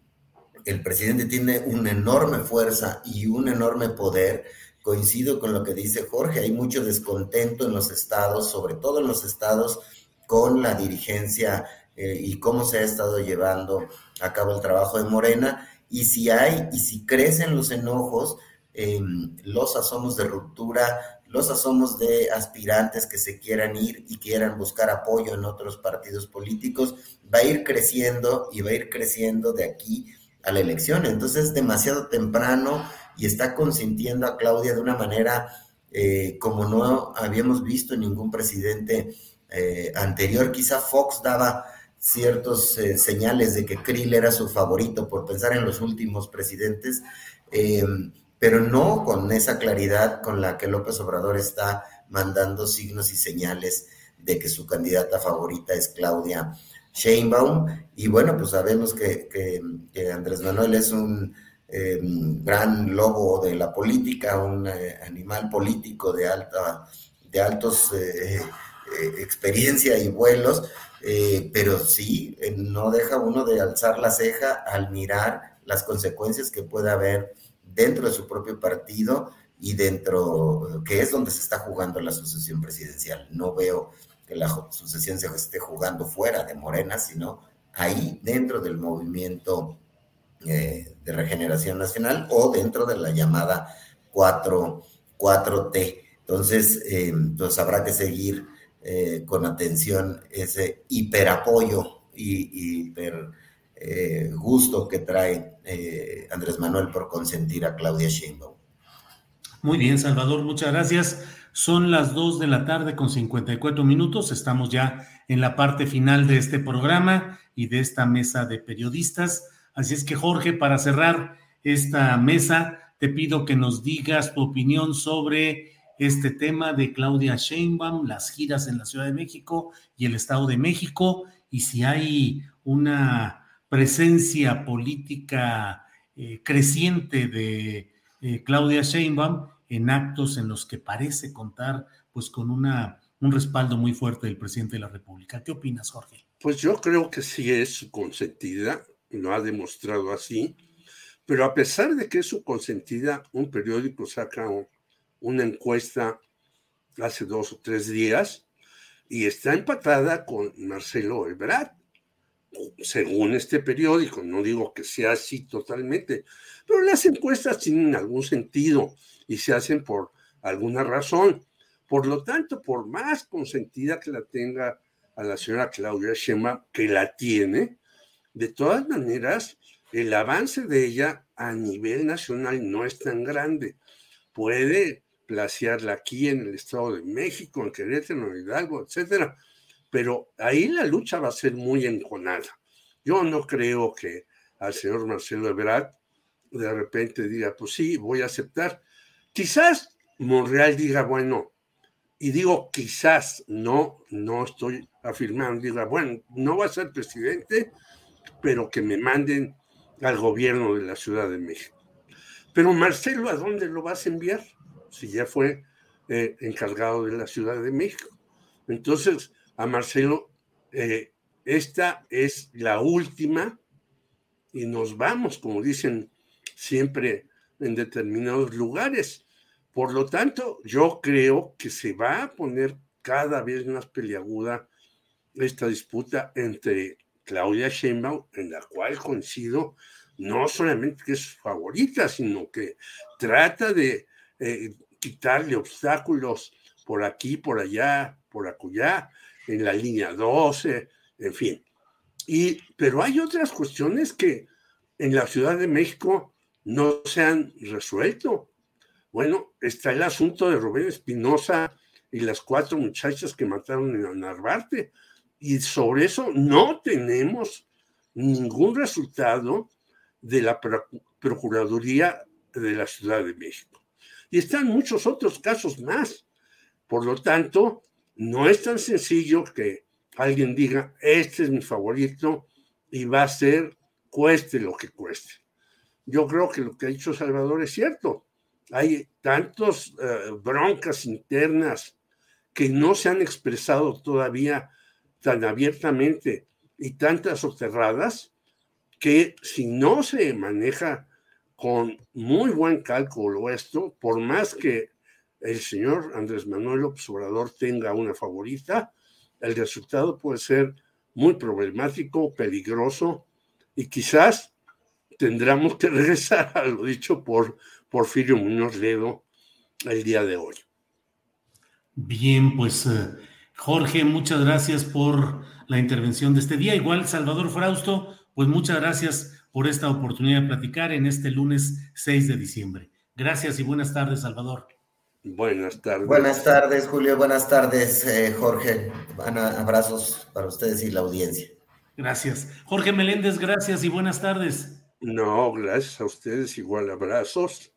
el presidente tiene una enorme fuerza y un enorme poder, coincido con lo que dice Jorge, hay mucho descontento en los estados, sobre todo en los estados, con la dirigencia eh, y cómo se ha estado llevando a cabo el trabajo de Morena. Y si hay, y si crecen los enojos, em, los asomos de ruptura, los asomos de aspirantes que se quieran ir y quieran buscar apoyo en otros partidos políticos, va a ir creciendo y va a ir creciendo de aquí a la elección. Entonces es demasiado temprano y está consintiendo a Claudia de una manera eh, como no habíamos visto en ningún presidente eh, anterior. Quizá Fox daba ciertos eh, señales de que Krill era su favorito por pensar en los últimos presidentes, pero no con esa claridad con la que López Obrador está mandando signos y señales de que su candidata favorita es Claudia Sheinbaum. Y bueno, pues sabemos que, Andrés Manuel es un em, gran lobo de la política, un eh, animal político de alta, de altos eh, eh, experiencia y vuelos, pero sí, no deja uno de alzar la ceja al mirar las consecuencias que puede haber dentro de su propio partido y dentro, que es donde se está jugando la sucesión presidencial. No veo que la sucesión se esté jugando fuera de Morena, sino ahí dentro del movimiento eh, de regeneración nacional o dentro de la llamada 4, t Entonces, eh, pues habrá que seguir eh, con atención ese hiperapoyo y hiper gusto que trae Andrés Manuel por consentir a Claudia Sheinbaum. Muy bien, Salvador, muchas gracias. Son las 2 de la tarde con 54 minutos. Estamos ya en la parte final de este programa y de esta mesa de periodistas. Así es que, Jorge, para cerrar esta mesa, te pido que nos digas tu opinión sobre este tema de Claudia Sheinbaum, las giras en la Ciudad de México y el Estado de México, y si hay una presencia política eh, creciente de eh, Claudia Sheinbaum en actos en los que parece contar pues con una, un respaldo muy fuerte del presidente de la República. ¿Qué opinas, Jorge? Pues yo creo que sí es consentida, lo ha demostrado así, pero a pesar de que es su consentida, un periódico saca una encuesta hace dos o tres días y está empatada con Marcelo Ebrard, según este periódico. No digo que sea así totalmente, pero las encuestas tienen algún sentido y se hacen por alguna razón. Por lo tanto, por más consentida que la tenga a la señora Claudia Shema, que la tiene, de todas maneras, el avance de ella a nivel nacional no es tan grande. Puede placearla aquí en el Estado de México, en Querétaro, en Hidalgo, etcétera, pero ahí la lucha va a ser muy enconada. Yo no creo que al señor Marcelo Ebrard de repente diga, pues sí, voy a aceptar. Quizás Monreal diga, bueno, y digo quizás, no, no estoy afirmando, diga, bueno, no va a ser presidente, pero que me manden al gobierno de la Ciudad de México. Pero Marcelo, ¿a dónde lo vas a enviar? Si ya fue eh, encargado de la Ciudad de México. Entonces, a Marcelo, eh, esta es la última y nos vamos, como dicen siempre en determinados lugares. Por lo tanto, yo creo que se va a poner cada vez más peliaguda esta disputa entre Claudia Sheinbaum, en la cual coincido no solamente que es favorita, sino que trata de eh, quitarle obstáculos por aquí, por allá, por acullá, en la línea 12, en fin. Y, pero hay otras cuestiones que en la Ciudad de México no se han resuelto. Bueno, está el asunto de Rubén Espinosa y las cuatro muchachas que mataron en Narvarte. Y sobre eso no tenemos ningún resultado de la Procuraduría de la Ciudad de México. Y están muchos otros casos más. Por lo tanto, no es tan sencillo que alguien diga, este es mi favorito y va a ser cueste lo que cueste. Yo creo que lo que ha dicho Salvador es cierto. Hay tantos eh, broncas internas que no se han expresado todavía tan abiertamente y tantas soterradas que si no se maneja con muy buen cálculo esto, por más que el señor Andrés Manuel Obrador tenga una favorita, el resultado puede ser muy problemático, peligroso y quizás tendremos que (laughs) regresar a lo dicho por Porfirio Muñoz Ledo el día de hoy. Bien, pues eh, Jorge, muchas gracias por la intervención de este día. Igual, Salvador Frausto, pues muchas gracias por esta oportunidad de platicar en este lunes 6 de diciembre. Gracias y buenas tardes, Salvador. Buenas tardes. Buenas tardes, Julio. Buenas tardes, eh, Jorge. Abrazos para ustedes y la audiencia. Gracias. Jorge Meléndez, gracias y buenas tardes. No, gracias a ustedes, igual abrazos.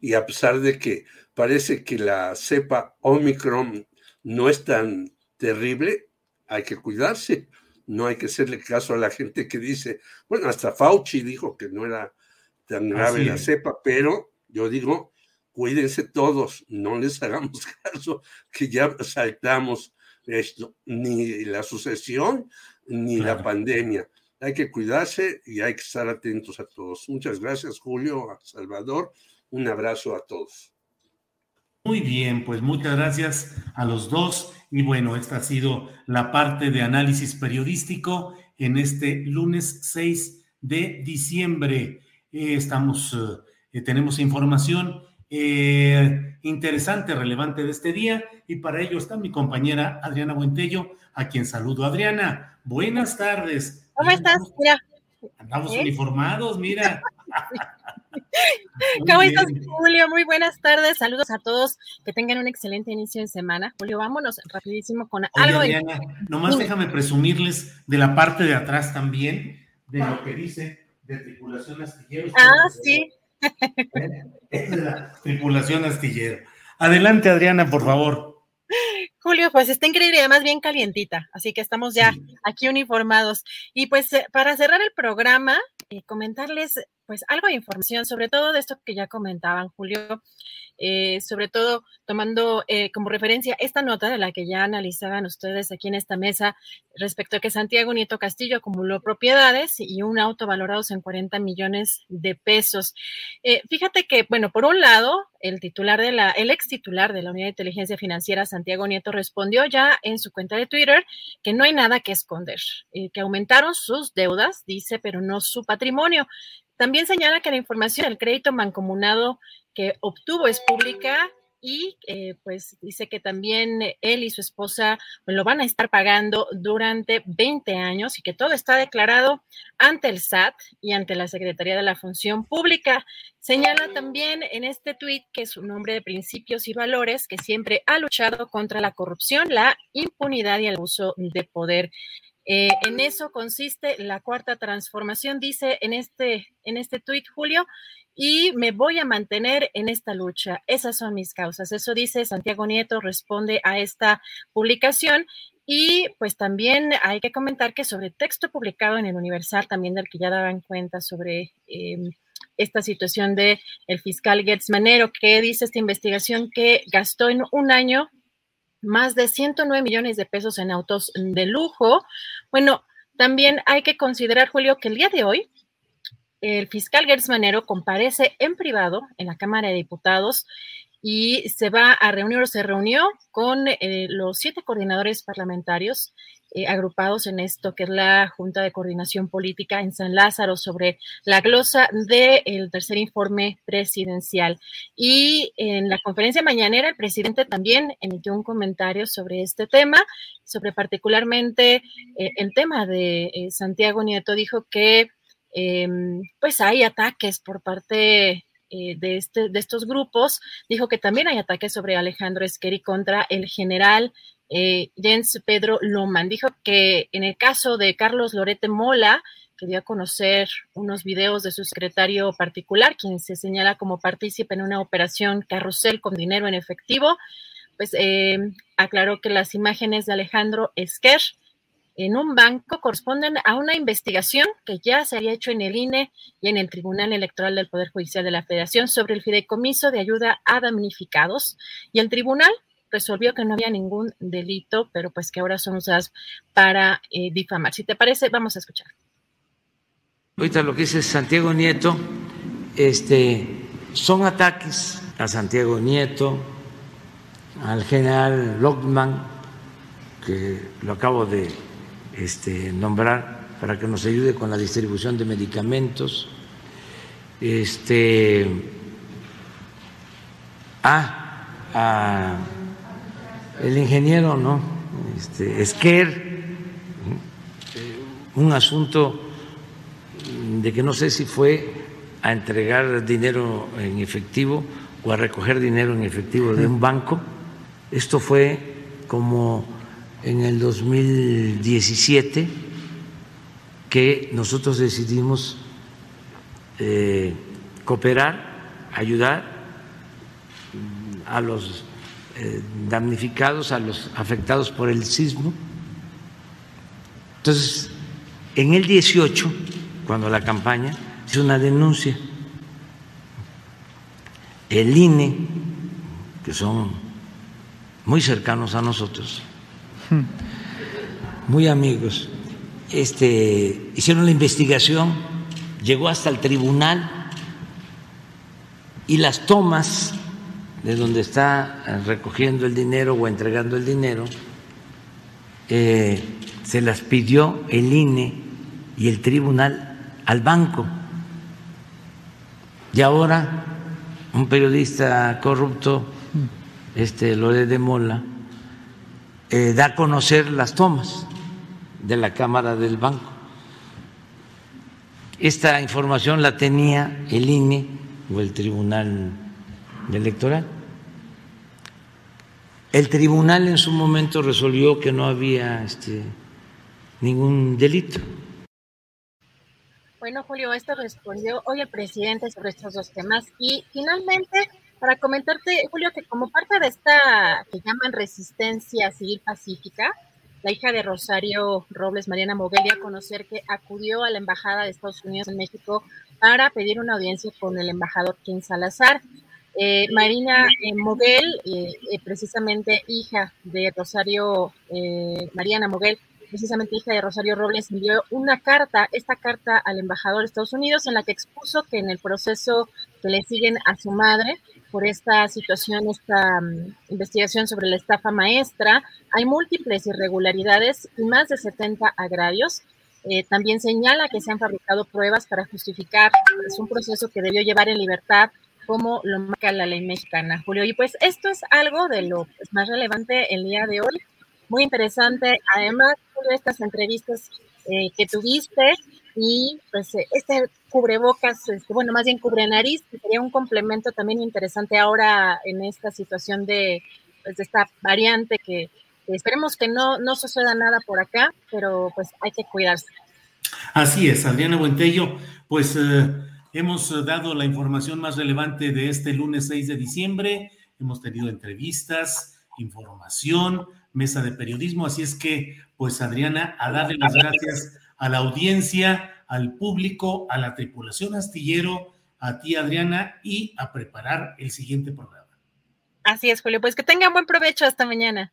Y a pesar de que parece que la cepa Omicron no es tan terrible, hay que cuidarse. No hay que hacerle caso a la gente que dice, bueno, hasta Fauci dijo que no era tan grave la cepa, pero yo digo, cuídense todos, no les hagamos (laughs) caso, que ya saltamos esto, ni la sucesión, ni la pandemia. Hay que cuidarse y hay que estar atentos a todos. Muchas gracias, Julio, a Salvador. Un abrazo a todos. Muy bien, pues muchas gracias a los dos. Y bueno, esta ha sido la parte de análisis periodístico en este lunes 6 de diciembre. Eh, estamos, eh, tenemos información eh, interesante, relevante de este día. Y para ello está mi compañera Adriana Buentello, a quien saludo. Adriana, buenas tardes. ¿Cómo estás? Mira. Andamos ¿Eh? uniformados, mira. (laughs) (laughs) ¿Cómo estás, Julio? Muy buenas tardes. Saludos a todos. Que tengan un excelente inicio de semana. Julio, vámonos rapidísimo con algo. Adriana, (laughs) nomás déjame presumirles de la parte de atrás también, de lo que dice de tripulación astillero. Ah, sí. (laughs) Es de la tripulación astillero. Adelante, Adriana, por favor. Julio, pues está increíble, además bien calientita, así que estamos ya aquí uniformados. Y pues eh, para cerrar el programa, eh, comentarles pues algo de información, sobre todo de esto que ya comentaban, Julio, eh, sobre todo tomando eh, como referencia esta nota de la que ya analizaban ustedes aquí en esta mesa respecto a que Santiago Nieto Castillo acumuló propiedades y un auto valorados en 40 millones de pesos. Eh, fíjate que, bueno, por un lado, el titular de la, el ex titular de la Unidad de Inteligencia Financiera, Santiago Nieto, respondió ya en su cuenta de Twitter que no hay nada que esconder, que aumentaron sus deudas, dice, pero no su patrimonio. También señala que la información del crédito mancomunado que obtuvo es pública y eh, pues dice que también él y su esposa lo van a estar pagando durante 20 años y que todo está declarado ante el SAT y ante la Secretaría de la Función Pública. Señala también en este tuit que es un hombre de principios y valores que siempre ha luchado contra la corrupción, la impunidad y el uso de poder. Eh, en eso consiste la cuarta transformación, dice en este, en este tuit, Julio, y me voy a mantener en esta lucha. Esas son mis causas. Eso dice Santiago Nieto, responde a esta publicación. Y pues también hay que comentar que sobre texto publicado en el Universal, también del que ya daban cuenta sobre em, esta situación de el fiscal Gertz Manero, que dice esta investigación que gastó en un año más de 109 millones de pesos en autos de lujo. Bueno, también hay que considerar, Julio, que el día de hoy el fiscal Gertz Manero comparece en privado en la Cámara de Diputados y se va a reunir o se reunió con eh, los siete coordinadores parlamentarios eh, agrupados en esto, que es la Junta de Coordinación Política en San Lázaro, sobre la glosa del tercer informe presidencial. Y en la conferencia mañanera, el presidente también emitió un comentario sobre este tema, sobre particularmente eh, el tema de Santiago Nieto. Dijo que pues hay ataques por parte eh, de, este, de estos grupos, dijo que también hay ataques sobre Alejandro Esqueri contra el general eh, Jens Pedro Loman. Dijo que en el caso de Carlos Lorete Mola, que dio a conocer unos videos de su secretario particular, quien se señala como partícipe en una operación carrusel con dinero en efectivo, pues eh, aclaró que las imágenes de Alejandro Esquer en un banco corresponden a una investigación que ya se había hecho en el INE y en el Tribunal Electoral del Poder Judicial de la Federación sobre el fideicomiso de ayuda a damnificados y el tribunal resolvió que no había ningún delito, pero pues que ahora son usadas para eh, difamar. Si te parece, vamos a escuchar. Ahorita lo que dice Santiago Nieto, este, son ataques a Santiago Nieto, al general Lockman, que lo acabo de este, nombrar para que nos ayude con la distribución de medicamentos. Este, ah, a el ingeniero, ¿no? Este, Esquer, un asunto de que no sé si fue a entregar dinero en efectivo o a recoger dinero en efectivo de un banco. Esto fue como en el 2017 que nosotros decidimos eh, cooperar, ayudar a los eh, damnificados, a los afectados por el sismo. Entonces, en el 18, cuando la campaña hizo una denuncia, el INE, que son muy cercanos a nosotros, muy amigos, este, hicieron la investigación, llegó hasta el tribunal y las tomas de donde está recogiendo el dinero o entregando el dinero, eh, se las pidió el INE y el tribunal al banco. Y ahora un periodista corrupto, este Lore de Mola, eh, da a conocer las tomas de la Cámara del Banco. Esta información la tenía el INE o el Tribunal Electoral. El tribunal en su momento resolvió que no había este, ningún delito. Bueno, Julio, esto respondió hoy el presidente sobre estos dos temas. Y finalmente, para comentarte, Julio, que como parte de esta que llaman resistencia civil pacífica, la hija de Rosario Robles, Mariana Moguel, a conocer que acudió a la Embajada de Estados Unidos en México para pedir una audiencia con el embajador King Salazar. Eh, Marina eh, Moguel, eh, precisamente hija de Rosario, Mariana Moguel, precisamente hija de Rosario Robles, envió una carta, esta carta al embajador de Estados Unidos, en la que expuso que en el proceso que le siguen a su madre, por esta situación, esta mm, investigación sobre la estafa maestra. Hay múltiples irregularidades y más de 70 agravios. Eh, también señala que se han fabricado pruebas para justificar es un proceso que debió llevar en libertad como lo marca la ley mexicana, Julio. Y pues esto es algo de lo pues, más relevante el día de hoy. Muy interesante, además, de estas entrevistas eh, que tuviste y pues eh, este cubrebocas, este, bueno, más bien cubre nariz, sería un complemento también interesante ahora en esta situación de, pues, de esta variante que, esperemos que no, no suceda nada por acá, pero pues hay que cuidarse. Así es, Adriana Buentello, pues eh, hemos dado la información más relevante de este lunes 6 de diciembre, hemos tenido entrevistas, información, mesa de periodismo, así es que, pues Adriana, a darle las gracias a la audiencia, al público, a la tripulación astillero, a ti Adriana y a preparar el siguiente programa. Así es, Julio, pues que tengan buen provecho hasta mañana.